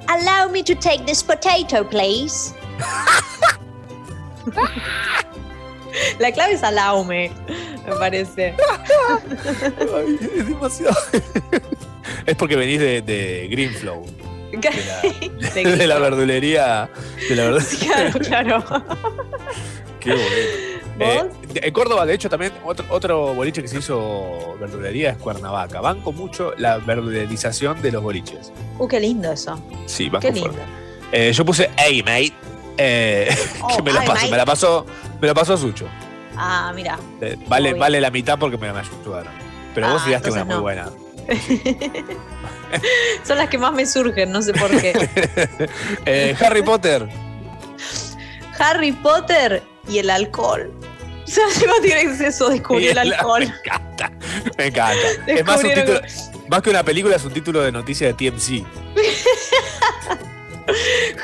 Allow me to take this potato, please. *laughs* La clave es alaume, me parece. Ay, es demasiado. es porque venís de, de Greenflow. De la, *laughs* de la verdulería. De la verdulería. Claro, claro. Qué bonito. Eh, en Córdoba, de hecho, también otro, otro boliche que se hizo verdulería es Cuernavaca. Banco mucho la verdulerización de los boliches. Uh, qué lindo eso. Sí, banco Qué lindo. Eh, yo puse Hey mate. eh, *laughs* Oh, que me la paso, me la pasó, me la pasó Sucho. Ah, mira. Eh, vale, vale la mitad porque me, me ayudaron. Pero vos Ah, tiraste una muy buena. *laughs* Son las que más me surgen, no sé por qué. *laughs* Eh, Harry Potter. Harry Potter y el alcohol. O sea, Seba tiene exceso, descubrió el *laughs* alcohol. Me encanta. Me encanta. *laughs* Es más, un título, más que una película, es un título de noticia de TMC.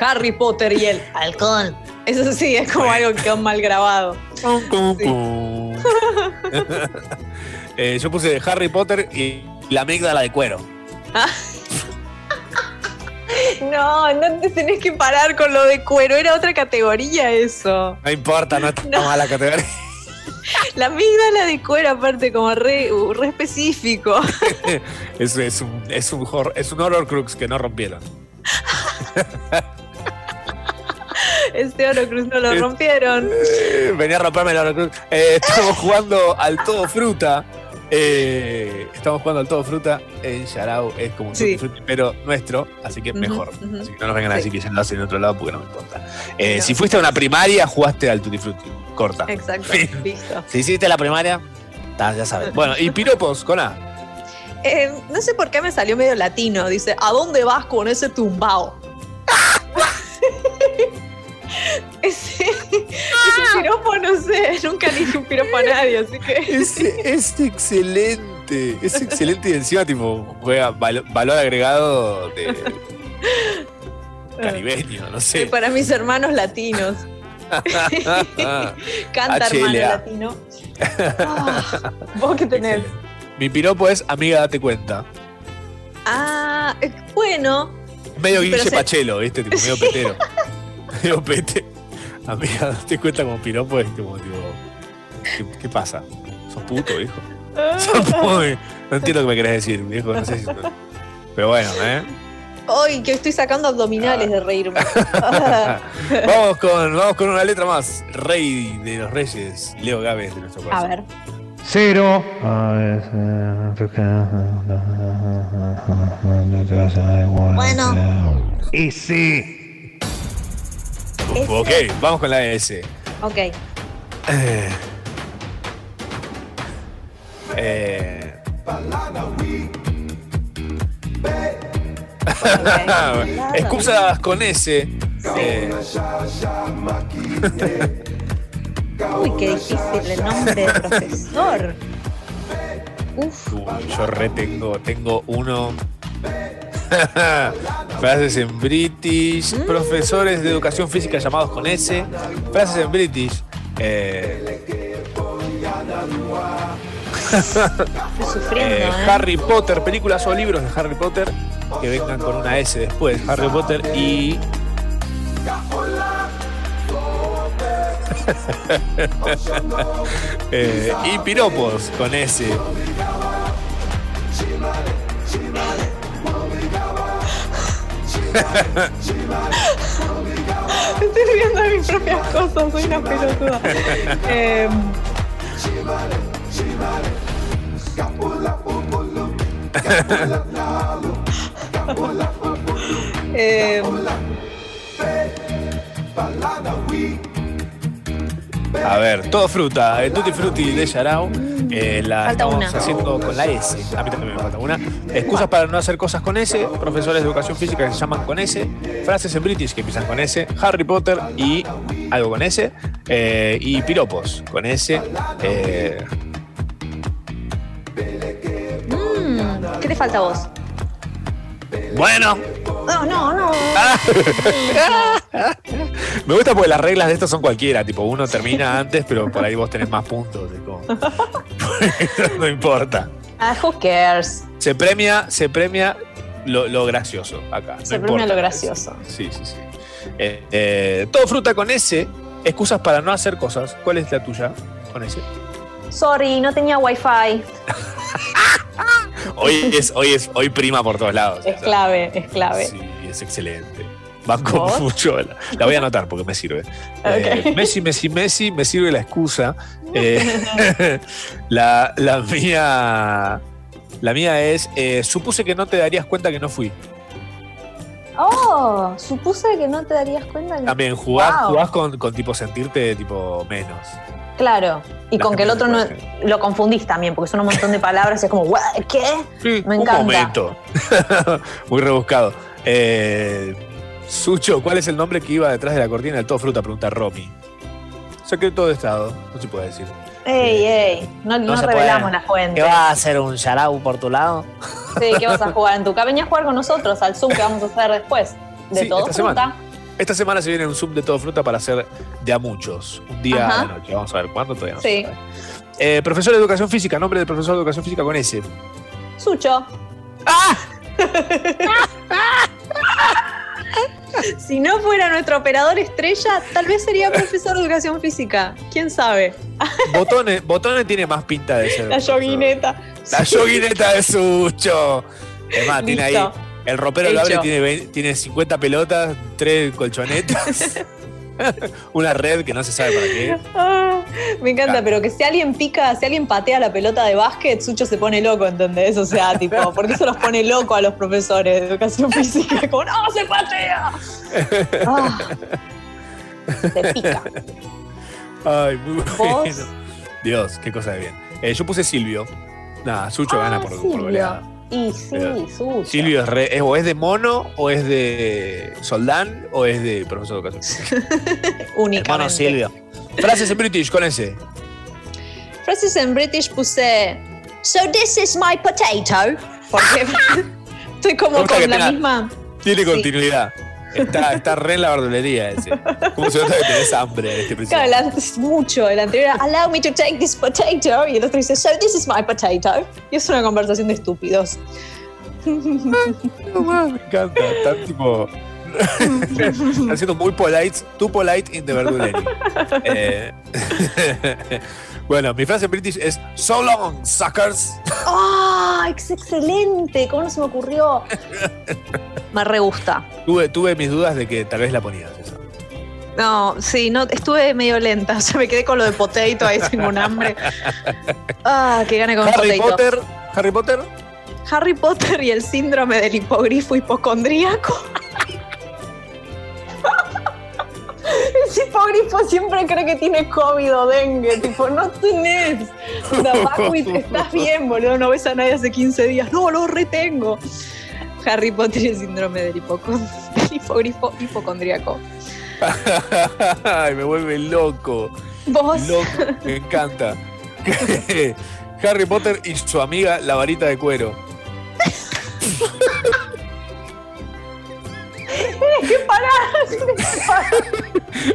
*laughs* Harry Potter y el alcohol. Eso sí, es como algo que quedó mal grabado. Eh, yo puse Harry Potter y la amígdala de cuero. No, no te tenés que parar con lo de cuero, era otra categoría eso. No importa, no está No. mala categoría. *laughs* La amígdala de cuero, aparte, como re, uh, re específico. *laughs* Es, es un, es, un hor- es un horror crux que no rompieron. *laughs* Este oro cruz no lo rompieron. Eh, venía a romperme el horror crux. Eh, estamos jugando al todo fruta. Eh, estamos jugando al todo fruta en Yarao. Es como un Sí. frutti, pero nuestro, así que mejor. Así que no nos vengan a decir que ya lo hacen en otro lado porque no me importa. Eh, No. Si fuiste a una primaria, jugaste al tutti frutti. Corta. Exacto, listo. Si hiciste la primaria, ta, ya sabes. Bueno, y piropos con A. Eh, no sé por qué me salió medio latino. Dice, ¿a dónde vas con ese tumbao? *laughs* ese, ese piropo, no sé, nunca le dije un piropo a nadie, así que. *laughs* Es, es excelente. Es excelente y encima, tipo, juega val- valor agregado de caribeño, no sé. *laughs* Para mis hermanos latinos. *laughs* Canta hermano HLA. latino. Ah, ¿Vos qué tenés? Mi piropo es amiga, date cuenta. Ah, eh, bueno. Medio Guille se- Pachelo, ¿viste? Tipo, medio petero. Medio pete. Amiga, date cuenta como piropo es como, tipo, ¿qué, qué pasa? ¿Sos puto, hijo? Sos muy- No entiendo qué me querés decir, viejo. No sé si. Pero bueno, ¿eh? Ay, que estoy sacando abdominales de reírme. Ah. Vamos con, vamos con una letra más. Rey de los Reyes, Leo Gávez de nuestro A corazón. ver. Cero. Bueno. Ese. Ese. Ok, vamos con la S. Ok. Eh, eh, *laughs* excusas con S. Eh, Uy, qué difícil el nombre del profesor. Uf. uy, yo retengo, tengo uno. *laughs* Frases en British, profesores de educación física llamados con S. Frases en British. Eh, *laughs* eh, ¿eh? Harry Potter, películas o libros de Harry Potter que vengan con una S después. Harry Potter y. *laughs* Eh, y piropos con S. *laughs* Estoy riendo de mis propias cosas, soy una pelotuda. *laughs* *laughs* Eh, eh, A ver, todo fruta, eh, Tutti Frutti de Yarao. eh, la Falta estamos una. haciendo con la S. A mí también me falta una. Excusas para no hacer cosas con S. Profesores de educación física que se llaman con S. Frases en British que empiezan con S. Harry Potter y algo con S. eh, y piropos con S. eh, mm, ¿Qué te falta a vos? bueno, No, no, no. *laughs* me gusta porque las reglas de esto son cualquiera. Tipo, uno termina antes, pero por ahí vos tenés más puntos. como- *laughs* no importa. Ah, who cares? Se premia, se premia lo, lo gracioso acá. no Se premia importa. lo gracioso. Sí, sí, sí. Eh, eh, todo fruta con S excusas para no hacer cosas. ¿Cuál es la tuya con ese? Sorry, no tenía wifi. *laughs* Hoy es, hoy es, hoy prima por todos lados. Es clave, es clave. Sí, es excelente. Banco ¿Vos? mucho. La, la voy a anotar porque me sirve. Eh, Messi, Messi, Messi, me sirve la excusa. Eh, *laughs* la, la mía. La mía es. eh, supuse que no te darías cuenta que no fui. Oh, supuse que no te darías cuenta. que- También jugás, Wow. jugás con, con tipo sentirte tipo menos. Claro. Y La con que el otro no lo confundís también, porque son un montón de palabras y es como, "What? ¿qué? Me Un encanta. momento. *laughs* Muy rebuscado. Eh, Sucho, ¿cuál es el nombre que iba detrás de la cortina del todo fruta? Pregunta Romy. Secreto de Estado, no se puede decir. Ey, ey, no, no se revelamos puede. la fuente. ¿Qué vas a hacer un yarau por tu lado? Sí, ¿qué vas a jugar en tu casa? Venía a jugar con nosotros al Zoom que vamos a hacer después. De Sí, todo esta fruta. semana. Esta semana se viene un Zoom de todo fruta para hacer de a muchos. Un día Ajá. la noche. Vamos a ver cuándo todavía no Sí. Eh, profesor de educación física, nombre de profesor de educación física con S. Sucho. ¡Ah! *laughs* *laughs* si no fuera nuestro operador estrella, tal vez sería profesor de educación física. ¿Quién sabe? *laughs* Botones, Botones tiene más pinta de ser. La yoguineta. La yoguineta de Sucho. Es más, tiene ahí. El ropero lo abre tiene, 20 tiene 50 pelotas, 3 colchonetas, *laughs* *laughs* una red que no se sabe para qué. Ah, me encanta, Claro. pero que si alguien pica, si alguien patea la pelota de básquet, Sucho se pone loco, ¿entendés? O sea, *laughs* tipo, porque eso los pone loco a los profesores de educación física. *laughs* Como, ¡no, se patea! Ah, se pica. Ay, muy bueno. Dios, qué cosa de bien. Eh, yo puse Silvio. Nada, Sucho gana por, por Silvio. goleada. Y sí. Silvio es, re- es- o es de mono, o es de Soldán, o es de profesor de educación. *laughs* Únicamente. Hermano Silvio. Frases en British con ese. Frases en British puse, So this is my potato. Porque *laughs* estoy como con la misma. Tiene Sí. continuidad. Está, está re en la verdulería ese. ¿Cómo se nota que tenés hambre en este preciso? Claro, es mucho. El anterior era, allow me to take this potato. Y el otro dice, so this is my potato. Y es una conversación de estúpidos. No más, me encanta. Están tipo. Están siendo muy polite, too polite in the verdulería. Eh, *laughs* bueno, mi frase en British es So long, suckers. ¡Ah! es excelente! ¿Cómo no se me ocurrió? *laughs* Me re gusta. Tuve, tuve mis dudas de que tal vez la ponías esa. No, sí, no, estuve medio lenta. *laughs* O sea, me quedé con lo de potato, ahí tengo un hambre. Ah, que gane con Harry potato. Potter. Harry Potter. Harry Potter y el síndrome del hipogrifo hipocondríaco. Ese hipogrifo siempre cree que tiene COVID o dengue. Tipo, no tenés. Dabacuit, estás bien, boludo. No ves a nadie hace 15 días. No, lo retengo. Harry Potter y el síndrome del, del *laughs* hipogrifo hipocondríaco. *laughs* Ay, me vuelve loco. Vos. Loco, me encanta. *laughs* Harry Potter y su amiga la varita de cuero. ¿Qué parás? *laughs*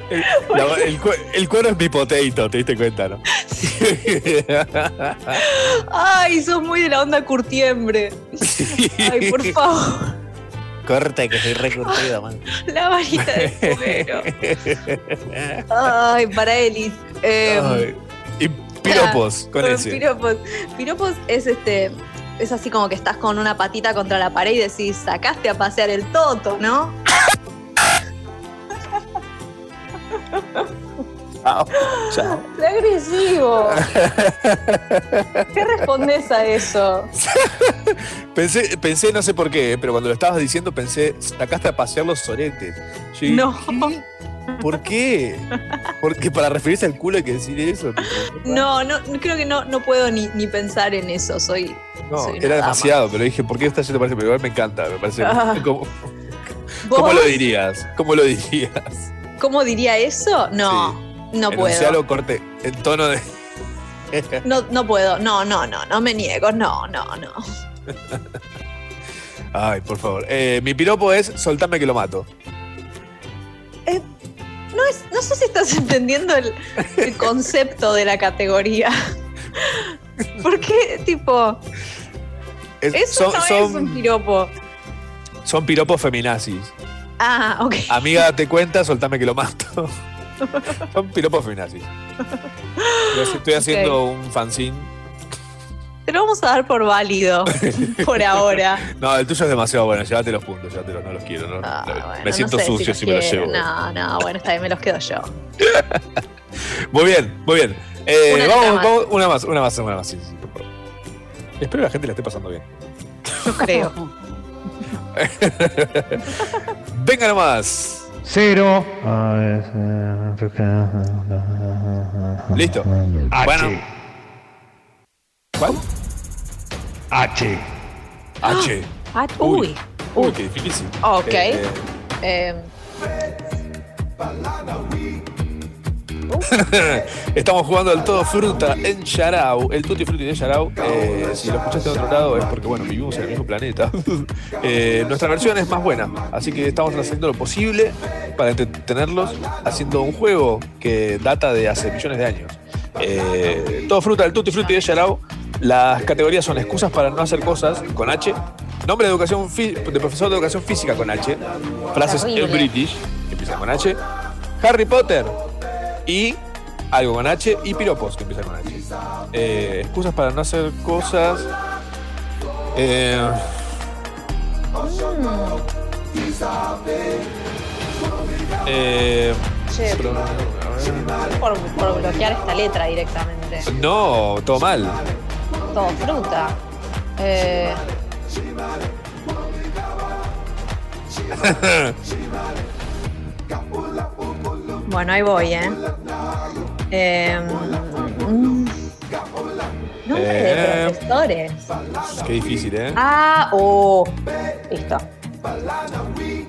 El, la- el cue- el cuero es mi potato, te diste cuenta, ¿no? Ay, sos muy de la onda curtiembre. Ay, por favor. Corte, que estoy recurtido, man. La varita de cuero. Ay, para Elis. Eh, Ay, y piropos *laughs* con Con ese. Piropos. Piropos es este. Es así como que estás con una patita contra la pared y decís, sacaste a pasear el toto, ¿no? *laughs* Chao, chao. *laughs* ¡Qué agresivo! ¿Qué respondes a eso? *laughs* Pensé, pensé, no sé por qué, pero cuando lo estabas diciendo pensé, sacaste a pasear los soretes. Yo No, ¿Por qué? Porque para referirse al culo hay que decir eso. no, no, creo que no, no puedo ni, ni pensar en eso. Soy. No, era demasiado, pero dije, ¿por qué se te parece? Pero igual me encanta, me parece. Ah. ¿Cómo, lo dirías? ¿Cómo lo dirías? ¿Cómo diría eso? No, no puedo. Enuncialo, corte, en tono de. No, no puedo. No, no, no, no me niego. No, no, no. Ay, por favor. Eh, mi piropo es soltame que lo mato. No, es- no sé si estás *laughs* entendiendo el, el concepto de la categoría. *laughs* Porque, tipo, Es- eso son, no son, es un piropo. son piropos feminazis. Ah, ok. Amiga, date cuenta, soltame que lo mato. *laughs* Son piropos feminazis. Estoy haciendo un fanzine. Te lo vamos a dar por válido por ahora. No, el tuyo es demasiado bueno. Llévate los puntos, llévatelos. No los quiero. no. me siento Ah, No sé sucio si me los llevo. No, no, bueno, está bien, me los quedo yo. Muy bien, muy bien. Eh, Una vamos, más. vamos- una más, una más, una más. sí, sí, por favor. Espero que la gente la esté pasando bien. No creo. Venga nomás. Cero. Listo. H. Bueno. ¿Cuál? H. H. Ah, uy. Uy, qué difícil. Ok. Eh, Eh, *laughs* Estamos jugando al todo fruta en Yarao, el tutti frutti de Yarao. Eh, si lo escuchaste de otro lado es porque, bueno, vivimos en el mismo planeta. *laughs* Eh, nuestra versión es más buena, así que estamos haciendo lo posible para entretenerlos haciendo un juego que data de hace millones de años. Eh, todo fruta, el tutti frutti de Yarao. Las categorías son excusas para no hacer cosas con H, nombre de educación de profesor de educación física con H, frases en. British que empiezan con H, Harry Potter y algo con H y piropos que empiezan con H. Eh, excusas para no hacer cosas. Eh, eh, che, por, por bloquear esta letra directamente. no, todo mal. Todo fruta. Eh, *laughs* bueno, ahí voy, ¿eh? Eh, mm, nombre Eh. de profesores. Qué difícil, ¿eh? Ah, oh. Listo.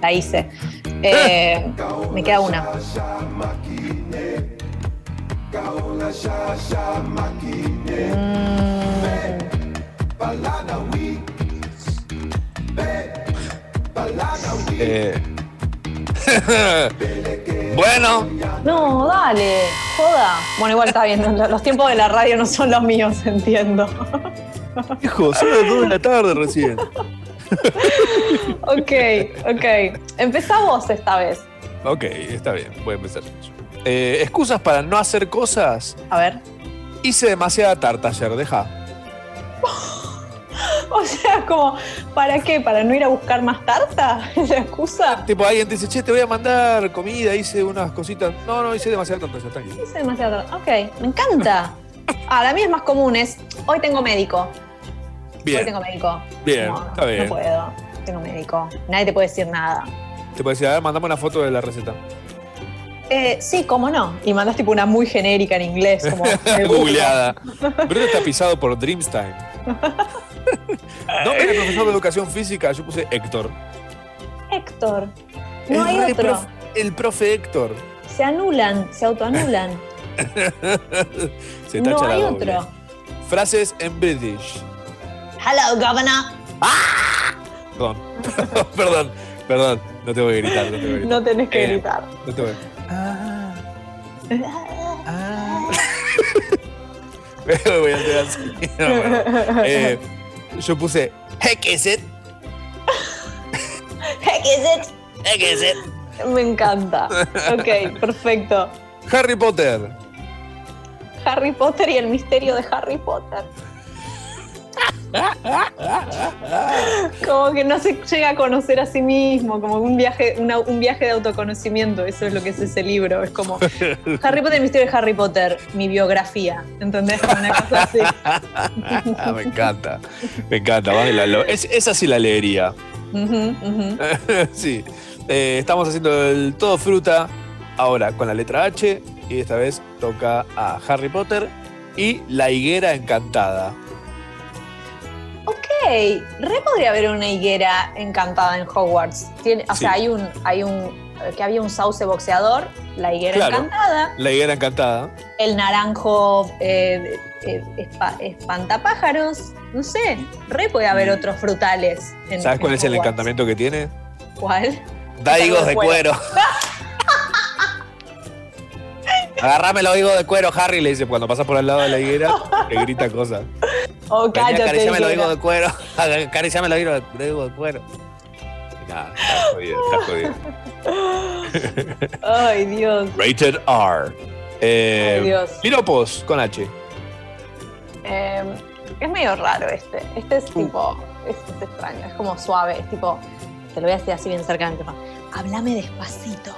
La hice. Eh, me queda una. Eh, *laughs* bueno, No, dale, joda. Bueno, igual está bien, lo- los tiempos de la radio no son los míos, *laughs* entiendo. hijo, son las 2 de la tarde recién. *laughs* Ok, ok. Empezá vos esta vez. Ok, está bien, voy a empezar. Eh, excusas para no hacer cosas. A ver. Hice demasiada tarta ayer, deja. *laughs* O sea, como, ¿para qué? ¿Para no ir a buscar más tarta? ¿Es *laughs* la excusa? Tipo, alguien te dice, che, te voy a mandar comida, hice unas cositas. No, no, hice demasiada tarta ayer, tranquilo. Hice demasiado tarta. Ok, me encanta. Ah, la mía es más común, es hoy tengo médico. Hoy Bien, tengo médico. bien, No, está bien. No puedo. Tengo médico. Nadie te puede decir nada. Te puedo decir, a ver, mandame una foto de la receta. Eh, sí, cómo no. Y mandas tipo una muy genérica en inglés, como. *laughs* Googleada. Bruno está pisado por Dreamstime. Nombre de profesor de educación física, yo puse Héctor. Héctor. No El hay otro. el profe Héctor. Se anulan, se autoanulan. *laughs* Se tacha no la hay doble. otro. Frases en British. Hello, governor. Perdón, *laughs* perdón, perdón. No te voy a gritar, no te voy a gritar. No tenés que Eh, gritar. No te voy a... *laughs* voy a hacer así. No, bueno. Eh, yo puse Heck is it. *laughs* Heck is it? Heck is it. Me encanta. Ok, perfecto. Harry Potter. Harry Potter y el misterio de Harry Potter. Como que no se llega a conocer a sí mismo, como un viaje, una- un viaje de autoconocimiento, eso es lo que es ese libro. Es como *laughs* Harry Potter, el misterio de Harry Potter, mi biografía, ¿entendés? Una cosa así. *laughs* Me encanta, me encanta. es- esa sí la leería. *laughs* Sí. Eh, estamos haciendo el todo fruta ahora con la letra H y esta vez toca a Harry Potter y la higuera encantada. Re podría haber una higuera encantada en Hogwarts. Tiene, o Sí. sea, hay un, hay un, que había un sauce boxeador, la higuera Claro. encantada, La higuera encantada. el naranjo eh, eh, espa- espantapájaros, no sé, re puede haber otros frutales. En, Mm. ¿Sabes cuál en es el encantamiento que tiene? ¿Cuál? Da Algo higos de de cuero. cuero. *laughs* Agarrame los higos de cuero, Harry, le dice cuando pasa por al lado de la higuera, que grita cosas. Oh, cállate. acariciame higuera. higos de cuero. *laughs* Acariciame los higos de cuero. Nah, está jodido, está jodido. *laughs* Ay, Dios. Rated R. Eh, Ay, Dios. Piropos con H. Eh, es medio raro este. Este es tipo. Es, es extraño, es como suave. Es tipo. Te lo voy a decir así bien cerca del micrófono. Háblame despacito.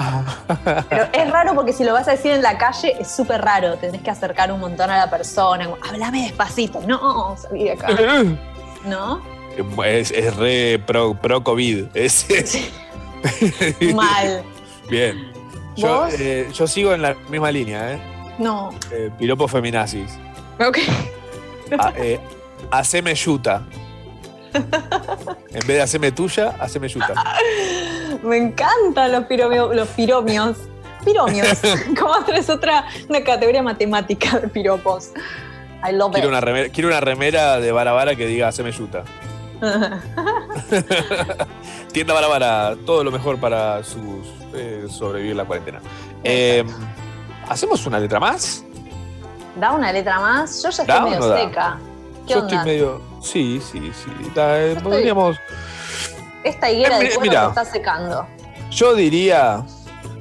*laughs* Pero es raro porque si lo vas a decir en la calle es súper raro. Tenés que acercar un montón a la persona. como, Háblame despacito. No, salí de acá. *laughs* ¿No? Es, es re pro, pro COVID. Es, *laughs* Mal. Bien. Yo, eh, yo sigo en la misma línea, ¿eh? No. Eh, piropos feminazis. Ok. A- eh, haceme yuta. En vez de haceme tuya, haceme yuta. Me encantan los piromios. Los piromios. Piromios. *laughs* Como es otra una categoría matemática de piropos. I love Quiero it. una, remera, quiero una remera de Barabara que diga haceme yuta. *laughs* *laughs* Tienda Barabara, todo lo mejor para sus, eh, sobrevivir la cuarentena. Eh, ¿Hacemos una letra más? da una letra más. Yo ya ¿Da estoy medio no da? seca. ¿Qué Yo onda? estoy medio. Sí, sí, sí. Eh, podríamos. Esta higuera Eh, de mira, se está secando. Yo diría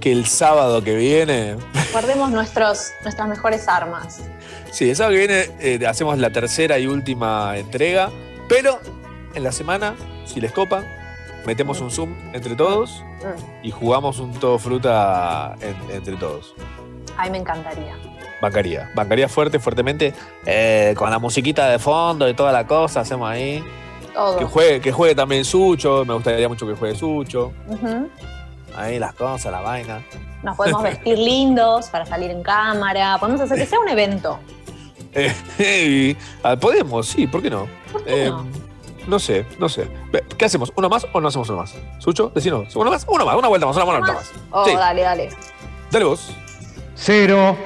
que el sábado que viene. Guardemos nuestros, nuestras mejores armas. Sí, el sábado que viene eh, hacemos la tercera y última entrega. Pero en la semana, si les copa, metemos un Zoom entre todos y jugamos un todo fruta en- entre todos. Ay, me encantaría. Bancaría. Bancaría fuerte, fuertemente. eh, con la musiquita de fondo y toda la cosa, hacemos ahí. Todo. Que juegue, que juegue también Sucho. Me gustaría mucho que juegue Sucho. Ahí las cosas, la vaina. Nos podemos vestir *laughs* lindos para salir en cámara. Podemos hacer que sea un evento. Eh, ah, Podemos, sí, ¿por qué no? qué Eh, no sé, no sé. ¿Qué hacemos? ¿Uno más o no hacemos uno más? ¿Sucho? Decinos. ¿Uno más? Uno más, una vuelta más, una vuelta más. Oh, Sí. dale, dale. Dale vos. Cero.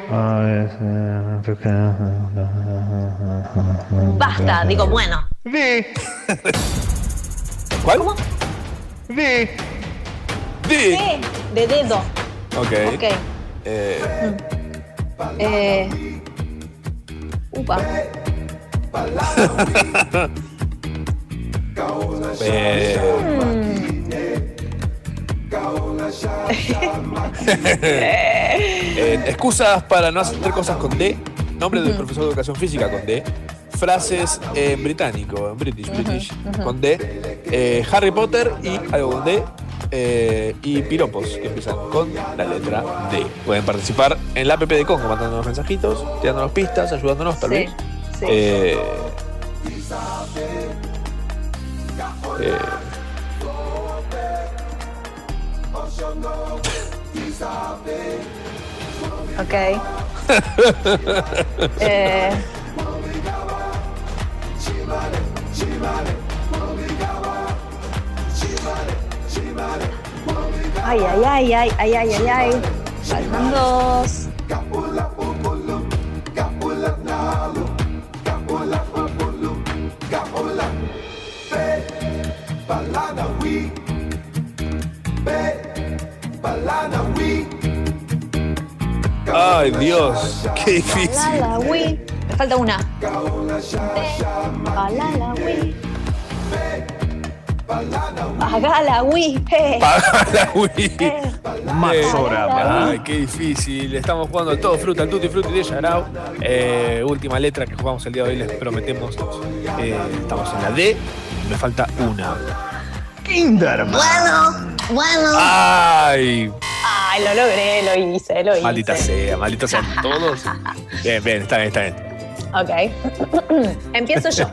Basta, digo, bueno. *laughs* ¿Cuál? ¿Cómo? D. D. De dedo. Ok. Ok. Eh, Eh, upa. eh, *laughs* eh, excusas para no hacer cosas con D. Nombre del profesor de educación física con D. Frases en británico, en British, British, con D. Eh, Harry Potter y algo con D. eh, y piropos que empiezan con la letra D. Pueden participar en la app de Congo mandándonos mensajitos, tirándonos pistas, ayudándonos tal Sí, vez. sí. Eh, eh, Ok. *laughs* eh. Ay, ay, ay, ay, ay, ay, ay, ay. Ay, Dios, qué difícil. Me falta una. Pagala, wi. Eh. Pagala, Wii. Maxorama. Ay, qué difícil. Estamos jugando todo fruta, el tutti frutti de Yarao. Eh, última letra que jugamos el día de hoy, les prometemos. Eh, estamos en la D. Me falta una. Kinderman. Bueno, bueno. Ay, Ay, lo logré, lo hice, lo hice. maldita sea, maldita sean *laughs* todos. Bien, bien, está bien, está bien. Ok. *clears throat* Empiezo yo.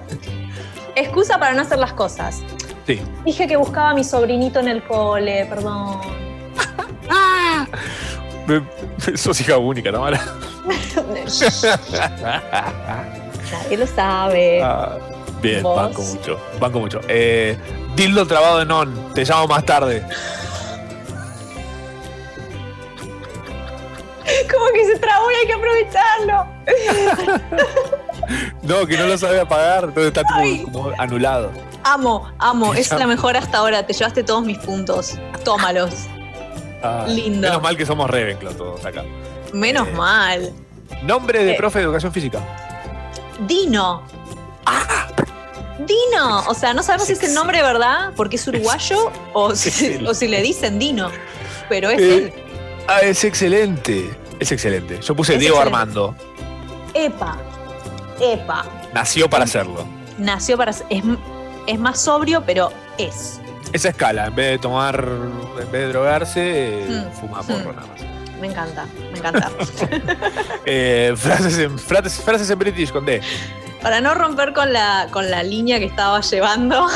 Excusa para no hacer las cosas. Sí. Dije que buscaba a mi sobrinito en el cole, perdón. *laughs* Me- Sos hija única, Tamara. *laughs* Nadie lo sabe. Ah, bien, ¿Vos? banco mucho. Banco mucho. Eh, dildo trabado en on. Te llamo más tarde. Como que se trabó y hay que aprovecharlo. *laughs* No, que no lo sabe apagar. Entonces está tipo, como anulado. Amo, amo. Es la mejor hasta ahora. Te llevaste todos mis puntos. Tómalos. Ah, Lindo. Menos mal que somos Ravenclaw todos acá. Menos Eh. mal. Nombre de Eh. profe de educación física. Dino. Dino, o sea, no sabemos si es el nombre verdad, porque es uruguayo, o si, o si le dicen Dino, pero es Eh, él. Ah, es excelente. Es excelente. Yo puse Es Diego excelente. Armando. Epa, epa, Nació para hacerlo. nació para... Es, es más sobrio, pero es. Esa escala, en vez de tomar, en vez de drogarse, Mm, fuma mm. porro nada más. Me encanta, me encanta. *laughs* Eh, frases, en, frases, frases en British con D. Para no romper con la, con la línea que estaba llevando,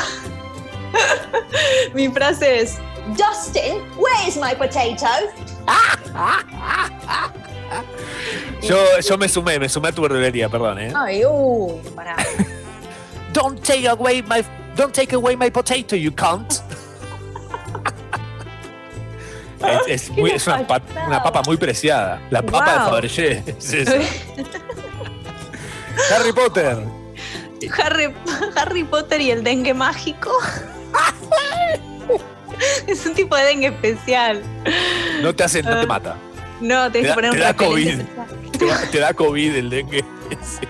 *laughs* mi frase es, Justin, where's my potato? *laughs* Yo, yo me sumé, me sumé a tu verdulería, perdón, ¿eh? Ay, uy, pará. *laughs* Don't take away my don't take away my potato, you can't. Es, es muy- es una, pa- una papa muy preciada. La papa de Wow. Fabergé. es. Harry Potter. Harry, Harry Potter y el dengue mágico. *laughs* es un tipo de dengue especial. No te hace, no te mata. No, Te que da, poner un *laughs* te da COVID. Te, te da COVID el dengue. Sí.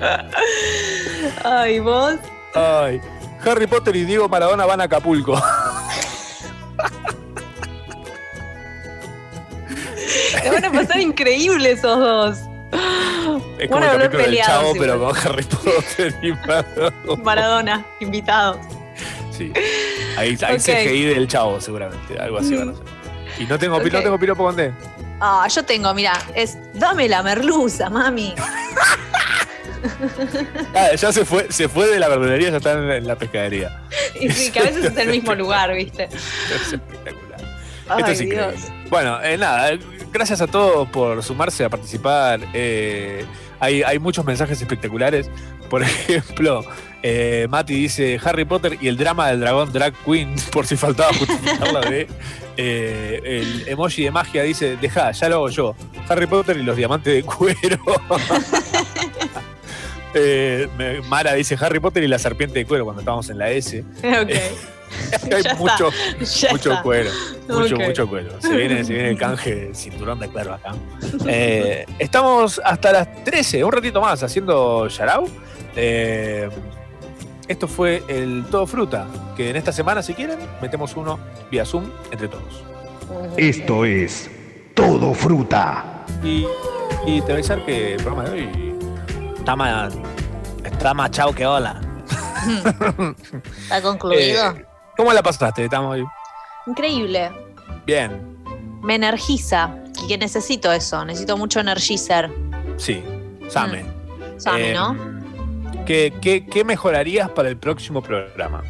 *laughs* Ay, vos. Ay. Harry Potter y Diego Maradona van a Acapulco. Te van a pasar increíble esos dos. Es como a el capítulo del peleados Chavo, pero con Harry Potter y Maradona. Maradona, invitados. Sí. Ahí, ahí Ok. CGI del Chavo, seguramente. Algo así van a hacer. Y no tengo, Ok. no tengo piropo con D. Ah, yo tengo, mira, es dame la merluza, mami. Ah, ya se fue, se fue de la verdulería, ya está en, en la pescadería. Y sí, que a veces es el mismo lugar, ¿viste? Es espectacular. Ay, Esto es Dios. increíble. Bueno, eh, nada, eh, gracias a todos por sumarse a participar. Eh, hay, hay muchos mensajes espectaculares. Por *laughs* ejemplo, eh, Mati dice Harry Potter y el drama del dragón Drag Queen, *laughs* por si faltaba justificar la de. Eh, el emoji de magia dice, deja, ya lo hago yo. Harry Potter y los diamantes de cuero. *laughs* Eh, Mara dice Harry Potter y la serpiente de cuero cuando estábamos en la S. Ok. *laughs* Hay Ya mucho, está, mucho está. cuero. Mucho, mucho cuero. Se viene, se viene el canje del cinturón de cuero acá. Eh, estamos hasta las 13, un ratito más, haciendo Yarao. Eh, esto fue el Todo Fruta, que en esta semana, si quieren, metemos uno vía Zoom entre todos. Esto es Todo Fruta. Y, y te voy a avisar que el programa de hoy Está más, está más chao que hola. *laughs* ¿Está concluido? Eh, ¿Cómo la pasaste? Estamos hoy. Increíble. Bien, Me energiza. Y que necesito eso. Necesito mucho energizer. sí. Same. Same, Eh, ¿no? ¿qué, qué, qué mejorarías para el próximo programa?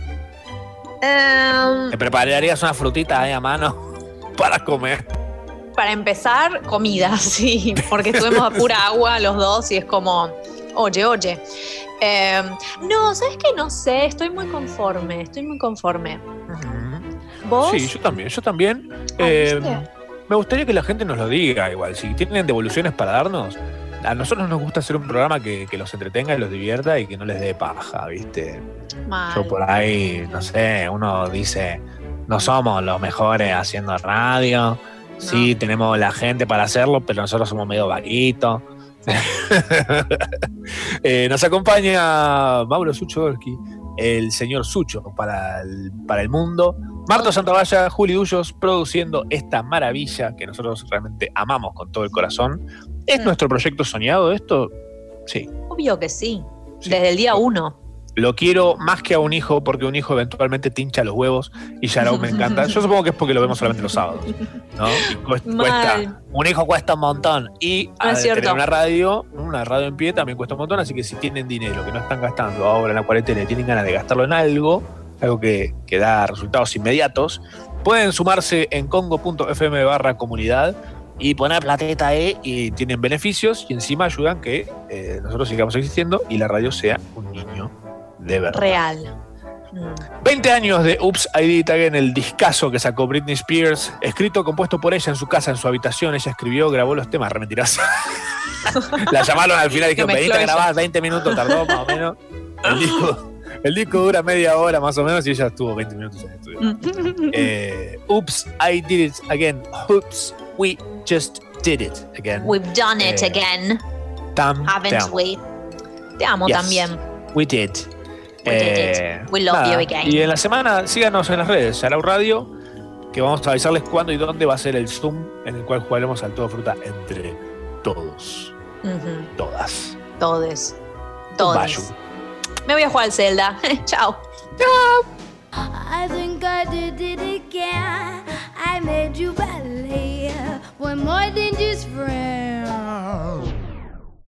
Em, ¿Te prepararías una frutita ahí a mano *laughs* para comer? para empezar, comida, *laughs* sí. Porque estuvimos a pura agua los dos y es como, oye, oye. Em, no, ¿sabes qué? No sé. Estoy muy conforme. Estoy muy conforme. ¿Vos? Sí, yo también, yo también. Ah, Eh, ¿viste? me gustaría que la gente nos lo diga igual. Si tienen devoluciones para darnos, a nosotros nos gusta hacer un programa que, que los entretenga y los divierta y que no les dé paja, ¿viste? Mal. Yo por ahí, no sé, uno dice, no somos los mejores haciendo radio. Sí, tenemos la gente para hacerlo, pero nosotros somos medio vaguitos. *laughs* Eh, nos acompaña Mauro Suchodolski, el señor Sucho para el, para el mundo. Marto Santavalla, Juli Dullos, produciendo esta maravilla que nosotros realmente amamos con todo el corazón. ¿Es nuestro proyecto soñado esto? Sí. Obvio que sí. Desde el día uno. Lo quiero más que a un hijo, porque un hijo eventualmente te hincha los huevos y Yarao me encanta. Yo supongo que es porque lo vemos solamente los sábados. ¿no? Y cuest- Mal. cuesta, un hijo cuesta un montón. Y No tener una radio, una radio en pie también cuesta un montón. Así que si tienen dinero que no están gastando ahora en la cuarentena y tienen ganas de gastarlo en algo, algo que, que da resultados inmediatos, pueden sumarse en congo.fm barra comunidad y poner platita ahí y tienen beneficios y encima ayudan que eh, nosotros sigamos existiendo y la radio sea un niño de verdad. Real. 20 años de Oops, I Did It Again, el discazo que sacó Britney Spears, escrito, compuesto por ella en su casa, en su habitación. Ella escribió, grabó los temas, re mentirosa. *laughs* la llamaron al final y dijeron, venite a grabar, 20 minutos tardó más o menos. El disco, el disco dura media hora más o menos y ella estuvo 20 minutos en el estudio. Eh, Oops, I Did It Again. Oops, we just did it again. We've done it Eh, again. Tam, Haven't te amo. we? Te amo Yes. también. We did. Eh, We love nada. you again. Y en la semana, síganos en las redes, Yarao Radio, que vamos a avisarles cuándo y dónde va a ser el Zoom en el cual jugaremos al todo fruta entre todos. Ujú. Todas. Todes. Bayu. Me voy a jugar al Zelda. *laughs* Chao. I think I did it again. I made you more than just friends.